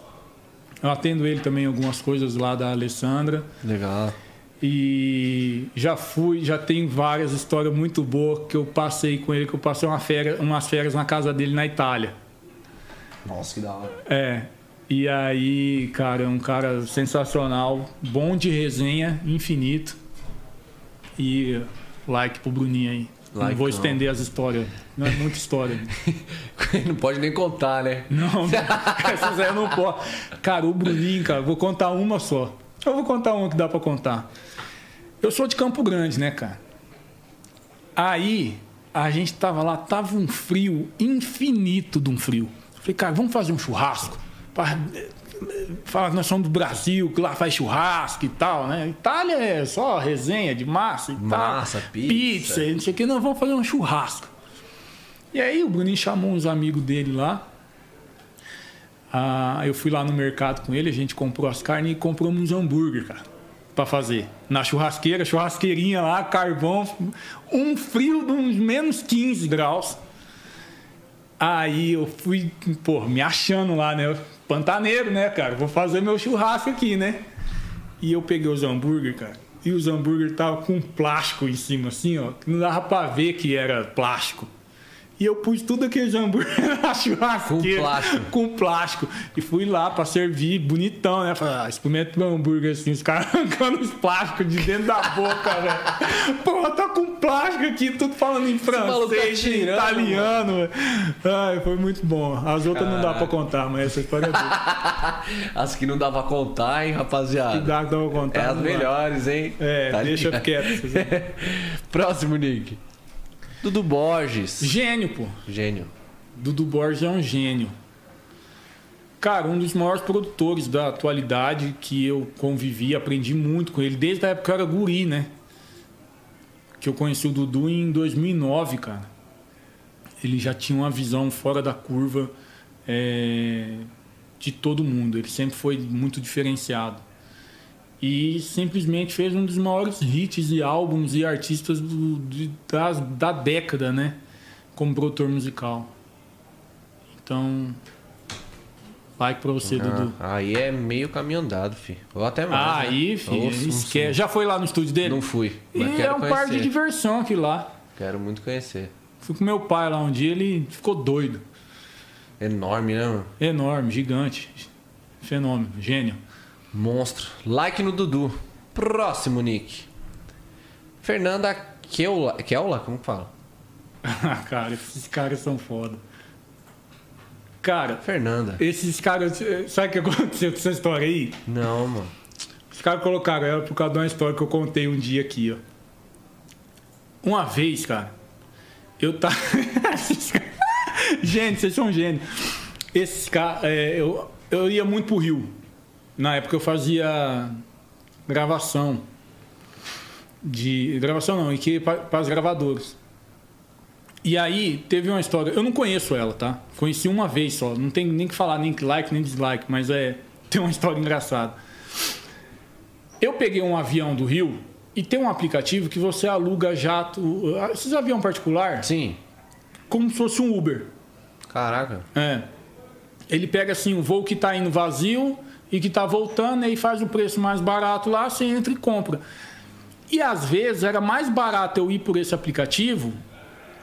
Eu atendo ele também algumas coisas lá da Alessandra. Legal. E já fui, já tem várias histórias muito boas que eu passei com ele, que eu passei uma férias, umas férias na casa dele na Itália. Nossa, que da hora. É. E aí, cara, é um cara sensacional, bom de resenha, infinito. E like pro Bruninho aí. Não Like vou não. estender as histórias. Não é muita história. Não pode nem contar, né? Não, essas aí eu não posso. Cara, o Bruninho, cara, vou contar uma só. Eu vou contar uma que dá pra contar. Eu sou de Campo Grande, né, cara? Aí, a gente tava lá, tava um frio infinito de um frio. Falei, cara, vamos fazer um churrasco. Pra- Fala que nós somos do Brasil, que lá faz churrasco e tal, né? Itália é só resenha de massa e Massa, tal. pizza. Pizza, não sei o que, nós vamos fazer um churrasco. E aí o Bruninho chamou uns amigos dele lá. Ah, eu fui lá no mercado com ele, a gente comprou as carnes e compramos uns hambúrguer, cara, pra fazer. Na churrasqueira, churrasqueirinha lá, carvão, um frio de uns menos 15 graus. Aí eu fui, pô, me achando lá, né? Pantaneiro, né, cara? Vou fazer meu churrasco aqui, né? E eu peguei os hambúrguer, cara. E os hambúrguer tava com plástico em cima, assim, ó. Não dava pra ver que era plástico. E eu pus tudo aqueles hambúrguer na churrasqueira. Com plástico. Com plástico. E fui lá pra servir, bonitão, né? Falei, ah, experimenta meu hambúrguer assim, os caras arrancando os plásticos de dentro da boca, velho. Pô, tá com plástico aqui, tudo falando em tá francês, em tirando, italiano. Ai, foi muito bom. As outras não dá pra contar, mas essa história é boa. As que não dá pra contar, hein, Que rapaziada? dá que dá pra contar. É as dá. melhores, hein? É, Tá deixa ligado? quieto. Próximo, Nick. Dudu Borges. Gênio, pô. Gênio. Dudu Borges é um gênio. Cara, um dos maiores produtores da atualidade que eu convivi, aprendi muito com ele, desde a época que eu era guri, né? Que eu conheci o Dudu em 2009, cara. Ele já tinha uma visão fora da curva é, de todo mundo. Ele sempre foi muito diferenciado. E simplesmente fez um dos maiores hits e álbuns e artistas do, de- das- da década, né? Como produtor musical. Então, like pra você, Dudu. Ah, aí é meio caminho andado, fi. Ou até mais. Ah, né? aí, esquece. som. Já foi lá no estúdio dele? Não fui. Mas E é um conhecer. parque de diversão aquilo lá. Quero muito conhecer. Fui com meu pai lá um dia, ele ficou doido. Enorme, né, mano? Enorme, gigante. Fenômeno, gênio. Monstro. Like no Dudu. Próximo, Nick. Fernanda Keula. Keula? Como que fala? Cara, esses caras são foda. Cara, Fernanda. esses caras. Sabe o que aconteceu com essa história aí? Não, mano. Os caras colocaram ela por causa de uma história que eu contei um dia aqui, ó. Uma vez, cara, eu tava. Gente, vocês são gênios. Esses caras. é, eu, eu ia muito pro Rio. Na época eu fazia gravação. De. Gravação não, e que para as gravadoras. E aí teve uma história. Eu não conheço ela, tá? Conheci uma vez só. Não tem nem que falar nem like nem dislike, mas é tem uma história engraçada. Eu peguei um avião do Rio e tem um aplicativo que você aluga jato. Esses avião particular, Sim. como se fosse um Uber. Caraca. É. Ele pega assim o voo que tá indo vazio e que tá voltando, e aí faz o preço mais barato lá, você entra e compra. E às vezes era mais barato eu ir por esse aplicativo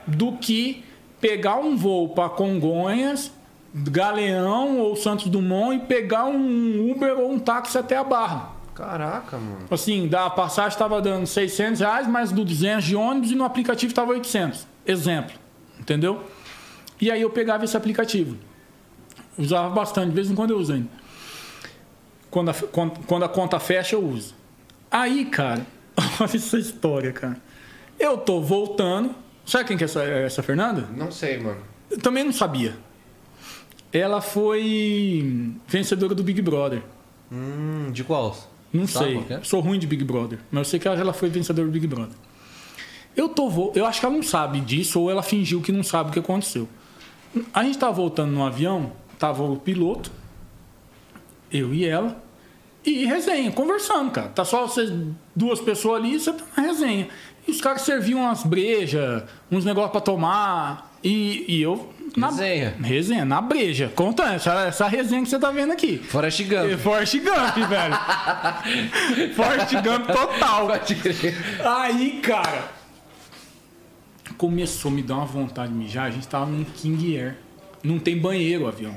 do que pegar um voo para Congonhas, Galeão ou Santos Dumont e pegar um Uber ou um táxi até a Barra. Caraca, mano. Assim, da passagem estava dando 600 reais, mais do 200 de ônibus e no aplicativo estava 800. Exemplo. Entendeu? E aí eu pegava esse aplicativo. Usava bastante, de vez em quando eu uso ainda. Quando a, quando, quando a conta fecha, eu uso. Aí, cara, olha essa história, cara. Eu tô voltando. Sabe quem que é essa, é essa Fernanda? Não sei, mano. Eu também não sabia. Ela foi vencedora do Big Brother. Hum, de qual? Não Sabe sei. é? Sou ruim de Big Brother. Mas eu sei que ela foi vencedora do Big Brother. Eu tô vo... Eu acho que ela não sabe disso, ou ela fingiu que não sabe o que aconteceu. A gente tava voltando no avião, tava o piloto, eu e ela, e resenha, conversando, cara. Tá só vocês, duas pessoas ali, você tá na resenha. E os caras serviam umas brejas, uns negócios pra tomar, e, e eu. Na, Resenha. Resenha, na breja. Conta essa, essa resenha que você tá vendo aqui. Forrest Gump. Forrest Gump, velho. Forrest Gump total. Pode crer. Aí, cara, começou a me dar uma vontade de mijar. A gente tava num King Air. Não tem banheiro o avião.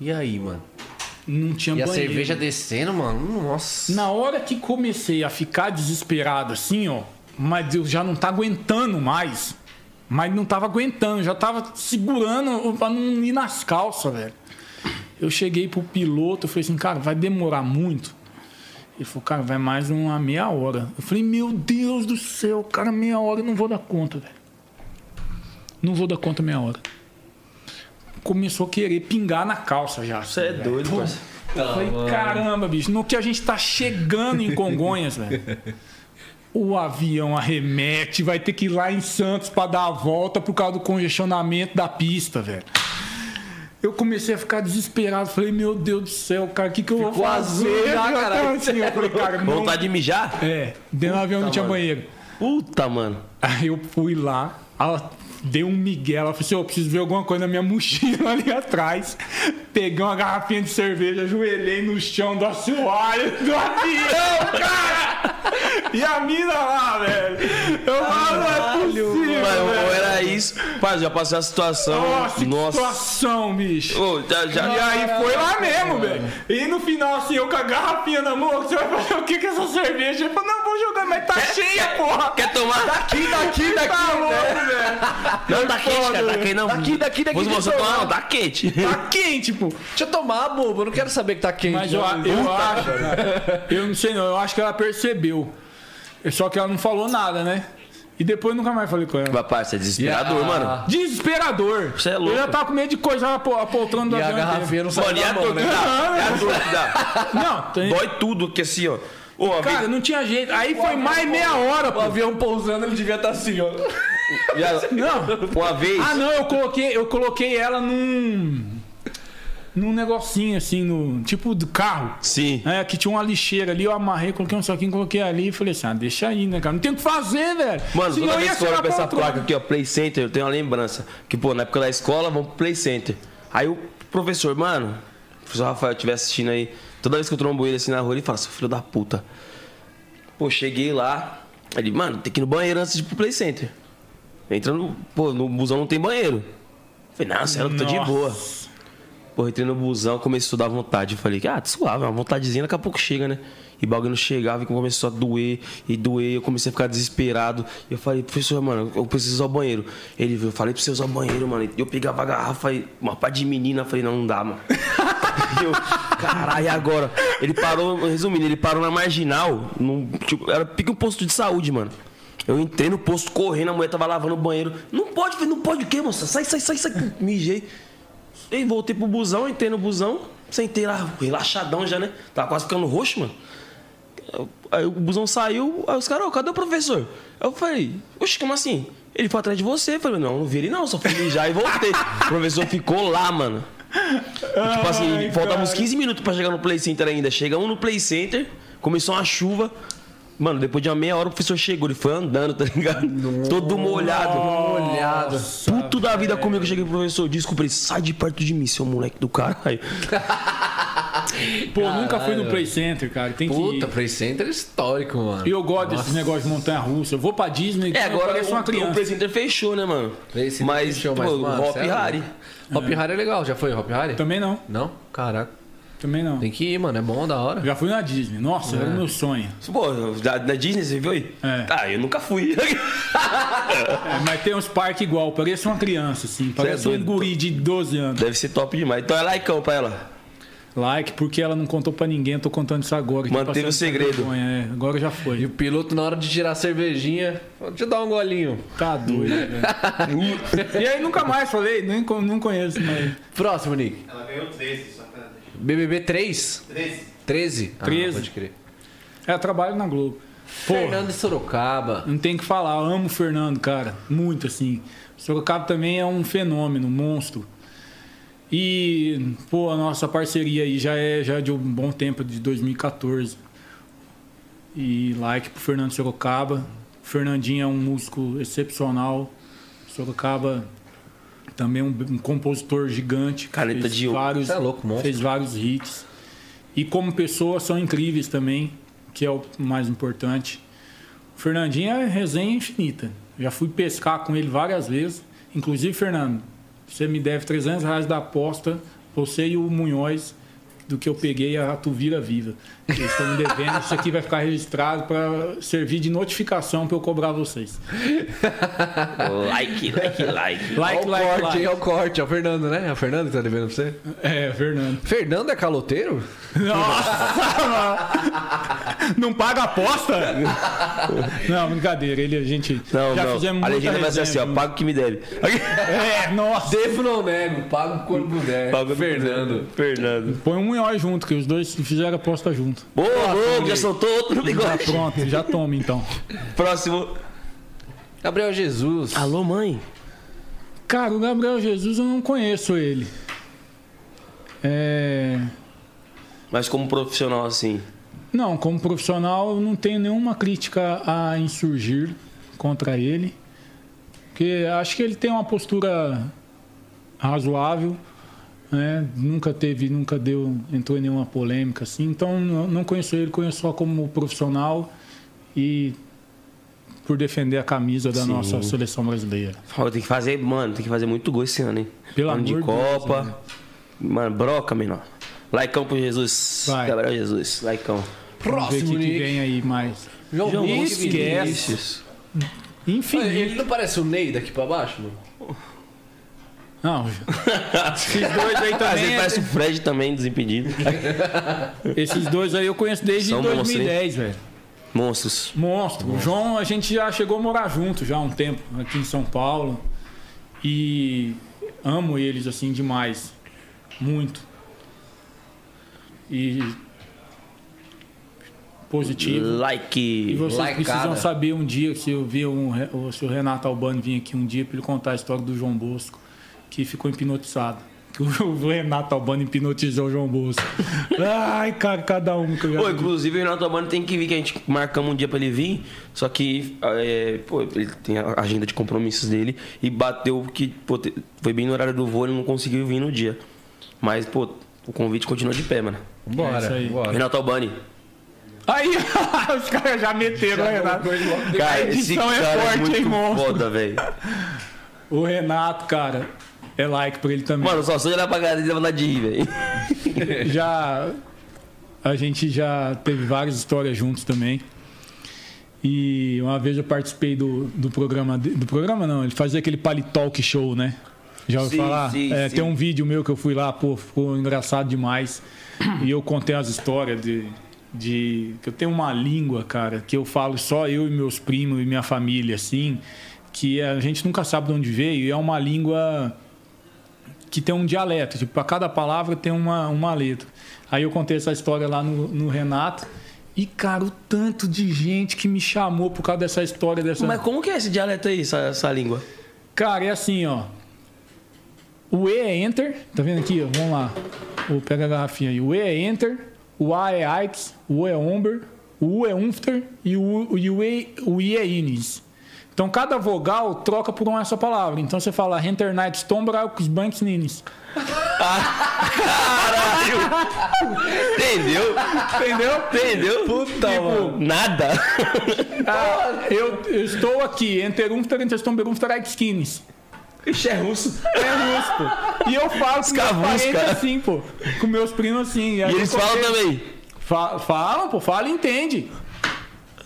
E aí, mano? Não tinha E a banheiro. cerveja descendo, mano? Nossa. Na hora que comecei a ficar desesperado assim, ó, mas eu já não tá aguentando mais. Mas não tava aguentando, já tava segurando pra não ir nas calças, velho. Eu cheguei pro piloto, eu falei assim, cara, vai demorar muito. Ele falou, cara, vai mais uma meia hora. Eu falei, meu Deus do céu, cara, meia hora eu não vou dar conta, velho. Não vou dar conta meia hora. Começou a querer pingar na calça já. Você é doido, parceiro. Eu falei, caramba, bicho, no que a gente tá chegando em Congonhas, velho. O avião arremete, vai ter que ir lá em Santos pra dar a volta por causa do congestionamento da pista, velho. Eu comecei a ficar desesperado. Falei, meu Deus do céu, cara, o que, que eu vou Ficou fazer? azul caralho. assim, eu falei, cara, não... Vontade de mijar? É, dentro do avião não tinha mano. banheiro. Puta, mano. Aí eu fui lá, deu um migué, ela falou assim, eu preciso ver alguma coisa na minha mochila ali atrás. Peguei uma garrafinha de cerveja, ajoelhei no chão do assoalho do avião, cara! E a mina lá, velho. Eu falo, não é possível, Mas era isso. Pai, já passei a situação. Nossa, Nossa. situação, bicho. Ô, já, já, E aí foi lá mesmo, velho. E no final, assim, eu com a garrafinha na mão, você vai fazer o que com essa cerveja? Eu falei, não, vou jogar, mas tá cheia, porra. Quer tomar? Daqui, daqui, daqui. Tá louco, velho. Não, tá quente, cara. Tá quente, não. Daqui, daqui, daqui, Você, você toma, não, tá quente. Tá quente, pô. Deixa eu tomar, bobo. Eu não quero saber que tá quente. Mas eu, não. eu acho. Eu não sei não, eu acho que ela percebeu. Só que ela não falou nada, né? E depois nunca mais falei com ela. Mas, parça, é desesperador, a- mano. Desesperador. Você é louco. Eu já tava com medo de coisar a, po- a poltrona do E a garrafinha não saiu e da a mão, né? inteiro. Não, tem... Dói tudo, que assim, ó. Ô, cara, não tinha jeito. Aí foi mais meia hora, O pô. avião pousando, ele devia estar assim, ó. Já- Não. uma vez. Ah, não, eu coloquei, eu coloquei ela num. Num negocinho assim, no. Tipo do carro. Sim. É, que tinha uma lixeira ali, eu amarrei, coloquei um saquinho, coloquei ali e falei assim: ah, deixa aí, né, cara? Não tem o que fazer, velho. Mano, Senão toda vez que eu olho pra essa placa aqui, ó, Play Center, eu tenho uma lembrança. Que, pô, na época da escola, vamos pro Play Center. Aí o professor, mano, o professor Rafael estiver assistindo aí, toda vez que eu trombo ele assim na rua, ele fala, seu filho da puta. Pô, cheguei lá, ele, mano, tem que ir no banheiro antes de ir pro Play Center. Entra no. Pô, no busão não tem banheiro. Eu Falei, não, você é louco, tô de boa. Pô, entrei no busão, começou a dar vontade. Eu falei, ah, tá suave, uma vontadezinha daqui a pouco chega, né? E o bagulho não chegava e começou a doer e doer. Eu comecei a ficar desesperado. E eu falei, professor, mano, eu preciso usar o banheiro. Ele viu, eu falei pra você usar o banheiro, mano. E Eu pegava a garrafa e uma pá de menina. Eu falei, não, não dá, mano. E eu, caralho, e agora? Ele parou, resumindo, ele parou na marginal. Num, tipo, era pique um posto de saúde, mano. Eu entrei no posto correndo, a mulher tava lavando o banheiro. Não pode, não pode o quê, moça? Sai, sai, sai, sai. Mijei. E voltei pro busão, entrei no busão, sentei lá, relaxadão já, né? Tava quase ficando roxo, mano. Aí o busão saiu, aí os caras, ô, cadê o professor? Eu falei, oxe, como assim? Ele foi atrás de você. Eu falei, não, não vi ele não, só fui mijar e voltei. o professor ficou lá, mano. E, tipo assim, Ai, faltavam uns cara. 15 minutos pra chegar no Play Center ainda. Chegamos no Play Center, começou uma chuva. Mano, depois de uma meia hora o professor chegou, ele foi andando, tá ligado? Todo molhado. Olhado. Puto da vida comigo, eu cheguei pro professor, desculpa, ele sai de perto de mim, seu moleque do caralho. Pô, nunca fui no Play Center, cara. Tem Puta, que Play Center histórico, mano. E eu gosto desses negócios de montanha russa. Eu vou pra Disney, É, agora o, uma o criança. Play Center fechou, né, mano? Play Center mas, fechou, pô, mas, mano, Hop? Harry. Hop Harry é legal, já foi Hop Harry? Também não, Não? Caraca. Também não. Tem que ir, mano, é bom, da hora. Já fui na Disney. Nossa, era o meu sonho. Pô, da, da Disney, você viu aí? É. Ah, eu nunca fui. É, mas tem uns parques igual, parece uma criança, assim. Parece um doido. guri de 12 anos. Deve ser top demais. Então é laicão pra ela. Like, porque ela não contou pra ninguém, eu tô contando isso agora. tô Manteve o segredo. vergonha, É, agora já E foi. o piloto, na hora de tirar a cervejinha, deixa eu dar um golinho. Tá doido, velho. E aí nunca mais falei, nem não conheço, mas. Próximo, Nick. Ela ganhou 13, só pra deixar. BBB 3? 13. 13? Ah, 13. pode crer. É, trabalho na Globo. Porra. Fernando de Sorocaba. Não tem o que falar, eu amo o Fernando, cara. Muito assim. O Sorocaba também é um fenômeno, um monstro. E, pô, a nossa parceria aí já é, já é de um bom tempo, de 2014. E like pro Fernando Sorocaba. O Fernandinho é um músico excepcional. Sorocaba também um, um compositor gigante. Caneta fez de vários, é louco, monstro. Fez vários hits. E como pessoa são incríveis também, que é o mais importante. O Fernandinho é resenha infinita. Já fui pescar com ele várias vezes. Inclusive, Fernando, você me deve 300 reais da aposta, você e o Munhoz, do que eu peguei a Tuvira Viva. Eles estão me devendo. Isso aqui vai ficar registrado para servir de notificação para eu cobrar vocês. like, like, like. Like, Olha o like, corte, like. Olha o corte. É o Fernando, né? É o Fernando que tá devendo pra você? É, Fernando. Fernando é caloteiro? Não paga aposta? Não, brincadeira. Ele, a gente Não, já não. fizemos A muita legenda vai ser assim, ó, paga o que me deve. É, nossa. Devo não nego, pago quando puder. O me Fernando. Fernando. Põe um Munhoz junto, que os dois fizeram aposta junto. Ô, louco, já soltou outro no Já bigode. pronto, já toma então. Próximo. Gabriel Jesus. Alô, mãe. Cara, o Gabriel Jesus eu não conheço ele. É... Mas como profissional assim. Não, como profissional eu não tenho nenhuma crítica a insurgir contra ele. Porque acho que ele tem uma postura razoável. Né? Nunca teve, nunca deu, entrou em nenhuma polêmica assim. Então não conheço ele, conheço só como profissional e por defender a camisa da Sim. nossa seleção brasileira. Fala, Tem que fazer, mano, tem que fazer muito gol esse ano, hein? Pelo ano de amor de Deus, Copa. né? Mano, broca, menor. Laicão pro Jesus. Vai. Gabriel Jesus. Laicão. Vamos Próximo, que, que vem aí mais. João, João. Vinícius. Infinito. Ele não parece o Ney daqui pra baixo, mano? Não, esses dois aí também. ele é- parece o Fred também, desimpedido. Esses dois aí eu conheço desde São monstros, 2010, velho. Monstros. Monstro. O João, a gente já chegou a morar junto já há um tempo aqui em São Paulo. E amo eles assim demais. Muito. E positivo. E Like. vocês Likeada. precisam saber um dia, se eu ver um, se o Renato Albani vir aqui um dia para ele contar a história do João Bosco, que ficou hipnotizado. Que o Renato Albani hipnotizou o João Bosco. Ai, cara, cada um que eu já Pô, vi. inclusive o Renato Albano tem que vir, que a gente marcamos um dia pra ele vir. Só que, é, pô, ele tem a agenda de compromissos dele e bateu que pô, foi bem no horário do voo, ele não conseguiu vir no dia. Mas, pô, o convite continua de pé, mano. Bora, É bora. Renato Albani. Aí, os caras já meteram o Renato. Cara, a esse edição é cara é, forte, muito hein, monstro? foda, velho. O Renato, cara, é like pra ele também. Mano, só sou olhar pra cara dele e vontade de rir, velho. já a gente já teve várias histórias juntos também. E uma vez eu participei do, do programa de- do programa não, ele fazia aquele Palitalk show, né? Já ouviu falar? sim, É, sim. Tem um vídeo meu que eu fui lá, pô, ficou engraçado demais. E eu contei as histórias de, de que eu tenho uma língua, cara, que eu falo só eu e meus primos e minha família, assim, que a gente nunca sabe de onde veio. E é uma língua que tem um dialeto, tipo, para cada palavra tem uma, uma letra. Aí eu contei essa história lá no, no Renato E, cara, o tanto de gente que me chamou por causa dessa história dessa. Mas como que é esse dialeto aí, essa, essa língua? Cara, é assim, ó. O E é enter, tá vendo aqui? Ó? Vamos lá. Vou pegar a garrafinha aí. O E é enter, o A é Ike's, o O é omber, o U é umfter e o, e o, e, o I é inis. Então cada vogal troca por uma essa palavra. Então você fala Enter Night Stombraux Banks Ninis. Entendeu? Entendeu? Entendeu? Puta, Tipo, mano. Nada. Ah, eu, eu estou aqui, Enter Umfter, Enter Stomberumfter Ike's Ixi, é russo. É russo, pô. E eu falo com meus parentes assim, pô. Com meus primos assim. E eles falam também. Fa falam, pô, fala e entende.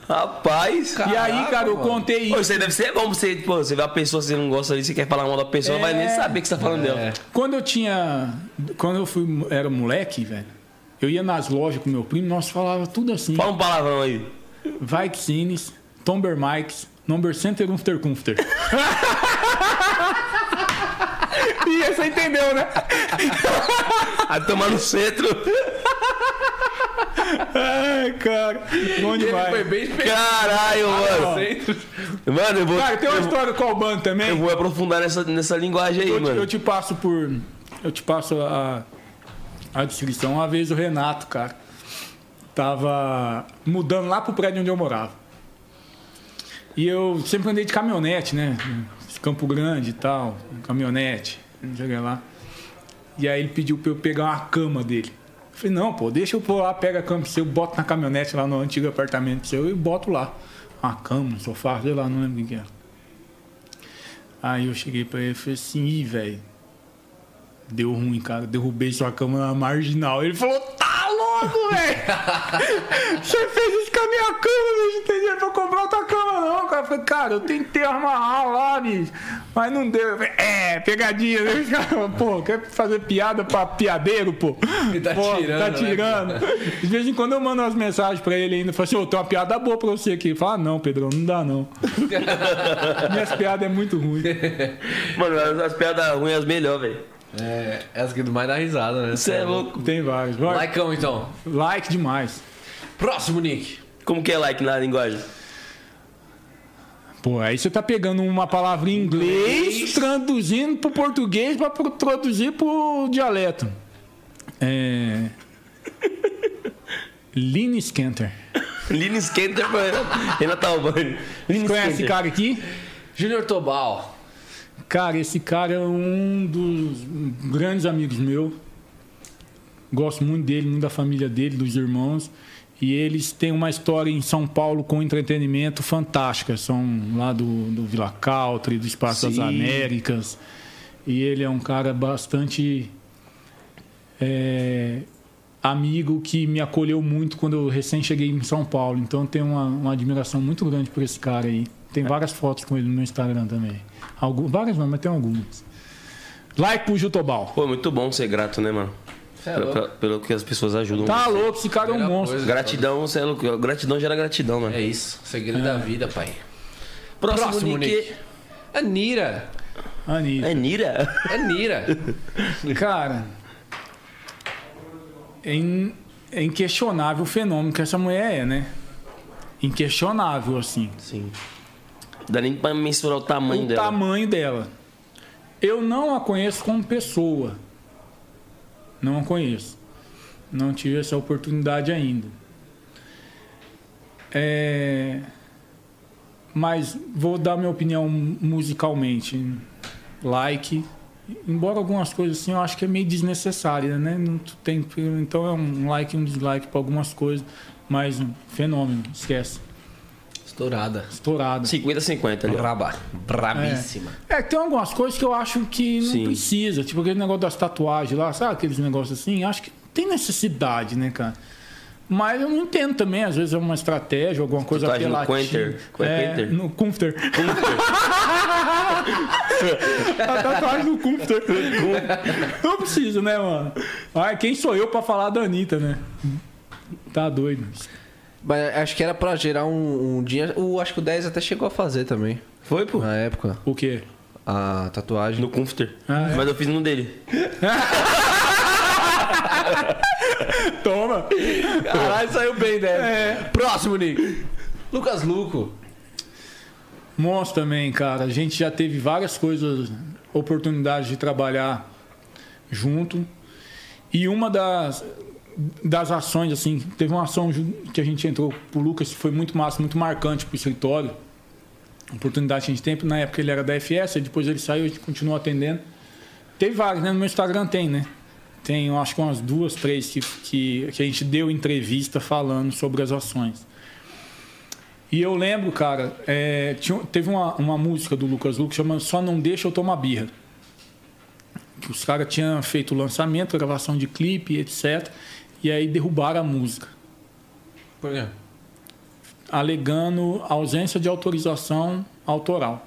Rapaz. e aí, cara, eu contei Pô, isso. isso aí deve ser bom você, pô, você vê a pessoa, você não gosta ali, você quer falar mal da pessoa, não vai nem É. saber que você tá falando dela. Quando eu tinha. Quando eu fui, era moleque, velho, eu ia nas lojas com meu primo, nós falava tudo assim. Fala um palavrão aí. Vaiksines, Tomber Mikes, Number Center Umfter Kumfter. e você entendeu, né? Aí tomar no centro. Ai, cara. Bom Ele demais. foi bem Caralho, mano. Centro. Mano, eu vou. Cara, tem uma eu, história com o Alban também. eu vou aprofundar nessa, nessa linguagem aí, Eu te, mano. eu te passo por. Eu te passo a, a descrição. Uma vez o Renato, cara, tava mudando lá pro prédio onde eu morava. E eu sempre andei de caminhonete, né? Campo Grande e tal, caminhonete, não sei o que lá. E aí ele pediu pra eu pegar uma cama dele. Falei, não, pô, deixa eu pôr lá, pega a cama seu, boto na caminhonete lá no antigo apartamento seu e boto lá. Uma cama, um sofá, sei lá, não lembro o que que era. Aí eu cheguei pra ele e falei assim, ih, velho. Deu ruim, cara. Derrubei sua cama na marginal. Ele falou, tá louco, velho! Você fez isso com a minha cama, bicho. Não tem dinheiro pra comprar outra cama, não, cara. Eu falei, cara, eu tentei amarrar lá, bicho. Mas não deu. Eu falei, é, pegadinha. né? Pô, quer fazer piada pra piadeiro, pô? Ele tá Pô, tirando, Tá né, tirando. De vez em quando eu mando umas mensagens pra ele ainda. Falo assim, ô, tem uma piada boa pra você aqui. Ele fala, ah, não, Pedrão, não dá não. Minhas piadas é muito ruim. Mano, as, as piadas ruins, as melhores, velho. É, essa que mais dá risada, né? Você é louco. Tem vários. Vai. Likeão, então. Like demais. Próximo, Nick. Como que é like na linguagem? Pô, aí você tá pegando uma palavra em inglês, traduzindo pro português pra pro- traduzir pro dialeto. É. Lini Scanter. Lini Skenter pra Renata Albani. Lini Conhece esse cara aqui? Júnior Tobal. Cara, esse cara é um dos grandes amigos meu. Gosto muito dele, muito da família dele, dos irmãos. E eles têm uma história em São Paulo com entretenimento fantástica. São lá do, do Vila Country, do Espaço das. Américas. E ele é um cara bastante é, amigo que me acolheu muito quando eu recém cheguei em São Paulo. Então eu tenho uma, uma admiração muito grande por esse cara aí. Tem várias fotos com ele no meu Instagram também. Algum, várias não, mas tem algumas. Like pro Jutobal. Pô, muito bom ser grato, né, mano? Cê é Pelo, louco. pelo- que as pessoas ajudam. Tá você. louco, esse cara é um monstro. coisa. Gratidão, você é louco. Gratidão gera gratidão, mano. É isso. Segredo da vida, pai. Próximo, Próximo, Nick. Nick. É Nira. Anitta. É Nira? É Nira. Cara, é, in- é inquestionável o fenômeno que essa mulher é, né? Inquestionável, assim. Sim. Dá nem pra mensurar o tamanho o dela. tamanho dela. Eu não a conheço como pessoa. Não conheço. Não tive essa oportunidade ainda. É, Mas vou dar minha opinião musicalmente. Like. Embora algumas coisas assim eu acho que é meio desnecessária, né? Não tem, então é um like e um dislike para algumas coisas. Mas um fenômeno, esquece. Estourada. Estourado. 50-50 ali. Braba. Brabíssima. É, tem algumas coisas que eu acho que não Sim. precisa. Tipo aquele negócio das tatuagens lá, sabe? Aqueles negócios assim. Acho que tem necessidade, né, cara? Mas eu não entendo também. Às vezes é uma estratégia, alguma coisa Tatuagem no apelativa. Qual é É, no Comfter. A tatuagem no Comfter. Não precisa, né, mano? Ai, quem sou eu pra falar da Anitta, né? Tá doido. Mas acho que era pra gerar um, um dia. O, acho que o 10 até chegou a fazer também. Foi, pô. Na época. O quê? A tatuagem. No Comforter. Ah, é? Mas eu fiz no dele. Toma. Caralho, saiu bem dessa. É. Próximo, Nick. Lucas Luco. Monstro também, cara. A gente já teve várias coisas, oportunidades de trabalhar junto. E uma das, das ações, assim, teve uma ação que a gente entrou pro Lucas, foi muito massa, muito marcante pro escritório. Oportunidade que a gente tem, na época ele era da FS, depois ele saiu, a gente continuou atendendo. Teve várias, né? No meu Instagram tem, né? Tem, eu acho que umas duas, três que, que, que a gente deu entrevista falando sobre as ações. E eu lembro, cara, é, tinha- teve uma, uma música do Lucas Luco chamada Só Não Deixa Eu Tomar Birra. Que os caras tinham feito o lançamento, gravação de clipe, etc. E aí derrubaram a música, Por quê? alegando ausência de autorização autoral.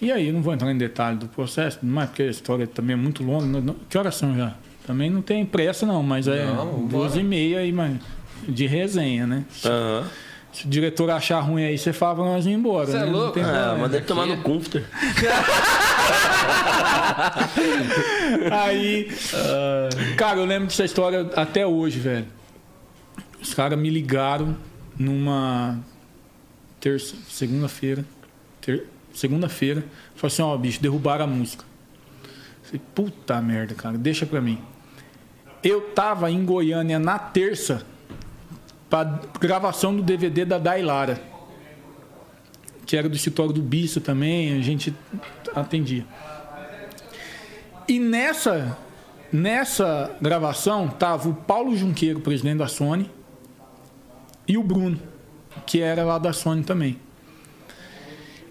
E aí, não vou entrar em detalhe do processo, mas porque a história também é muito longa. Não- não- Que horas são já? Também não tem pressa, não, mas é Não, duas e meia aí, mas de resenha, né? Aham. Se o diretor achar ruim aí, você fala pra nós ir embora. Cê é né? Não louco? Ah, mas deve tomar Aqui. no comforter. Aí, cara, eu lembro dessa história até hoje, velho. Os caras me ligaram numa terça, segunda-feira, ter- segunda-feira, falaram assim, ó, bicho, derrubaram a música. Eu Falei, puta merda, cara, deixa pra mim. Eu tava em Goiânia na terça pra gravação do DVD da Dailara, que era do escritório do Bissa também, a gente atendia. E nessa, nessa gravação tava o Paulo Junqueiro, presidente da Sony, e o Bruno, que era lá da Sony também.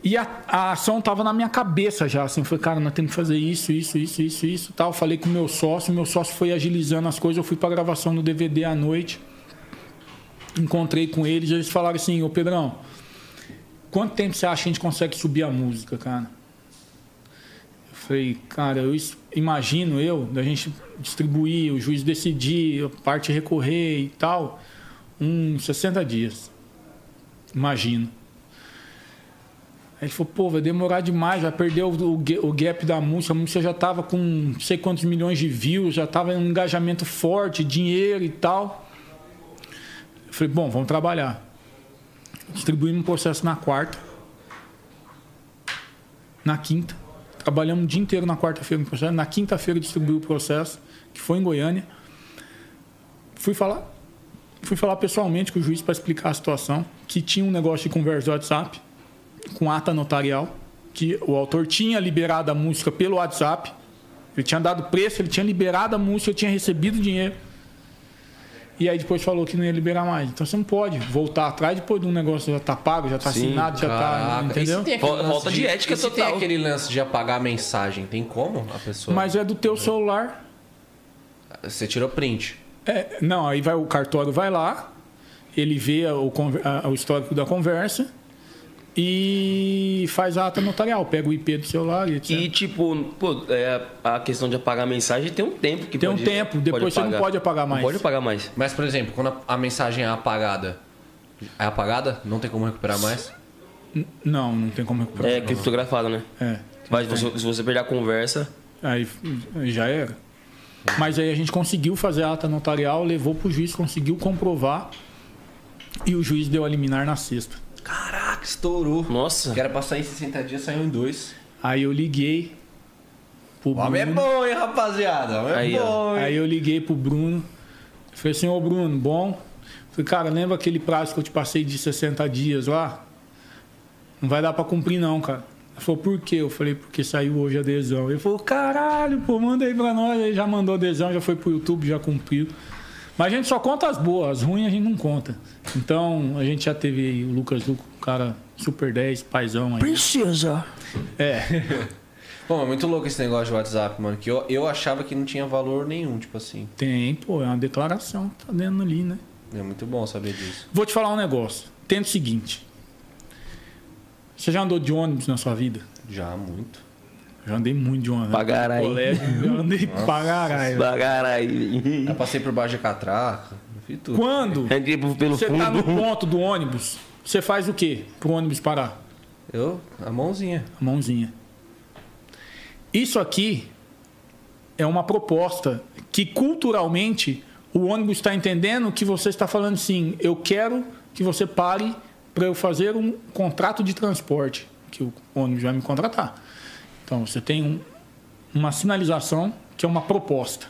E a, a ação tava na minha cabeça já, assim, foi, cara, nós temos que fazer isso, isso, isso, isso, isso, tal. Falei com o meu sócio, meu sócio foi agilizando as coisas, eu fui pra gravação do DVD à noite. Encontrei com eles, eles falaram assim, ô Pedrão, quanto tempo você acha que a gente consegue subir a música, cara? Eu falei, cara, eu imagino eu, da gente distribuir, o juiz decidir, a parte recorrer e tal, uns 60 dias. Imagino. Aí ele falou, pô, vai demorar demais, vai perder o, o o gap da música. A música já tava com não sei quantos milhões de views, já tava em um engajamento forte, dinheiro e tal. Eu falei, bom, vamos trabalhar. Distribuímos um processo na quarta. Na quinta. Trabalhamos o dia inteiro na quarta-feira no processo. Na quinta-feira distribuí o processo, que foi em Goiânia. Fui falar, fui falar pessoalmente com o juiz para explicar a situação, que tinha um negócio de conversa do WhatsApp, com ata notarial, que o autor tinha liberado a música pelo WhatsApp. Ele tinha dado preço, ele tinha liberado a música, eu tinha recebido dinheiro. E aí depois falou que não ia liberar mais. Então você não pode voltar atrás depois de um negócio já tá pago, já tá Sim, assinado, já tá. Caraca. Entendeu? E tem aquele Falta lance de ética se tem total. aquele lance de apagar a mensagem, tem como a pessoa... Mas é do teu celular. Você tirou print. É, não, aí vai o cartório vai lá, ele vê o, a- o histórico da conversa e faz a ata notarial, pega o IP do celular e etc. E tipo, pô, é, a questão de apagar a mensagem tem um tempo que Tem um pode- tempo, pode depois você não pode apagar mais. Não pode apagar mais. Mas, por exemplo, quando a, a mensagem é apagada, é apagada? Não tem como recuperar mais? N- Não, não tem como recuperar. É criptografado, né? É. Mas você- se você perder a conversa, Aí aí já era. Mas aí a gente conseguiu fazer a ata notarial, levou pro juiz, conseguiu comprovar e o juiz deu a liminar na sexta. Caraca, estourou. nossa. Que era pra sair em 60 dias, saiu em dois. Aí eu liguei pro O homem é Bruno. bom, hein, rapaziada? O homem Aí, é bom, hein? Aí eu liguei pro Bruno. Falei assim, ô Bruno, bom? Falei, cara, lembra aquele prazo que eu te passei de 60 dias lá? Não vai dar pra cumprir não, cara. Ele falou, por quê? Eu falei, porque saiu hoje a adesão. Ele falou, caralho, pô, manda aí pra nós. Aí já mandou adesão, já foi pro YouTube, já cumpriu. Mas a gente só conta as boas, as ruins a gente não conta. Então, a gente já teve o Lucas Luco, um cara super 10, paizão aí. Precisa. É. Pô, é muito louco esse negócio de WhatsApp, mano. Que eu, eu achava que não tinha valor nenhum, tipo assim. Tem, pô, é uma declaração que tá dentro ali, né? É muito bom saber disso. Vou te falar um negócio. Tenta o seguinte. Você já andou de ônibus na sua vida? Já, muito. Já andei muito de caralho. No colégio, Eu andei pra caralho. Bagarai. Já passei por baixo de catraca, tudo. Quando Entrei pelo você tá no fundo. ponto do ônibus, você faz o quê pro ônibus parar? Eu, a mãozinha. A mãozinha. Isso aqui é uma proposta que culturalmente o ônibus está entendendo que você está falando assim, eu quero que você pare para eu fazer um contrato de transporte, que o ônibus vai me contratar. Então você tem um, uma sinalização que é uma proposta.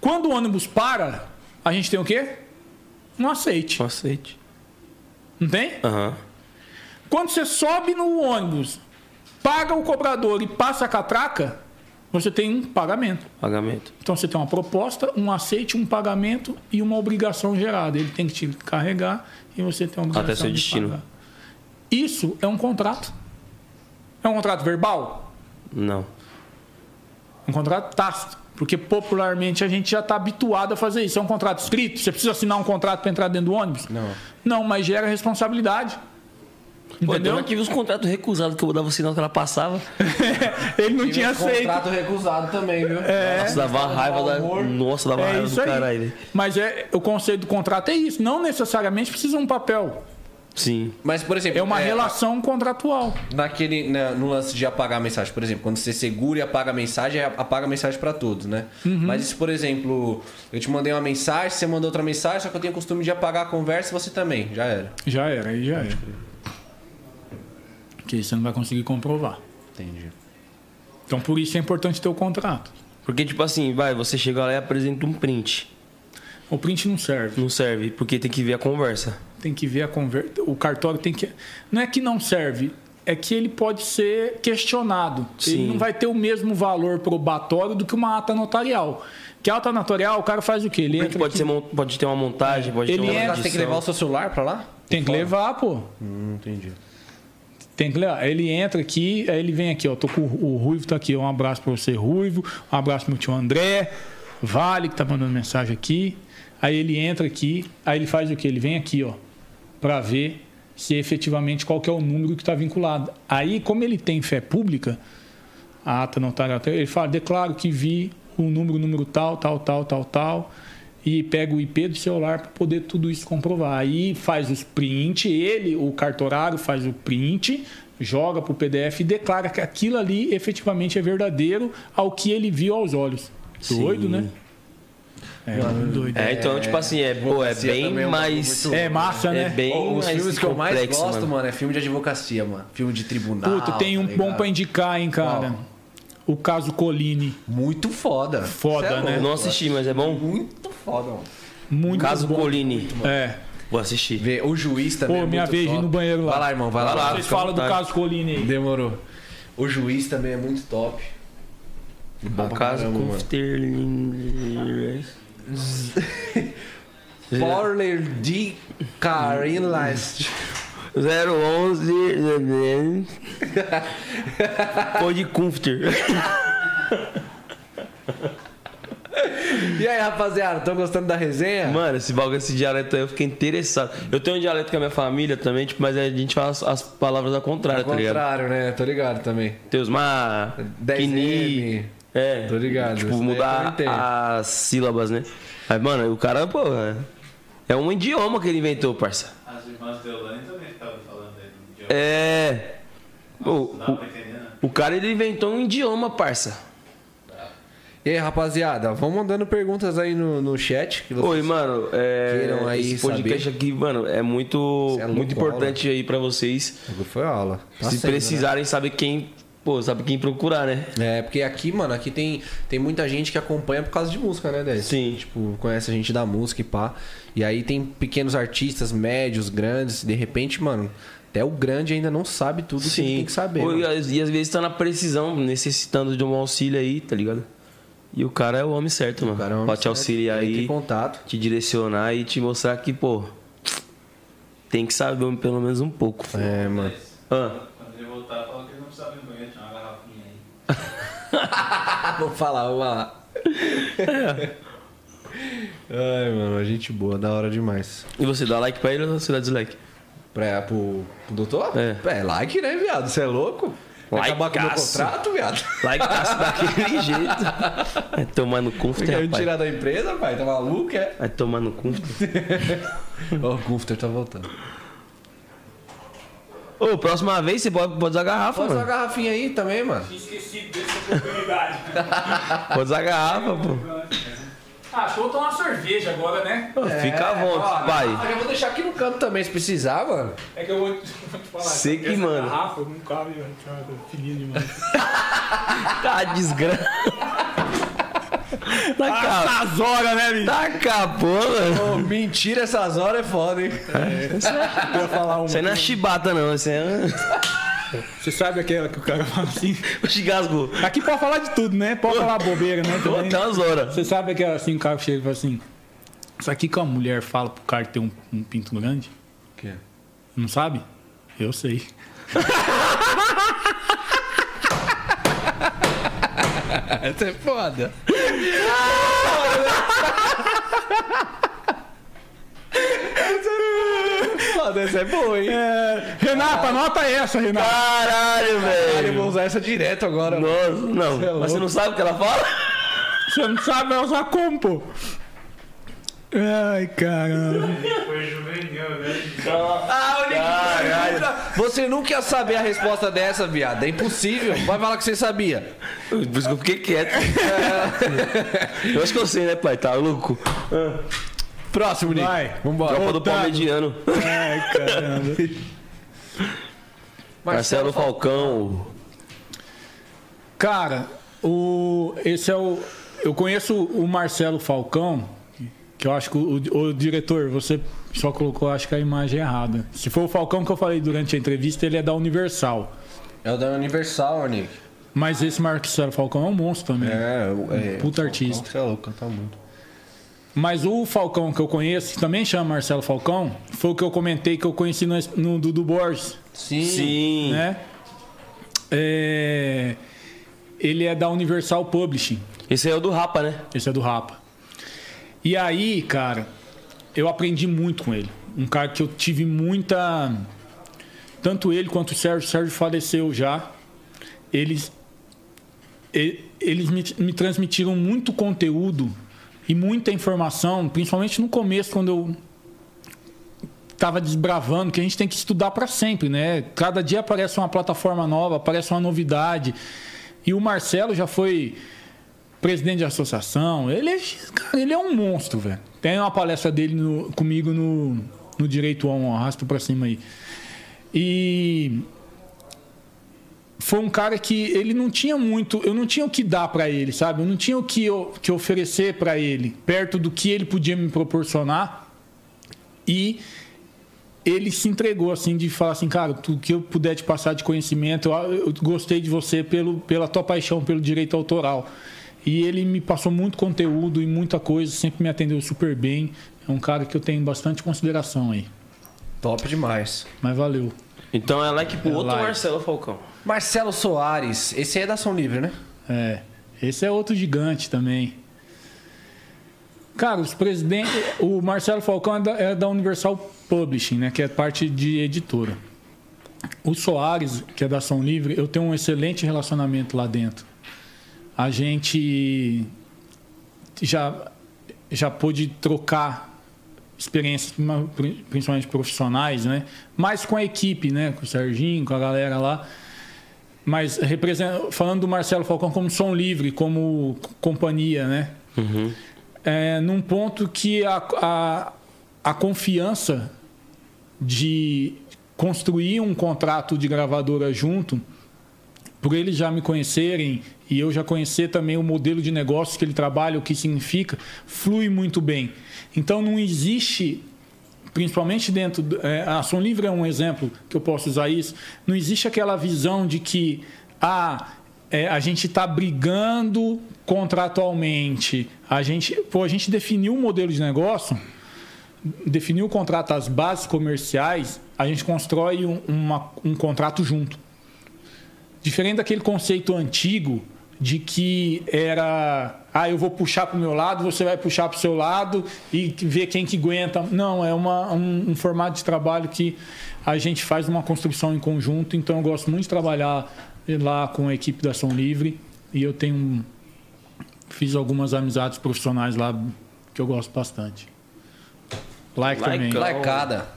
Quando o ônibus para, a gente tem o quê? Um aceite. Um aceite. Não tem? Aham. Quando você sobe no ônibus, paga o cobrador e passa a catraca, você tem um pagamento. Pagamento. Então você tem uma proposta, um aceite, um pagamento e uma obrigação gerada. Ele tem que te carregar e você tem uma obrigação Até seu de destino. pagar. Isso é um contrato. É um contrato verbal? Não. Um contrato tácito. Porque popularmente a gente já está habituado a fazer isso. É um contrato escrito? Você precisa assinar um contrato para entrar dentro do ônibus? Não. Não, mas gera responsabilidade. Pô, Entendeu? então eu tive os contratos recusados que eu dava o sinal que ela passava. Ele não Tive tinha aceito. contrato recusado também, viu? É. Nossa, dava raiva da. Nossa, dava É raiva do aí. caralho. Mas é, o conceito do contrato é isso. Não necessariamente precisa um papel. Sim. Mas, por exemplo... É uma relação contratual. Naquele, na- no lance de apagar a mensagem, por exemplo, quando você segura e apaga a mensagem, é apaga a mensagem pra todos, né? Uhum. Mas se, por exemplo, eu te mandei uma mensagem, você mandou outra mensagem, só que eu tenho o costume de apagar a conversa, você também, já era. Já era, aí já era. Que você não vai conseguir comprovar. Entendi. Então por isso é importante ter o contrato. Porque, tipo assim, vai, você chega lá e apresenta um print. O print não serve. Não serve, porque tem que ver a conversa. Tem que ver a conversa. O cartório tem que. Não é que não serve, é que ele pode ser questionado. Ele Sim. não vai ter o mesmo valor probatório do que uma ata notarial. Que a ata notarial, o cara faz o quê? Ele entra pode, aqui- ser, pode ter uma montagem, pode Ele ter uma entra- Mas tem que levar o seu celular pra lá? Tem que levar, pô. Hum, entendi. Tem que levar. Ele entra aqui, aí ele vem aqui, ó. Tô com o o Ruivo, tá aqui. ó. Um abraço pra você, Ruivo. Um abraço pro meu tio André. Vale, que tá mandando mensagem aqui. Aí ele entra aqui, aí ele faz o quê? Ele vem aqui, ó, pra ver se efetivamente qual que é o número que está vinculado. Aí, como ele tem fé pública, a ata notarial, ele fala, declaro que vi o número, número tal, tal, tal, tal, tal, e pega o IP do celular para poder tudo isso comprovar. Aí faz os print, ele, o cartorário, faz o print, joga para o PDF e declara que aquilo ali efetivamente é verdadeiro ao que ele viu aos olhos. Doido, Sim. né? É, doido. É, então, tipo assim, é, pô, é bem é mais. muito É massa, né? É bem Os mais filmes que eu mais complexo, gosto, mano. mano. é filme de advocacia, mano. Filme de tribunal. Puta, tem um tá bom pra indicar, hein, cara. O caso Colini. Muito foda. Foda, é né? louco, Não assisti, mas é bom. Muito foda, mano. Muito Caso bom. Colini. É. Vou assistir. Vê, o juiz também. Pô, é minha vez top. no banheiro lá. Vai lá, irmão, vai lá. Vocês falam do caso Colini aí. Demorou. O juiz também é muito top. Bom Caso com. Sterling. Parler de Karin Last. 011. Pode Comfter. E aí, rapaziada, estão gostando da resenha? Mano, esse bagulho, esse dialeto aí, eu fiquei interessado. Eu tenho um dialeto com a minha família também, tipo, mas a gente fala as, as palavras ao contrário, Ao tá ligado? contrário, né? Tô ligado também. Teus ma, 10M. É. Tô ligado, Tipo, mudar as sílabas, né? Mas, mano, o cara, pô, é- é um idioma que ele inventou, parça. As irmãs de Deolane também ficavam falando aí no idioma. É. Dá o, né? o cara, ele inventou um idioma, parça. E aí, rapaziada, vão mandando perguntas aí no, no chat. Que vocês- Oi, mano, é, queiram aí esse podcast saber. aqui, mano, é muito, é muito importante aí pra vocês. Foi aula. Tá se sendo, precisarem saber quem, pô, sabe quem procurar, né? É, porque aqui, mano, aqui tem, tem muita gente que acompanha por causa de música, né, Dez? Sim. Tipo, conhece a gente da música e pá. E aí tem pequenos artistas, médios, grandes. De repente, mano, até o grande ainda não sabe tudo que ele tem que saber. Mano. e, às, e às vezes tá na precisão, necessitando de um auxílio aí, tá ligado? E o cara é o homem certo, mano. cara é um pra te certo. auxiliar aí, contato. te direcionar e te mostrar que, pô, tem que saber pelo menos um pouco. É, mano. Ah, Quando ele voltar, fala que ele não precisava ir no banheiro, tinha uma garrafinha aí. vou falar, vou falar. Ai, mano, a gente boa, da hora demais. e você dá like pra ele ou você dá dislike? Pra, pro, pro doutor? É. É, like, né, viado? Você é louco? Vai acabar com o meu contrato, viado? Like daquele jeito. Vai tomar no cu, Quer rapaz. tirar da empresa, pai? Tá maluco, é? Vai tomar no cu. Ó, o Gufter tá voltando. Ô, próxima vez você pode, pode usar a garrafa, Pode usar a mano. garrafinha aí também, mano. Esqueci dessa oportunidade. Pode usar a garrafa, pô. Ah, acho que eu vou tomar uma cerveja agora, né? Fica à vontade, pai. Ah, eu vou deixar aqui no canto também, se precisar, mano. É que eu vou, vou te falar. Sei que, essa mano. garrafa não cabe, mano. Fininha demais. Tá desgraça. Tá acabou. Essas horas, né, bicho? Tá acabou, mano. Ô, mentira, essas horas é foda, hein? Eu falar uma. Isso aí não é chibata, não. Isso aí é. Você sabe aquela que o cara fala assim? Oxi, gasgou. Aqui pode falar de tudo, né? Pode falar bobeira, né? Também. Até umas horas. Você sabe aquela assim, o cara chega e fala assim. Isso aqui que a mulher fala pro cara que tem um, um pinto grande? Que? Não sabe? Eu sei. Essa é foda. foda, essa é boa, hein? É, Renata, anota essa, Renata. Caralho, Eu velho. vou usar essa direto agora. mano. Nossa, não. Você é Mas você não sabe o que ela fala? Você não sabe, vai usar como, pô? Ai, caramba. Foi juvenil, né? Ah, o Nick, Caralho. Você nunca ia saber a resposta dessa, viado. É impossível. Vai falar que você sabia. Por isso que eu fiquei quieto. Eu acho que eu sei, né, pai? Tá louco? Próximo, Nick. Vai. Vambora. Tropa do Palmediano. Ai, caramba. Marcelo Falcão. Cara, o, esse é o. Eu conheço o Marcelo Falcão, que eu acho que o, o diretor, você só colocou, acho que a imagem errada. Se for o Falcão que eu falei durante a entrevista, ele é da Universal. É o da Universal, Nick. Mas esse Marcelo Falcão é um monstro também. é. Puta artista. Você é louco, canta muito. Mas o Falcão que eu conheço, que também chama Marcelo Falcão, foi o que eu comentei que eu conheci no, no Dudu Borges. Sim. Sim. Né? É, ele é da Universal Publishing. Esse aí é o do Rapa, né? Esse é do Rapa. E aí, cara, eu aprendi muito com ele. Um cara que eu tive muita. Tanto ele quanto o Sérgio. O Sérgio faleceu já. Eles. Eles me, me transmitiram muito conteúdo e muita informação, principalmente no começo, quando eu estava desbravando, que a gente tem que estudar para sempre, né? Cada dia aparece uma plataforma nova, aparece uma novidade. E o Marcelo já foi presidente de associação. Ele é, cara, ele é um monstro, velho. Tem uma palestra dele no- comigo no, no Direito um arrasto pra cima aí. E foi um cara que ele não tinha muito, eu não tinha o que dar pra ele, sabe? Eu não tinha o que, eu- que oferecer pra ele, perto do que ele podia me proporcionar. E ele se entregou assim de falar assim, cara, tudo que eu puder te passar de conhecimento, eu, eu gostei de você pelo, pela tua paixão pelo direito autoral. E ele me passou muito conteúdo e muita coisa, sempre me atendeu super bem. É um cara que eu tenho bastante consideração aí. Top demais. Mas valeu. Então é like pro É outro like. Marcelo Falcão. Marcelo Soares. Esse aí é da Ação Livre, né? É. Esse é outro gigante também. Cara, os presidentes. O Marcelo Falcão é da, é da Universal Publishing, né? Que é parte de editora. O Soares, que é da Ação Livre, eu tenho um excelente relacionamento lá dentro. A gente já, já pôde trocar experiências, principalmente profissionais, né? Mais com a equipe, né? Com o Serginho, com a galera lá. Mas falando do Marcelo Falcão como som livre, como companhia, né? É, num ponto que a, a, a confiança de construir um contrato de gravadora junto, por eles já me conhecerem e eu já conhecer também o modelo de negócio que ele trabalha, o que significa, flui muito bem. Então não existe principalmente dentro. é, a Ação Livre é um exemplo que eu posso usar isso. Não existe aquela visão de que ah, é, a gente está brigando contratualmente. A gente, pô, a gente definiu um modelo de negócio, definiu o contrato, as bases comerciais, a gente constrói um, uma- um contrato junto. Diferente daquele conceito antigo de que era, ah, eu vou puxar para o meu lado, você vai puxar para o seu lado e ver quem que aguenta. Não, é uma, um, um formato de trabalho que a gente faz uma construção em conjunto. Então, eu gosto muito de trabalhar lá com a equipe da Ação Livre e eu tenho fiz algumas amizades profissionais lá que eu gosto bastante. Like, também. Likeão. Lacada.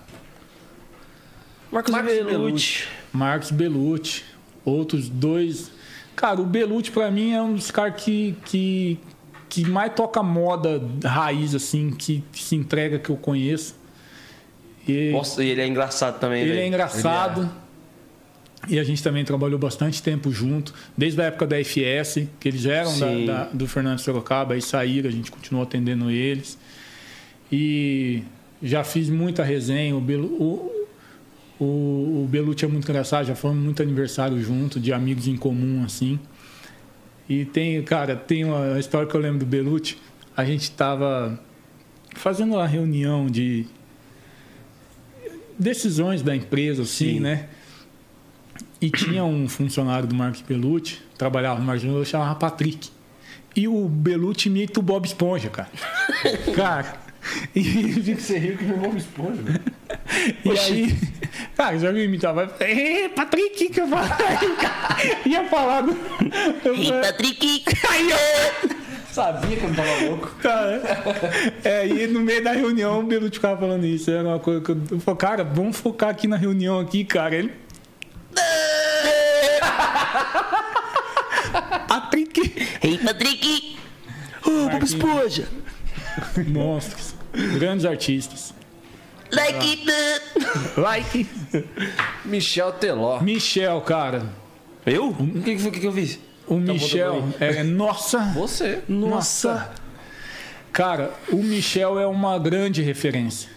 Marcos, Marcos Belucci. Marcos Belucci, outros dois. Cara, o Belucci pra mim é um dos caras que, que que mais toca moda raiz, assim, que se entrega que eu conheço. E Nossa, e ele é engraçado também, ele velho. é engraçado. E a gente também trabalhou bastante tempo junto, desde a época da FS, que eles eram da, da- do Fernando Sorocaba, aí saíram, a gente continuou atendendo eles. E já fiz muita resenha, o, Belu, o, o, o Belucci é muito engraçado, já fomos muito aniversário junto, de amigos em comum, assim. E tem, cara, tem uma história que eu lembro do Belucci, a gente tava fazendo uma reunião de decisões da empresa, assim, Sim. né? E tinha um funcionário do Marcos Belucci, trabalhava no Belucci, chamava Patrick. E o Belucci imita o Bob Esponja, cara. cara, e que você riu que o Bob Esponja, velho. E aí, cara, já me imitava. Ei, Patrick, que eu falei, ia falar do. Patrick! aí, eu, Sabia que eu não tava louco. Cara, é, e no meio da reunião o Belucci ficava falando isso. Era uma coisa que eu, eu falei, cara, vamos focar aqui na reunião aqui, cara. Ele. Patrick! Ei, Patrick! Ô, Bob Esponja! Monstros. Grandes artistas. Like it! Like. Michel Teló. Michel, cara. Eu? O que, que foi que eu fiz? O Michel. É, nossa! Você. Nossa! Cara, o Michel é uma grande referência.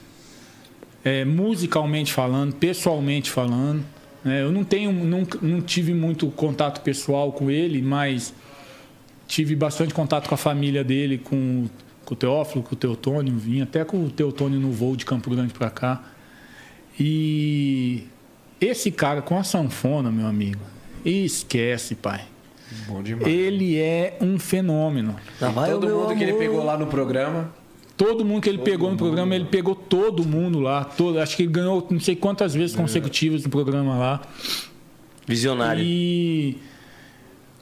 É, musicalmente falando, pessoalmente falando. né? eu não tenho, nunca, não tive muito contato pessoal com ele, mas tive bastante contato com a família dele, com, com o Teófilo, com o Teotônio, vim até com o Teotônio no voo de Campo Grande para cá. E esse cara com a sanfona, meu amigo, esquece, pai. Bom demais. Ele é um fenômeno. Vai Todo mundo que ele amor. pegou lá no programa. Todo mundo que ele pegou no programa, ele pegou todo mundo lá. Todo, acho que ele ganhou não sei quantas vezes consecutivas no programa lá. Visionário. E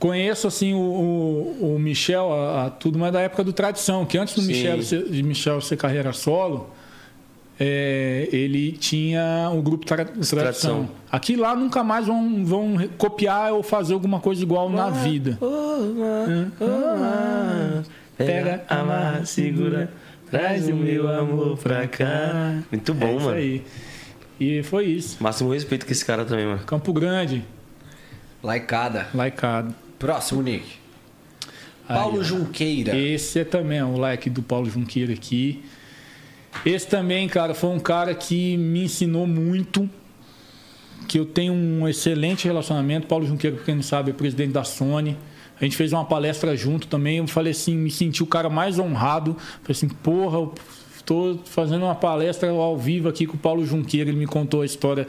conheço assim o, o, o Michel, a, a tudo, mas da época do Tradição, que antes do Sim. Michel ser, de Michel ser carreira solo, é, ele tinha o grupo tra, Tradição. Tradição. Aqui lá nunca mais vão, vão copiar ou fazer alguma coisa igual na vida. Pega, amarra, segura, traz o meu amor pra cá. Muito É bom, isso mano. aí. E foi isso. Máximo respeito com esse cara também, mano. Campo Grande, Laicada. laicado. Próximo, Nick. Paulo Aí. Junqueira. Esse é também é o like do Paulo Junqueira aqui. Esse também, cara, foi um cara que me ensinou muito. Que eu tenho um excelente relacionamento. Paulo Junqueira, pra quem não sabe, é presidente da Sony. A gente fez uma palestra junto também. Eu falei assim, me senti o cara mais honrado. Falei assim, porra, eu tô fazendo uma palestra ao vivo aqui com o Paulo Junqueira. Ele me contou a história.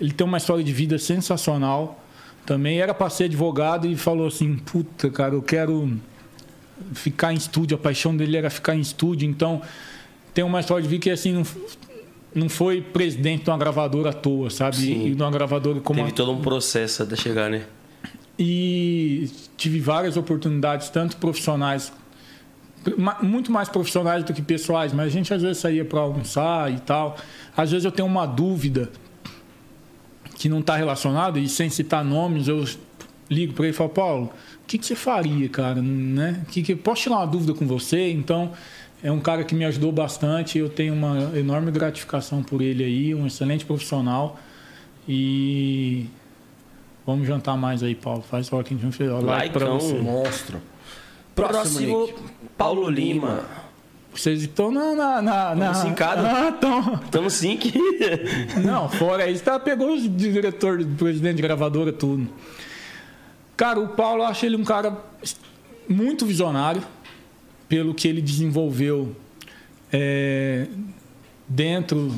Ele tem uma história de vida sensacional. Também era para ser advogado e falou assim: puta, cara, eu quero ficar em estúdio. A paixão dele era ficar em estúdio. Então, tem uma história de vida que assim, não, não foi presidente de uma gravadora à toa, sabe? Sim. E de uma gravadora como Teve a- todo um processo até chegar, né? e tive várias oportunidades, tanto profissionais, muito mais profissionais do que pessoais, mas a gente às vezes saía para almoçar e tal. Às vezes eu tenho uma dúvida que não está relacionada, e sem citar nomes, eu ligo para ele e falo, Paulo, o que, que você faria, cara? Né? Que, que, posso tirar uma dúvida com você? Então, é um cara que me ajudou bastante, eu tenho uma enorme gratificação por ele aí, um excelente profissional. E Vamos jantar mais aí, Paulo. Faz hora que a gente fez. Like pra Likeão. você. Monstro. Próximo, Próximo. Paulo Lima. Vocês estão na. na, na, na... sincados. Ah, tão... Tamo sim que. Não, fora isso, tá, pegou os diretor, presidente de gravadora, tudo. Cara, o Paulo, eu acho ele um cara muito visionário, pelo que ele desenvolveu é, dentro,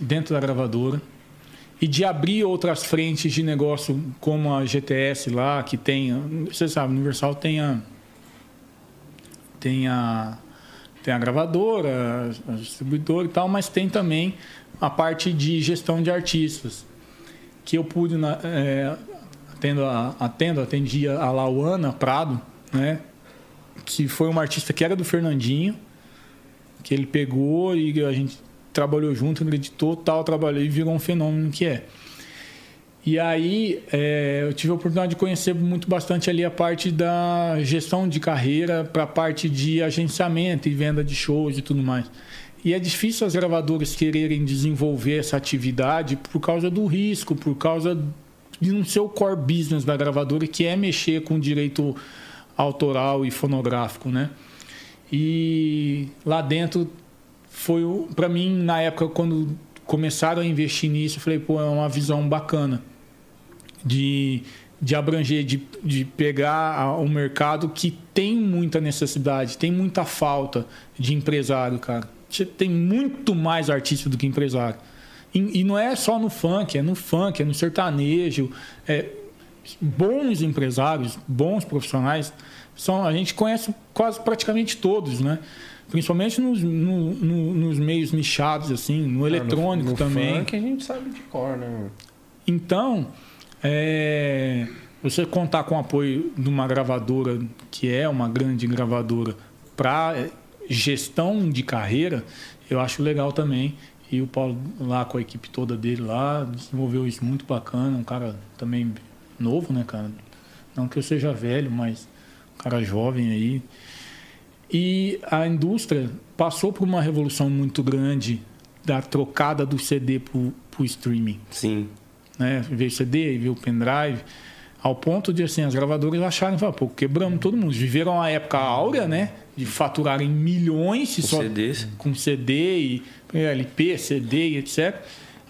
dentro da gravadora. E de abrir outras frentes de negócio, como a GTS lá, que tem. Você sabe, Universal tem a. Tem a tem a gravadora, a distribuidora e tal, mas tem também a parte de gestão de artistas. Que eu pude, na, é, atendo, a, atendo, atendia a Lauana Prado, né? Que foi uma artista que era do Fernandinho, que ele pegou e a gente trabalhou junto, acreditou, tal, trabalhou e virou um fenômeno que é. E aí é, eu tive a oportunidade de conhecer muito bastante ali a parte da gestão de carreira para a parte de agenciamento e venda de shows e tudo mais. E é difícil as gravadoras quererem desenvolver essa atividade por causa do risco, por causa de não ser o core business da gravadora, que é mexer com direito autoral e fonográfico, né? E lá dentro foi para mim na época quando começaram a investir nisso, eu falei, pô, é uma visão bacana de, de abranger, de, de pegar um mercado que tem muita necessidade, tem muita falta de empresário, cara. Tem muito mais artista do que empresário. E, e não é só no funk, é no funk, é no sertanejo. É, bons empresários, bons profissionais, são, a gente conhece quase praticamente todos, né? Principalmente nos, no, no, nos meios nichados, assim, no eletrônico Ah, no, no também. Funk a gente sabe de cor, né? Então, é, você contar com o apoio de uma gravadora, que é uma grande gravadora, para gestão de carreira, eu acho legal também. E o Paulo lá com a equipe toda dele lá, desenvolveu isso muito bacana. Um cara também novo, né, cara? Não que eu seja velho, mas um cara jovem aí. E a indústria passou por uma revolução muito grande da trocada do CD para o streaming Sim. Né? Veio CD, veio o pendrive, ao ponto de assim, as gravadoras acharem, falaram, pô, quebramos todo mundo. Viveram a época áurea, né? De faturarem milhões Com só CDs. com CD e LP, CD e etc.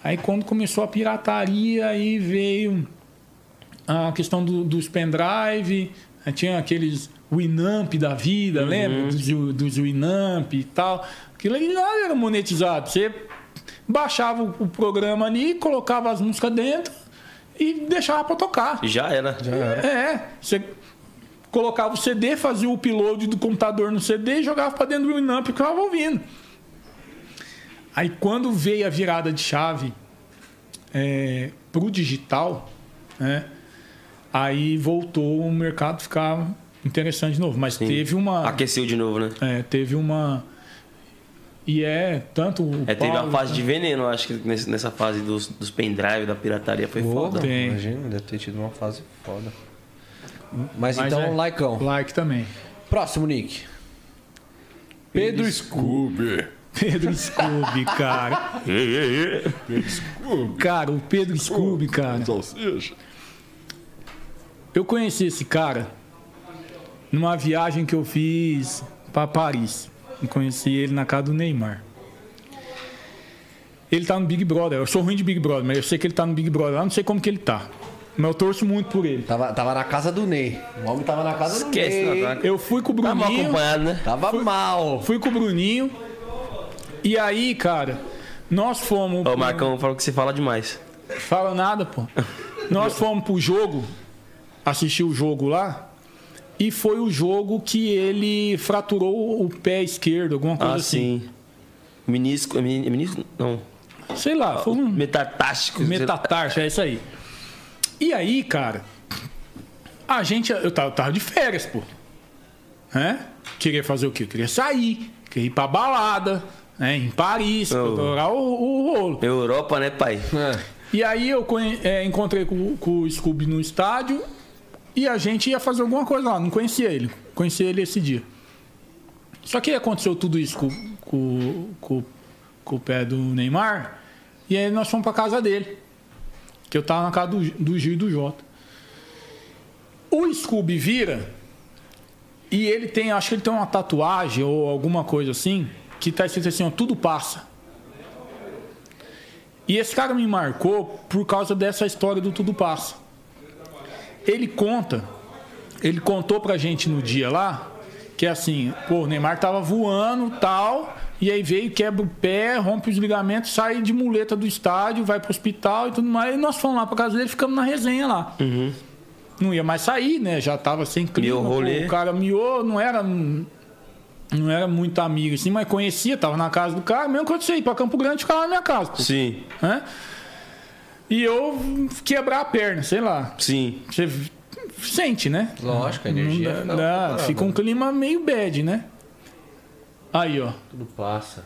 Aí quando começou a pirataria, aí veio a questão do- dos pendrive, tinha aqueles Winamp da vida, lembra? Dos, dos Winamp e tal. Aquilo ali não era monetizado. Você baixava o, o programa ali, colocava as músicas dentro e deixava para tocar. Já era. Já era. É, você colocava o CD, fazia o upload do computador no CD e jogava para dentro do Winamp e ficava ouvindo. Aí quando veio a virada de chave é, pro digital, né? Aí voltou o mercado ficar interessante de novo. Mas teve uma. Aqueceu de novo, né? É, teve uma. E é tanto o É, teve Paulo, a fase de veneno, acho que nessa fase dos, dos pendrive, da pirataria, foi foda. Tem. Imagina, deve ter tido uma fase foda. Mas, Mas então, é. Laicão. Like também. Próximo, Nick. Pedro Scooby. Pedro Scooby, cara. Cara, o Pedro Scooby, cara. Eu conheci esse cara numa viagem que eu fiz para Paris. Eu conheci ele na casa do Neymar. Ele tá no Big Brother. Eu sou ruim de Big Brother, mas eu sei que ele tá no Big Brother. Eu não sei como que ele tá. Mas eu torço muito por ele. Tava, tava na casa do Ney. O homem tava na casa Esquece, do Ney. não, tá- Eu fui com o Tá mal Bruninho. acompanhado, né? Tava mal. Fui com o Bruninho. E aí, cara, nós fomos. Ó, pro- o Marcão falou que você fala demais. Fala nada, pô. Nós fomos pro jogo, assistir o jogo lá, e foi o jogo que ele fraturou o pé esquerdo, alguma coisa Ah, assim. sim. Menisco. é meni- Menisco? Não. Sei lá, foi um Metatástico. metatarso, é isso aí. E aí, cara, a gente, eu tava, eu tava de férias, pô. Né? Queria fazer o quê? Eu queria sair, queria ir pra balada, né? Em Paris, Oh. procurar o, o rolo. Europa, né, pai? É. E aí eu é, encontrei com, com o Scooby no estádio e a gente ia fazer alguma coisa lá. Não conhecia ele. Conheci ele esse dia. Só que aconteceu tudo isso com, com, com, com o pé do Neymar. E aí nós fomos pra casa dele. Que eu tava na casa do, do Gil e do Jota. O Scooby vira e ele tem, acho que ele tem uma tatuagem ou alguma coisa assim, que tá escrito assim, ó, tudo passa. E esse cara me marcou por causa dessa história do Tudo Passa. Ele conta, ele contou pra gente no dia lá, que é assim, pô, o Neymar tava voando tal, e aí veio, quebra o pé, rompe os ligamentos, sai de muleta do estádio, vai pro hospital e tudo mais. E nós fomos lá pra casa dele, ficamos na resenha lá. Não ia mais sair, né? Já tava sem clima. Pô, rolê. o cara miou, não era não era muito amigo assim, mas conhecia, tava na casa do cara, mesmo quando você ia pra Campo Grande, ficava na minha casa. pô Sim, né? E eu quebrar a perna, sei lá. sim. Você sente, né? Lógico, a energia Não fica dá- dá- parada. fica um clima meio bad, né? Aí, ó. Tudo passa.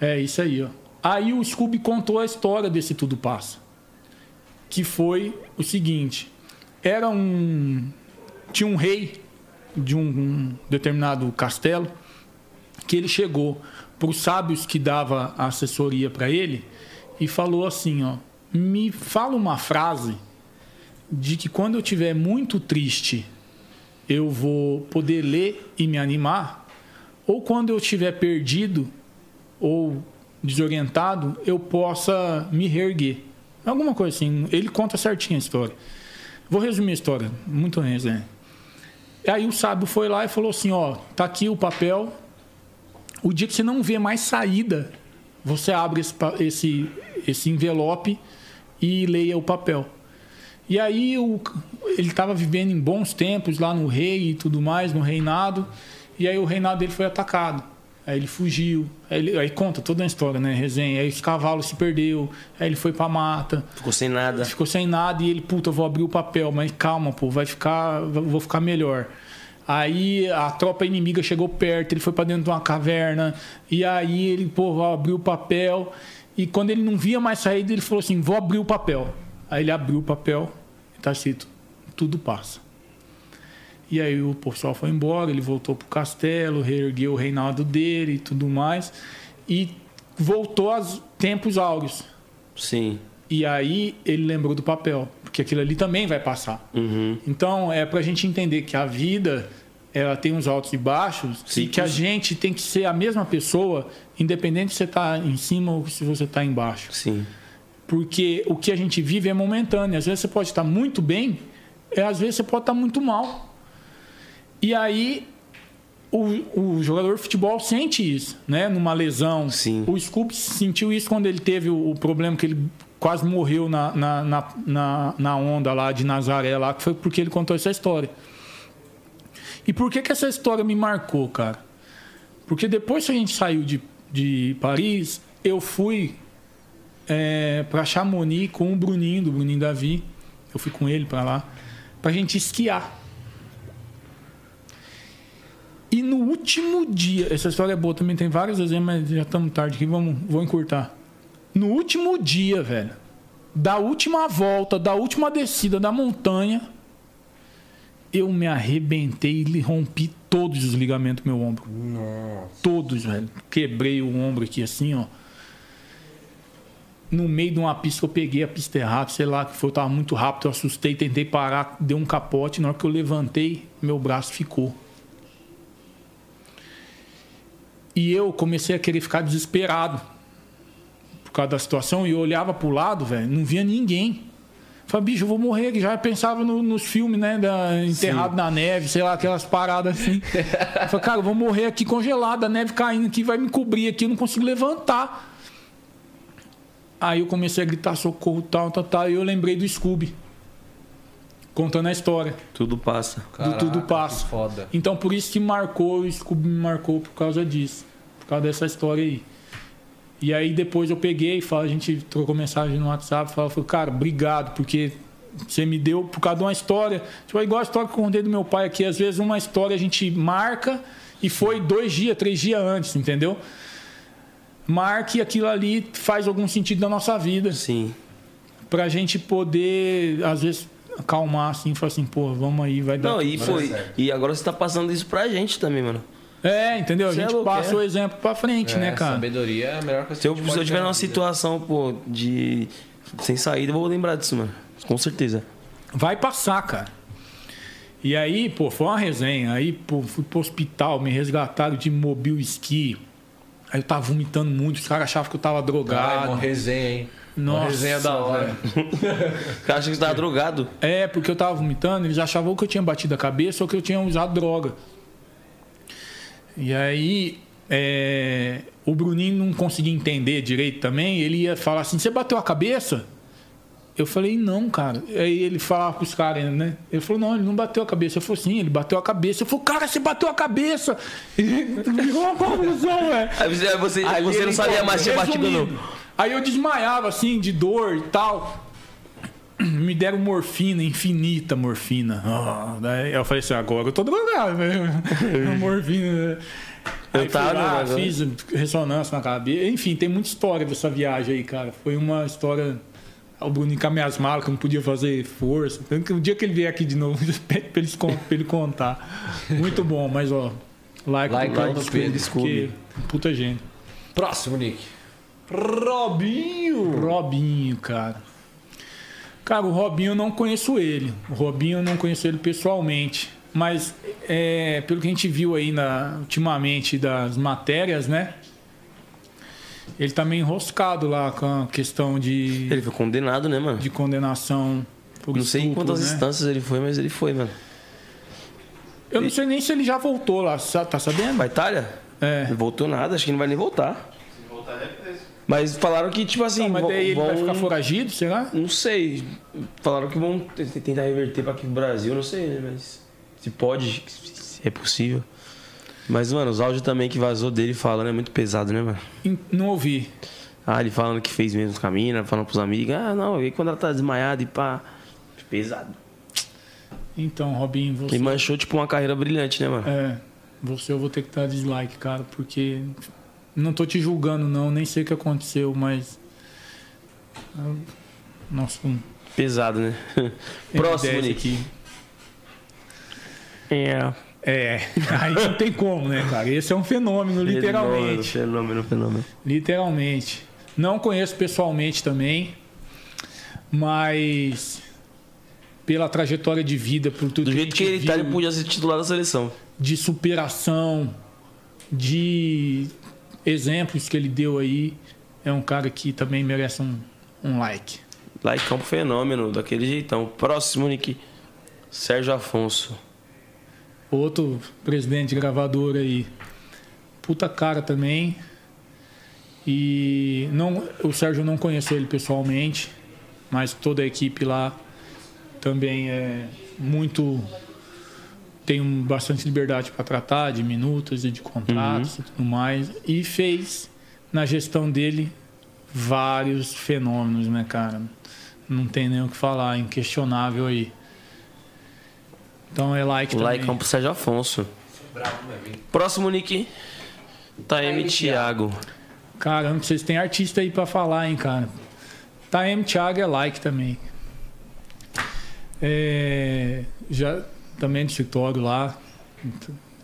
É isso aí, ó. Aí o Scooby contou a história desse Tudo Passa. que foi o seguinte: era um. Tinha um rei de um, um determinado castelo que ele chegou para os sábios que dava a assessoria para ele e falou assim, ó, me fala uma frase de que quando eu estiver muito triste eu vou poder ler e me animar, ou quando eu estiver perdido ou desorientado eu possa me reerguer. Alguma coisa assim. Ele conta certinho a história. Vou resumir a história, muito resenha. Aí o sábio foi lá e falou assim: ó, tá aqui o papel. O dia que você não vê mais saída, você abre esse, esse, esse envelope e leia o papel. E aí o, ele estava vivendo em bons tempos lá no rei e tudo mais, no reinado. E aí o reinado dele foi atacado. Aí ele fugiu. Aí, ele- aí conta toda a história, né? Resenha. Aí os cavalos se perdeu. Aí ele foi pra mata. Ficou sem nada. Ficou sem nada e ele, puta, eu vou abrir o papel, mas calma, pô, vai ficar, vou ficar melhor. Aí a tropa inimiga chegou perto, ele foi pra dentro de uma caverna, e aí ele, pô, abriu o papel, e quando ele não via mais saída, ele falou assim: vou abrir o papel. Aí ele abriu o papel, e tá escrito: tudo passa. E aí o pessoal foi embora, ele voltou pro castelo, reergueu o reinado dele e tudo mais, e voltou aos tempos áureos. Sim. E aí ele lembrou do papel, porque aquilo ali também vai passar. Uhum. Então é pra gente entender que a vida ela tem uns altos e baixos e Sim. que a gente tem que ser a mesma pessoa, independente se você tá em cima ou se você tá embaixo. Sim. Porque o que a gente vive é momentâneo. Às vezes você pode estar muito bem, e às vezes você pode estar muito mal. E aí o, o jogador de futebol sente isso, né? Numa lesão. Sim. O Scoop sentiu isso quando ele teve o, o problema que ele quase morreu na, na, na, na, na onda lá de Nazaré, lá, que foi porque ele contou essa história. E por que, que essa história me marcou, cara? Porque depois que a gente saiu de, de Paris, eu fui é, para Chamonix com o Bruninho, do Bruninho Davi. Eu fui com ele para lá, pra gente esquiar. E no último dia, essa história é boa, também tem vários exemplos, mas já estamos tarde aqui, vamos, vou encurtar. No último dia, velho, da última volta, da última descida da montanha, eu me arrebentei e rompi todos os ligamentos do meu ombro. Todos, velho. Quebrei o ombro aqui assim, ó. No meio de uma pista que eu peguei a pista errada, sei lá, que foi, eu tava muito rápido, eu assustei, tentei parar, deu um capote, na hora que eu levantei, meu braço ficou. E eu comecei a querer ficar desesperado por causa da situação. E eu olhava pro lado, velho, não via ninguém. Falei, bicho, eu vou morrer. Já pensava no- nos filmes, né? Da, enterrado na neve, sei lá, aquelas paradas assim. Falei, cara, eu vou morrer aqui congelado, a neve caindo aqui, vai me cobrir aqui, eu não consigo levantar. Aí eu comecei a gritar socorro, tal, tal, tal. E eu lembrei do Scooby. Contando a história Tudo passa. do Tudo Passa. Que foda. Então por isso que marcou, o Scooby me marcou por causa disso. Por causa dessa história aí. E aí depois eu peguei, a gente trocou mensagem no WhatsApp, falou, cara, obrigado, porque você me deu por causa de uma história. Tipo, é igual a história que eu contei do meu pai aqui, às vezes uma história a gente marca e foi dois dias, três dias antes, entendeu? Marque aquilo ali faz algum sentido na nossa vida Sim. pra gente poder, às vezes, acalmar assim falar assim, pô, vamos aí, vai dar. Não, e foi. E agora você tá passando isso pra gente também, mano. É, entendeu? A Cê é gente louco, passa é? o exemplo pra frente, né, cara? Sabedoria é a melhor coisa Se eu, que a se eu tiver numa situação, pô, de. sem saída, eu vou lembrar disso, mano. Com certeza. Vai passar, cara. E aí, pô, foi uma resenha. Aí, pô, fui pro hospital, me resgataram de mobil ski. Aí eu tava vomitando muito, os caras achavam que eu tava Ai, drogado. uma resenha, hein? Uma Nossa, resenha da hora. O cara acha que você tava drogado. É, porque eu tava vomitando, eles achavam ou que eu tinha batido a cabeça ou que eu tinha usado droga. E aí, é, o Bruninho não conseguia entender direito também. Ele ia falar assim: Você bateu a cabeça? Eu falei: Não, cara. Aí ele falava pros caras, né? Ele falou: Não, ele não bateu a cabeça. Eu falei: Sim, ele bateu a cabeça. Eu falei: Cara, você bateu a cabeça. E Virou uma confusão, velho. Aí você, você, Aí você não sabia mais se tinha batido ou não. Aí eu desmaiava assim, de dor e tal. Me deram morfina, infinita morfina. Ah, daí eu falei assim, agora eu tô drogado, velho. morfina. Eu Aí tava lá, né? fiz ressonância na cabeça. Enfim, tem muita história dessa viagem aí, cara. Foi uma história O minhas malas, que eu não podia fazer força. O dia que ele vier aqui de novo, pede pra, con- pra ele contar. Muito bom, mas ó. Like, Like like Pedro, porque puta gente. Próximo, Nick. Robinho. Robinho, cara. Cara, o Robinho eu não conheço ele. O Robinho eu não conheço ele pessoalmente. Mas é, pelo que a gente viu aí na, ultimamente das matérias, né? Ele tá meio enroscado lá com a questão de, Ele foi condenado, né, mano? de condenação por Não sei em estupro, quantas né? instâncias ele foi, mas ele foi, mano. Eu não sei nem se ele já voltou lá, tá sabendo? Pra Itália? É. Não voltou nada, acho que não vai nem voltar. Se voltar, deve ter. Mas falaram que, tipo assim, Não, mas vão- daí ele vai vão- ficar foragido, será? Não sei. Falaram que vão tentar reverter pra aqui pro Brasil, não sei, né? Mas se pode, se é possível. Mas, mano, os áudios também que vazou dele falando é muito pesado, né, mano? Não ouvi. Ah, ele falando que fez mesmo com a mina, falando pros amigos. Ah, não, e quando ela tá desmaiada e pá. Pesado. Então, Robinho, você. E manchou, tipo, uma carreira brilhante, né, mano? É, você eu vou ter que dar dislike, cara, porque não tô te julgando não, nem sei o que aconteceu, mas Ah, nossa, um Pesado, né? Próximo, M10 Nick. aqui. É. É, aí não tem como, né, cara? Esse é um fenômeno, literalmente. Fenômeno, fenômeno, fenômeno. Literalmente. Não conheço pessoalmente também, mas pela trajetória de vida, por tudo Do que jeito que gente ele tá, ele viu, podia ser titular da seleção. de superação, de exemplos que ele deu aí, é um cara que também merece um, um like. Like é um fenômeno, daquele jeitão. Próximo, Nick. Sérgio Afonso. Outro presidente de gravadora aí. Puta cara também. E não, o Sérgio não conheceu ele pessoalmente, mas toda a equipe lá também é muito tem um- bastante liberdade para tratar de minutos e de contratos e tudo mais e fez na gestão dele vários fenômenos, né, cara? Não tem nem o que falar, inquestionável aí. Então é like O também. like é um pro Sérgio Afonso. Próximo, Nick. Taeme Thiago. Caramba, vocês têm artista aí pra falar, hein, cara. Taem Thiago é like também. É, já também do escritório lá.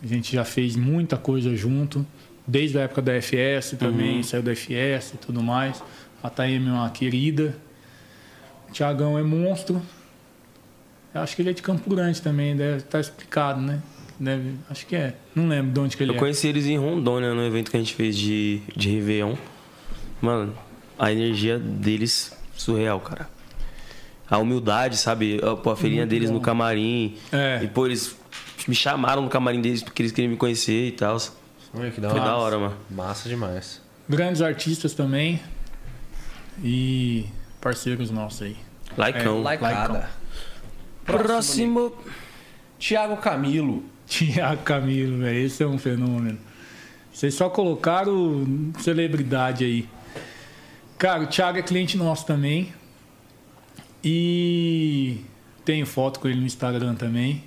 A gente já fez muita coisa junto. Desde a época da FS também, saiu da FS e tudo mais. A Taem é uma querida. O Tiagão é monstro. Eu acho que ele é de Campo Grande também, deve estar explicado, né? Deve, acho que é. Não lembro de onde que ele Eu é. conheci eles em Rondônia, no evento que a gente fez de, de Réveillon. Mano, a energia deles, surreal, cara. A humildade, sabe? A, pô, a feirinha deles no camarim. É. E, pô, eles me chamaram no camarim deles porque eles queriam me conhecer e tal. Foi Olha que da da hora, mano. Massa demais. Grandes artistas também. E parceiros nossos aí. Laicão. Laicada. Próximo. Tiago Camilo. Tiago Camilo, velho. Esse é um fenômeno. Vocês só colocaram celebridade aí. Cara, o Thiago é cliente nosso também. E tenho foto com ele no Instagram também.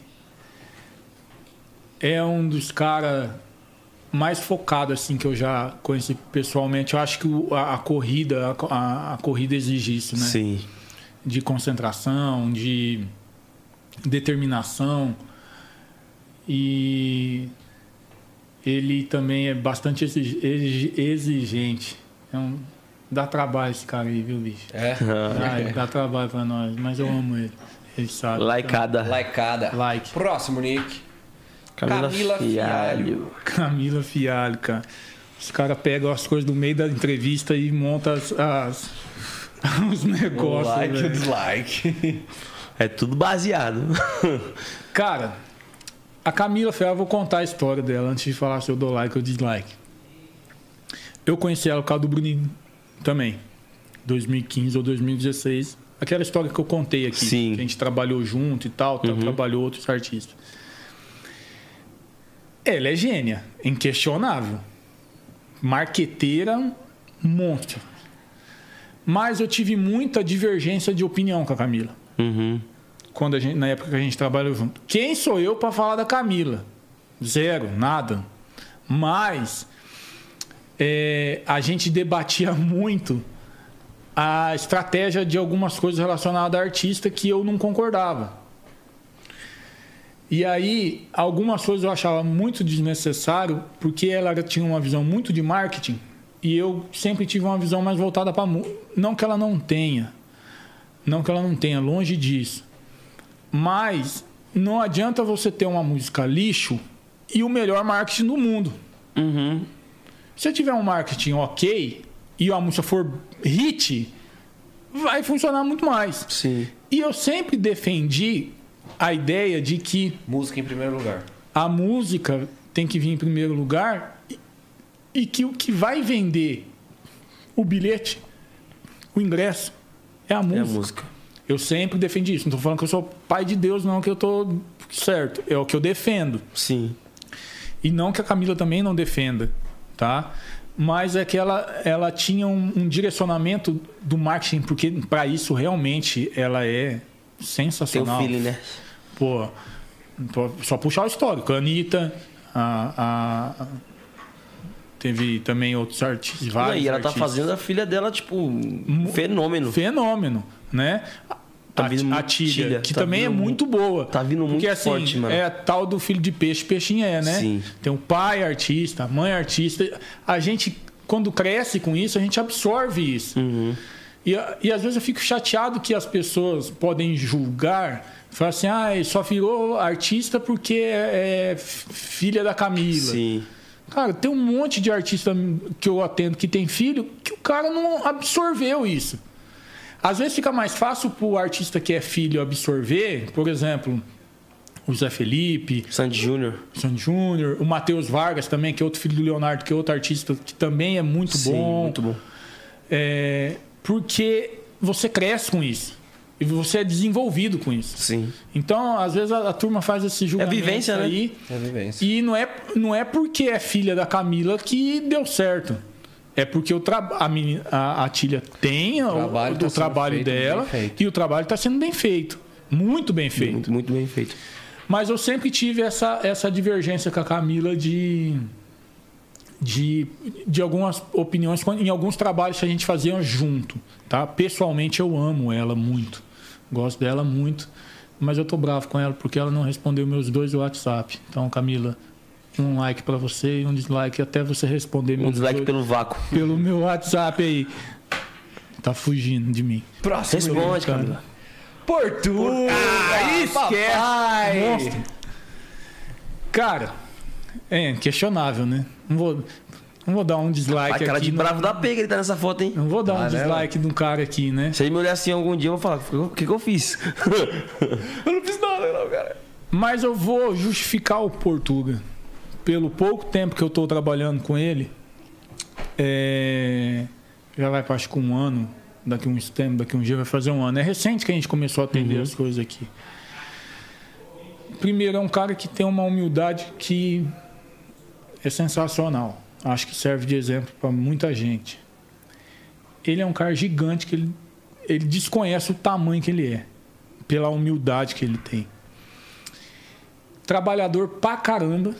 É um dos caras mais focados assim que eu já conheci pessoalmente. Eu acho que a, a corrida, a, a- a corrida exige isso, né? Sim. de concentração, de determinação. E ele também é bastante exig- exig- exigente. É um- dá trabalho esse cara aí, viu, bicho? É. Dá, ele dá trabalho pra nós, mas eu amo ele. Ele sabe. Laicada. Laicada. Like. Próximo, Nick. Camila, Camila Fialho. Fialho. Camila Fialho, cara. Os caras pegam as coisas do meio da entrevista e montam as, as- os O negócios. like e o dislike. É tudo baseado. Cara, a Camila Ferreira, eu vou contar a história dela antes de falar se eu dou like ou dislike. Eu conheci ela por causa do Bruninho também. 2015 ou 2016. Aquela história que eu contei aqui. Sim. Que a gente trabalhou junto e tal, tal, trabalhou outros artistas. Ela é gênia, inquestionável. Marqueteira, monstro. Mas eu tive muita divergência de opinião com a Camila Uhum. quando a gente, na época que a gente trabalhou junto. Quem sou eu para falar da Camila? Zero, nada. Mas é, a gente debatia muito a estratégia de algumas coisas relacionadas a artista que eu não concordava. E aí, algumas coisas eu achava muito desnecessário, porque ela tinha uma visão muito de marketing, e eu sempre tive uma visão mais voltada para não que ela não tenha, não que ela não tenha, longe disso. Mas não adianta você ter uma música lixo e o melhor marketing do mundo. Uhum. Se você tiver um marketing ok e a música for hit, vai funcionar muito mais. Sim. E eu sempre defendi a ideia de que Música em primeiro lugar. a música tem que vir em primeiro lugar e, e que o que vai vender o bilhete, o ingresso, é a É música. a música. Eu sempre defendi isso. Não estou falando que eu sou pai de Deus, não, que eu tô certo. É o que eu defendo. Sim. E não que a Camila também não defenda, tá? Mas é que ela, ela tinha um, um direcionamento do marketing, porque para isso realmente ela é sensacional. feeling, né? Pô, só puxar o histórico. A Anitta, a, a- teve também outros artistas, e ela tá artistas. fazendo a filha dela, tipo, um fenômeno. fenômeno, né? Tá vindo a Tilha, Tilha, que tá também é muito boa. tá vindo Porque, muito assim, forte, mano. É tal do filho de peixe, peixinho é, né? Sim. Tem o pai artista, a mãe artista. A gente, quando cresce com isso, a gente absorve isso. Uhum. E, e às vezes eu fico chateado que as pessoas podem julgar, falar assim, ah, só virou artista porque é, é filha da Camila. Sim. Cara, tem um monte de artista que eu atendo que tem filho que o cara não absorveu isso. Às vezes fica mais fácil pro artista que é filho absorver, por exemplo, o Zé Felipe, Sandy Júnior. o Sandy Júnior, o Matheus Vargas também, que é outro filho do Leonardo, que é outro artista que também é muito Sim, bom. muito bom. É, porque você cresce com isso. E você é desenvolvido com isso. Sim. Então, às vezes a, a turma faz esse julgamento vivência, né? aí. É vivência. E não é, não é porque é filha da Camila que deu certo. É porque o tra a, meni- a, a Tilha tem o, trabalho o tá sendo trabalho feito, dela e o trabalho está sendo bem feito. Muito bem feito. Muito, muito bem feito. Mas eu sempre tive essa, essa divergência com a Camila de, de, de algumas opiniões em alguns trabalhos que a gente fazia junto. Tá? Pessoalmente eu amo ela muito. Gosto dela muito. Mas eu tô bravo com ela porque ela não respondeu meus dois WhatsApp. Então, Camila, um like para você e um dislike até você responder Um dislike pelo vácuo. pelo meu WhatsApp aí. Tá fugindo de mim. Próximo. Responde, cara. Camila. Portugal! Ah, esquece. papai! Monstro. Cara, é questionável, né? Não vou, não vou dar um dislike A cara aqui. de no- bravo da pega ele tá nessa foto, hein? Não vou dar um Ah, né, dislike no cara aqui, né? Se ele me olhar assim algum dia, eu vou falar, o que, que eu fiz? eu não fiz nada, não, cara. Mas eu vou justificar o Portuga. Pelo pouco tempo que eu tô trabalhando com ele, é, já vai para acho que um ano, daqui uns tempos, daqui um dia vai fazer um ano. É recente que a gente começou a atender as coisas aqui. Primeiro, é um cara que tem uma humildade que é sensacional. Acho que serve de exemplo para muita gente. Ele é um cara gigante que ele, ele desconhece o tamanho que ele é, pela humildade que ele tem trabalhador pra caramba.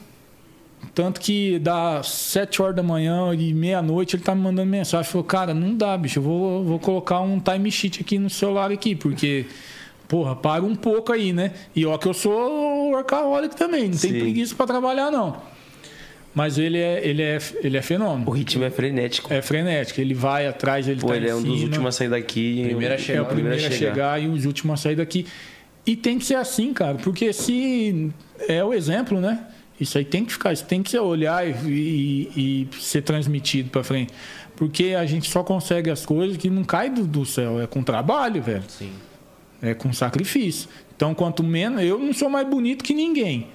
Tanto que das 7 horas da manhã e meia-noite ele tá me mandando mensagem. Falou, cara, não dá, bicho. Eu vou, vou colocar um time sheet aqui no celular aqui, porque, porra, para um pouco aí, né? E ó, que eu sou workaholic também, não tem Sim. preguiça pra trabalhar, não. Mas ele é, ele é, ele é O fenômeno. ritmo é frenético. É frenético. Ele vai atrás, ele Pô, tá ele em é um dos últimos a sair daqui. Primeiro a É chegar. o primeiro a chegar e os últimos a sair daqui. E tem que ser assim, cara, porque se é o exemplo, né? Isso aí tem que ficar, isso tem que ser olhar e, e- e ser transmitido pra frente. Porque a gente só consegue as coisas que não cai do, do céu, é com trabalho, velho. Sim. É com sacrifício. Então, quanto menos. Eu não sou mais bonito que ninguém.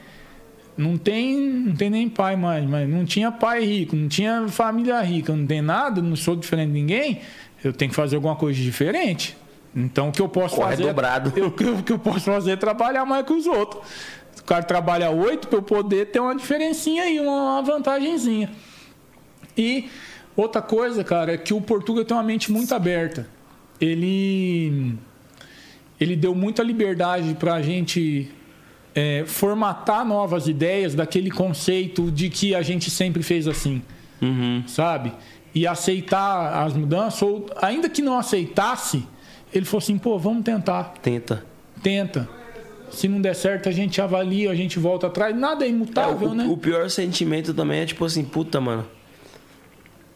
Não tem, não tem nem pai mais, mas não tinha pai rico, não tinha família rica, não tem nada, não sou diferente de ninguém. Eu tenho que fazer alguma coisa diferente. Então, o que eu posso Corre fazer. dobrado. eu- O que eu posso fazer é trabalhar mais que os outros. O cara trabalha oito para eu poder ter uma diferencinha aí, uma vantagenzinha. E outra coisa, cara, é que o Portugal tem uma mente muito aberta. Ele ele deu muita liberdade para a gente é, formatar novas ideias daquele conceito de que a gente sempre fez assim, Uhum. sabe? e aceitar as mudanças, ou ainda que não aceitasse, ele falou assim: pô, vamos tentar, Tenta. tenta. Se não der certo, a gente avalia, a gente volta atrás. Nada é É, imutável, o, né? o pior sentimento também é tipo assim, puta, mano.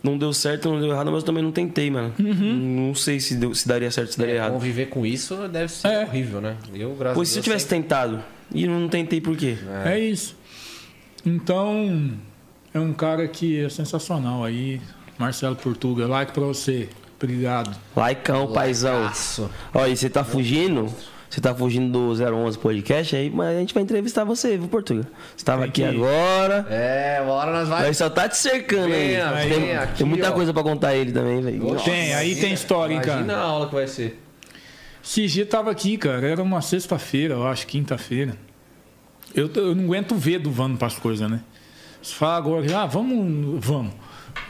Não deu certo, não deu errado, mas eu também não tentei, mano. Uhum. Não sei se, deu- se daria certo, se daria errado. Conviver com isso deve ser É. horrível, né? Eu, graças Pois se eu tivesse tentado e não tentei por quê? É isso. Então, é um cara que é sensacional aí. Marcelo Portuga, like pra você. Obrigado. Laicão, paizão. Olha, e você tá fugindo? Você tá fugindo do 011 podcast aí, mas a gente vai entrevistar você, viu, Portuga? Você tava aqui agora. É, uma hora nós vai. Nós só tá te cercando aí. Venha, Tem, aqui, tem muita ó. coisa pra contar ele também, velho. Tem, aí tem história, hein, cara. Imagina a aula que vai ser. Esse dia tava aqui, cara. Era uma sexta-feira, eu acho, quinta-feira. Eu, eu não aguento ver do Vano pras coisas, né? Se fala agora, ah, vamos, vamos.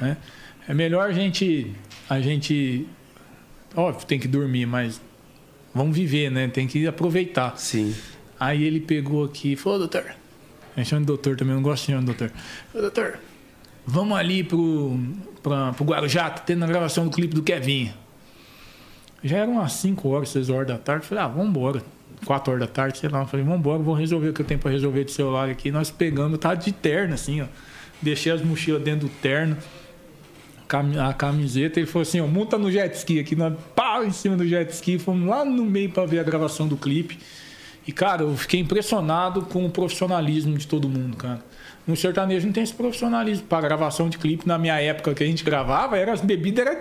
Né? É melhor a gente. A gente. Óbvio, tem que dormir, mas vamos viver, né? Tem que aproveitar. Sim. Aí ele pegou aqui e falou, doutor. A gente chama de doutor também, não gosto de chamar de doutor. Ô, doutor, vamos ali pro, pra, pro Guarujá, tá tendo a gravação do clipe do Kevin. Já eram umas 5 horas, 6 horas da tarde. Falei, ah, vamos embora. 4 horas da tarde, sei lá. Falei, vamos embora, vou resolver o que eu tenho pra resolver de celular aqui. Nós pegamos, tá de terno, assim, ó. Deixei as mochilas dentro do terno, a camiseta. Ele falou assim, ó, monta no jet ski aqui. Nós, pá, em cima do jet ski. Fomos lá no meio pra ver a gravação do clipe. E, cara, eu fiquei impressionado com o profissionalismo de todo mundo, cara. No sertanejo não tem esse profissionalismo. Para gravação de clipe, na minha época que a gente gravava, era, as bebidas eram.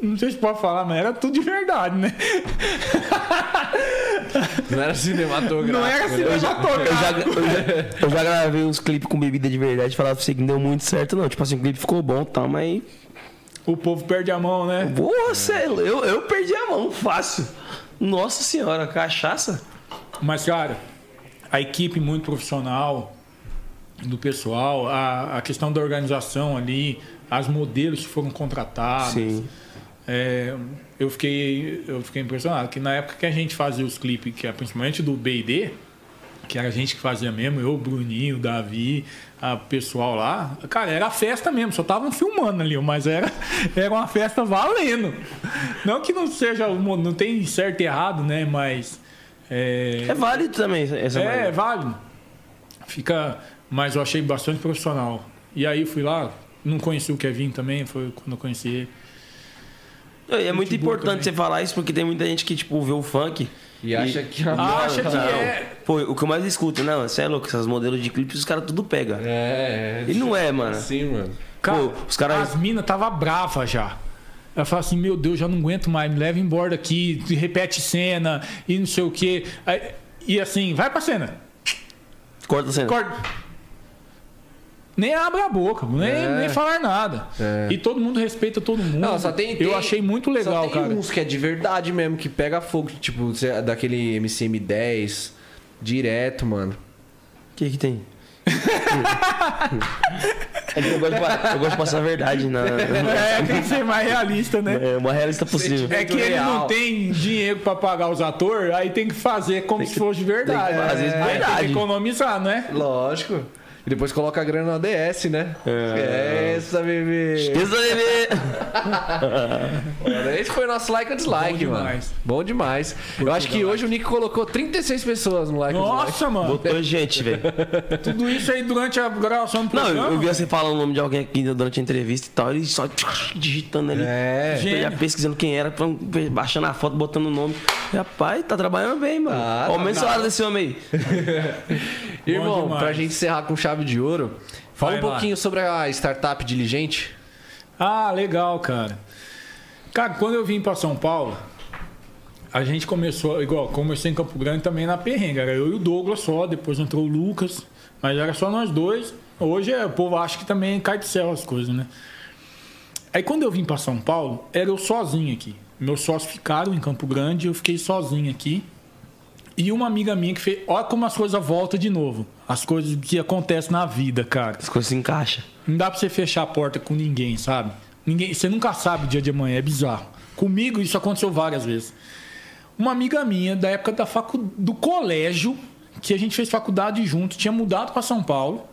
Não sei se pode falar, mas era tudo de verdade, né? Não era cinematográfico. Não era né? Eu já, cinematográfico. eu, já, eu, já, eu já gravei uns clipes com bebida de verdade e falava pra você que não deu muito certo, não. Tipo assim, o clipe ficou bom e tal, mas. O povo perde a mão, né? Você, eu, eu perdi a mão, fácil. Nossa senhora, cachaça? Mas, cara, a equipe muito profissional do pessoal, a, a questão da organização ali, as modelos que foram contratados. Sim. É, eu fiquei eu fiquei impressionado que na época que a gente fazia os clipes que é principalmente do B&D que era a gente que fazia mesmo eu o Bruninho o Davi o pessoal lá cara era festa mesmo só estavam filmando ali mas era era uma festa valendo não que não seja não tem certo e errado né mas é, É válido também essa é, maneira. válido. Fica. Mas eu achei bastante profissional. E aí fui lá, não conheci o Kevin também, foi quando eu conheci ele. É muito boa importante você falar isso porque tem muita gente que, tipo, vê o funk. E acha que é Ah, acha que é. Pô, o que eu mais escuto, não, você é louco, essas modelos de clipes, os caras tudo pega. É, é. E não é, mano. Sim, mano. Cara, Pô, os caras- As minas tava brava já. Ela fala assim, meu Deus, já não aguento mais, me leva embora daqui, repete cena e não sei o quê. Aí- e assim, vai pra cena. Corta a cena. Corta. Nem abre a boca, nem, É. nem falar nada. É. E todo mundo respeita todo mundo. Não, só tem, eu tem- achei muito legal, só tem cara. uns que é de verdade mesmo, que pega fogo, tipo, daquele MCM10 direto, mano. O que que tem? É que eu, gosto de, eu gosto de passar a verdade na, É, tem que ser mais realista, né? é uma realista possível. É que ele não tem dinheiro pra pagar os atores, aí tem que fazer como se fosse de verdade. tem que fazer de Aí Tem verdade. que economizar, né? Lógico. E depois coloca a grana no ADS, né? É. Essa, bebê. Esqueça, bebê! Esse foi o nosso like ou dislike, Bom mano. demais. Bom demais. Eu acho que hoje o Nick colocou 36 pessoas no like. Nossa, mano. Botou gente, velho. Tudo isso aí durante a gravação do Não, programa. eu, eu vi você falando o nome de alguém aqui durante a entrevista e tal, ele só digitando ali. É. Gente. Já pesquisando quem era, baixando a foto, botando o nome. Rapaz, tá trabalhando bem, mano. Ah, Aumenta o salário desse homem aí. Irmão, demais. pra gente encerrar com chave de ouro, fala Vai um lá. pouquinho sobre a startup diligente. Ah, legal, cara. Cara, quando eu vim pra São Paulo, a gente começou, igual, comecei em Campo Grande também na perrengue. Era eu e o Douglas só, depois entrou o Lucas, mas era só nós dois. Hoje é, o povo acha que também cai do céu as coisas, né? Aí quando eu vim pra São Paulo, era eu sozinho aqui. Meus sócios ficaram em Campo Grande, eu fiquei sozinho aqui. E uma amiga minha que fez. Olha como as coisas voltam de novo. As coisas que acontecem na vida, cara. As coisas se encaixam. Não dá pra você fechar a porta com ninguém, sabe? Ninguém, você nunca sabe o dia de amanhã, é bizarro. Comigo isso aconteceu várias vezes. Uma amiga minha, da época da facu, do colégio, que a gente fez faculdade junto, tinha mudado para São Paulo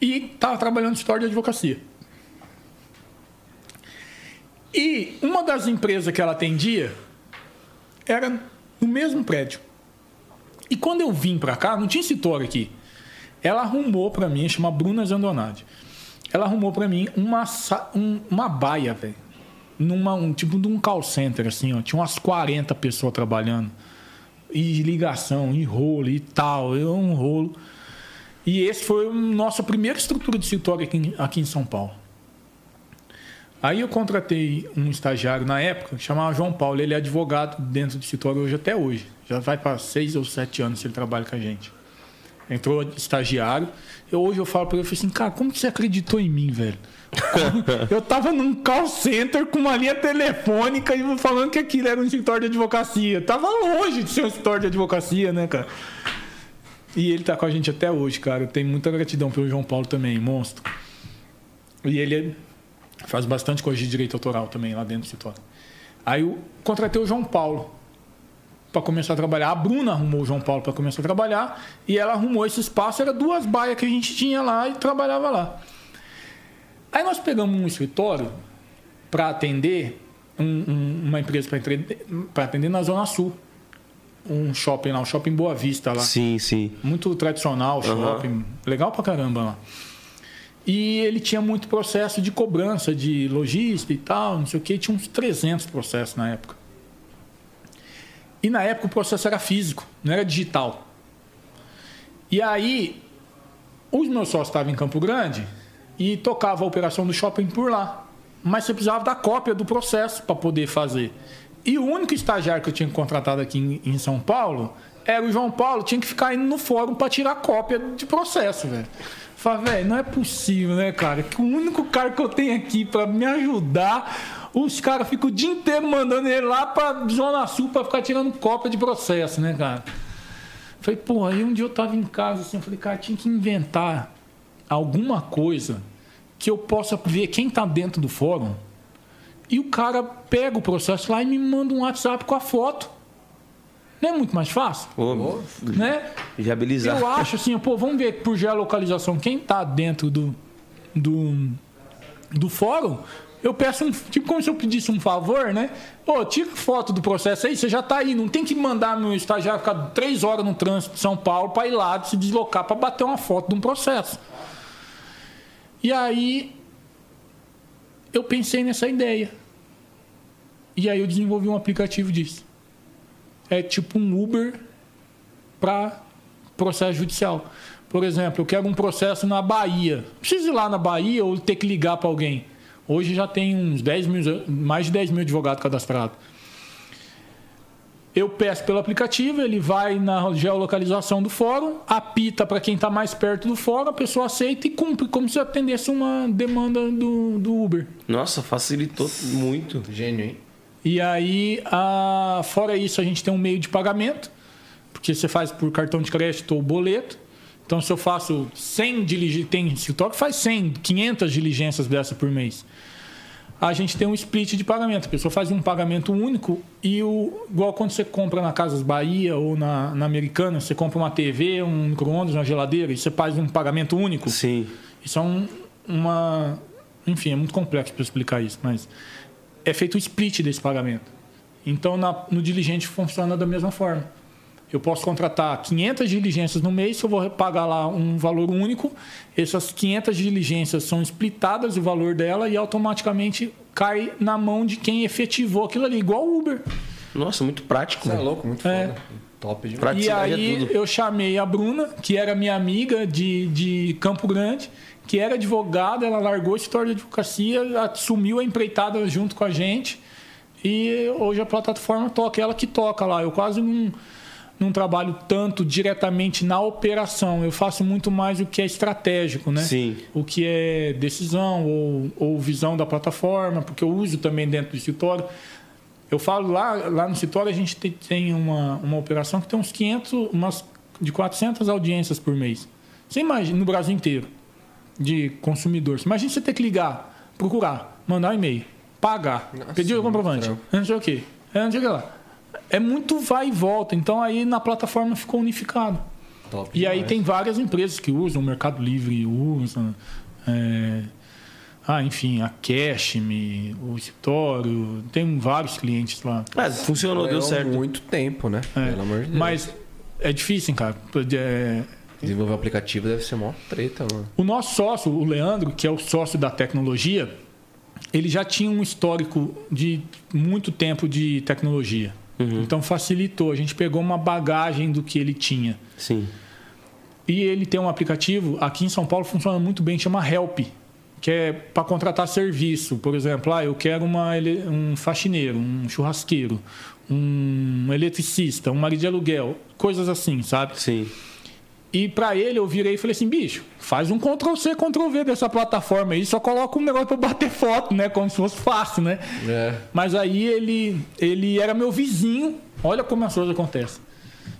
e tava trabalhando em história de advocacia. E uma das empresas que ela atendia era no mesmo prédio. E quando eu vim pra cá, não tinha escritório aqui. Ela arrumou pra mim, chama Bruna Zandonade. Ela arrumou pra mim uma, um- uma baia, velho. Numa, um, tipo de um call center, assim, ó. Tinha umas 40 pessoas trabalhando. E ligação, e rolo, e tal. E um rolo. E esse foi a nossa primeira estrutura de escritório aqui, aqui em São Paulo. Aí eu contratei um estagiário na época, chamava João Paulo. Ele é advogado dentro do escritório hoje até hoje. Já vai para seis ou sete anos que ele trabalha com a gente. Entrou estagiário. Eu, hoje eu falo para ele, eu falei assim, cara, como que você acreditou em mim, velho? eu tava num call center com uma linha telefônica e falando que aquilo era um escritório de advocacia. Tava longe de ser um escritório de advocacia, né, cara? E ele tá com a gente até hoje, cara. Eu tenho muita gratidão pelo João Paulo também, monstro. E ele faz bastante coisa de direito autoral também lá dentro do escritório. Aí eu contratei o João Paulo para começar a trabalhar. A Bruna arrumou o João Paulo para começar a trabalhar e ela arrumou esse espaço. Era duas baias que a gente tinha lá e trabalhava lá. Aí nós pegamos um escritório para atender um- um- uma empresa para atender na Zona Sul. Um shopping lá, um shopping Boa Vista lá. Sim, sim. Muito tradicional, shopping. Legal pra caramba lá. E ele tinha muito processo de cobrança, de logística e tal, não sei o que. Tinha uns 300 processos na época. E na época o processo era físico, não era digital. E aí, os meus sócios estavam em Campo Grande e tocava a operação do shopping por lá. Mas você precisava da cópia do processo para poder fazer. E o único estagiário que eu tinha contratado aqui em São Paulo era o João Paulo, tinha que ficar indo no fórum para tirar cópia de processo, velho. Falei, velho, não é possível, né, cara? Que o único cara que eu tenho aqui para me ajudar, os caras ficam o dia inteiro mandando ele lá pra Zona Sul para ficar tirando cópia de processo, né, cara? Falei, pô, aí um dia eu tava em casa assim, eu falei, cara, tinha que inventar alguma coisa que eu possa ver quem tá dentro do fórum e o cara pega o processo lá e me manda um WhatsApp com a foto. Não é muito mais fácil? Né? viabilizar. Eu acho assim, pô, vamos ver por geolocalização quem tá dentro do, do, do fórum. Eu peço um. Tipo, como se eu pedisse um favor, né? Pô, tira foto do processo aí, você já tá aí. Não tem que mandar meu estagiário ficar três horas no trânsito de São Paulo para ir lá se deslocar para bater uma foto de um processo. E aí eu pensei nessa ideia. E aí eu desenvolvi um aplicativo disso. É tipo um Uber para processo judicial. Por exemplo, eu quero um processo na Bahia. Preciso ir lá na Bahia ou ter que ligar para alguém. Hoje já tem uns 10 mil, mais de 10 mil advogados cadastrados. Eu peço pelo aplicativo, ele vai na geolocalização do fórum, apita para quem está mais perto do fórum, a pessoa aceita e cumpre, como se atendesse uma demanda do, do Uber. Nossa, facilitou muito. Gênio, hein? E aí, a- fora isso, a gente tem um meio de pagamento, porque você faz por cartão de crédito ou boleto. Então, se eu faço 100 diligências, tem escritório que faz 100, 500 diligências dessa por mês. A gente tem um split de pagamento. A pessoa faz um pagamento único e o igual quando você compra na Casas Bahia ou na, na Americana, você compra uma TV, um micro-ondas, uma geladeira e você faz um pagamento único. Sim. Isso é um, uma. Enfim, é muito complexo para explicar isso, mas é feito o split desse pagamento. Então, na- no diligente funciona da mesma forma. Eu posso contratar 500 diligências no mês, eu vou pagar lá um valor único. Essas 500 diligências são splitadas o valor dela e automaticamente cai na mão de quem efetivou aquilo ali, igual o Uber. Nossa, muito prático. Você é louco, muito É. foda. Top demais. E Praticidade aí é tudo. eu chamei a Bruna, que era minha amiga de, de Campo Grande, que era advogada, ela largou a história de advocacia, assumiu a empreitada junto com a gente. E hoje a plataforma toca, ela que toca lá. Eu quase não, não trabalho tanto diretamente na operação, eu faço muito mais o que é estratégico, né? Sim. O que é decisão ou, ou visão da plataforma, porque eu uso também dentro do escritório. Eu falo lá, lá no escritório a gente tem, tem uma, uma operação que tem uns 500, umas de 400 audiências por mês. Você imagina, no Brasil inteiro, de consumidores. Imagina você ter que ligar, procurar, mandar um e-mail, pagar, Nossa, pedir o comprovante, não sei o quê, é, não sei o que lá. É muito vai e volta. Então aí na plataforma ficou unificado. Top E aí demais. tem várias empresas que usam, o Mercado Livre usa, é, Ah, enfim, a Cashme, o escritório, tem vários clientes lá. Ah, funcionou, deu Ganhou certo. muito tempo, né? É, Pelo amor de Deus. Mas é difícil, cara. É, Desenvolver um aplicativo deve ser mó treta, mano. O nosso sócio, o Leandro, que é o sócio da tecnologia, ele já tinha um histórico de muito tempo de tecnologia. Então facilitou. A gente pegou uma bagagem do que ele tinha. Sim. E ele tem um aplicativo, aqui em São Paulo funciona muito bem, chama Help, que é para contratar serviço. Por exemplo, ah, eu quero uma, um faxineiro, um churrasqueiro, um eletricista, um marido de aluguel, coisas assim, sabe? Sim. E para ele eu virei e falei assim, bicho, faz um Ctrl C, Ctrl V dessa plataforma aí, só coloca um negócio para bater foto, né? Como se fosse fácil, né? É. Mas aí ele, ele era meu vizinho. Olha como as coisas acontecem.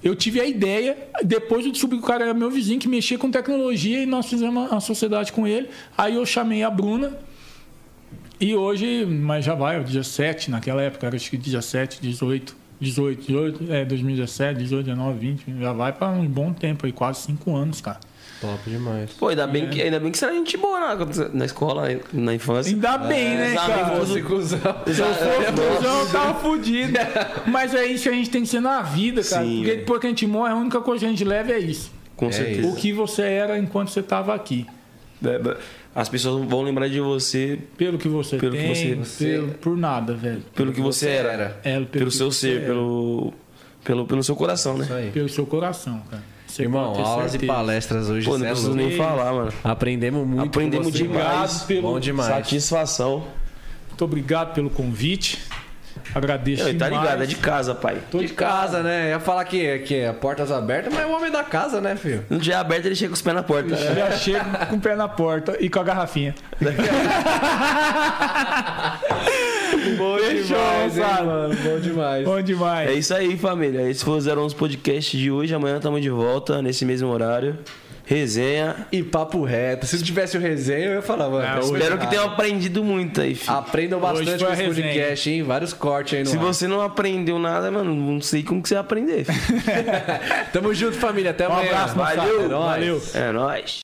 Eu tive a ideia, depois eu descobri que o cara era meu vizinho, que mexia com tecnologia e nós fizemos a sociedade com ele. Aí eu chamei a Bruna. E hoje, mas já vai, o dia 7, naquela época, era acho que 17, 18, 18, 18, é, 2017, 18, 19, 20, já vai para um bom tempo aí, quase 5 anos, cara. Top demais. Pô, ainda bem, que, ainda bem que você era gente boa na, na escola, na infância. Ainda bem, né, os cara? Fosse cuzão. Se eu fosse cuzão, eu tava fudido. Mas é isso que a gente tem que ser na vida, cara. Sim, Porque velho. depois que a gente morre, a única coisa que a gente leva é isso. Com É certeza. O que você era enquanto você estava aqui. É, é, As pessoas vão lembrar de você Pelo que você Pelo que tem, você- pelo- por nada, velho. pelo que você era. É, pelo, Pelo que seu você ser, era. pelo, pelo, pelo seu coração, né? Isso aí. Pelo seu coração, cara. Você Irmão, aulas e certeza. palestras hoje, Pô, não é preciso louco. nem falar, mano. Aprendemos muito Aprendemos você, demais. Obrigado pelo- Bom demais. Satisfação. Muito obrigado pelo convite. Agradeço Não, e tá demais. ligado, é de casa, pai. Tô De casa, né? Ia falar que, que é portas abertas, mas é o homem da casa, né, filho? No dia aberto ele chega com os pés na porta. Já chego com o pé na porta e com a garrafinha. Bom Fechou, demais, hein, mano? Bom demais. Bom demais. É isso aí, família. Esse foi o 011 Podcast de hoje. Amanhã estamos de volta, nesse mesmo horário. Resenha. E papo reto. Se não tivesse o resenha, eu ia falar, mano. Ah, Espero que tenham aprendido muito aí, filho. Aprendam bastante com esse podcast, hein? Vários cortes aí no Se ar. você não aprendeu nada, mano, não sei como que você vai aprender. Tamo junto, família. Até Um amanhã. abraço, moçada. Valeu. É nóis. Valeu. É nóis.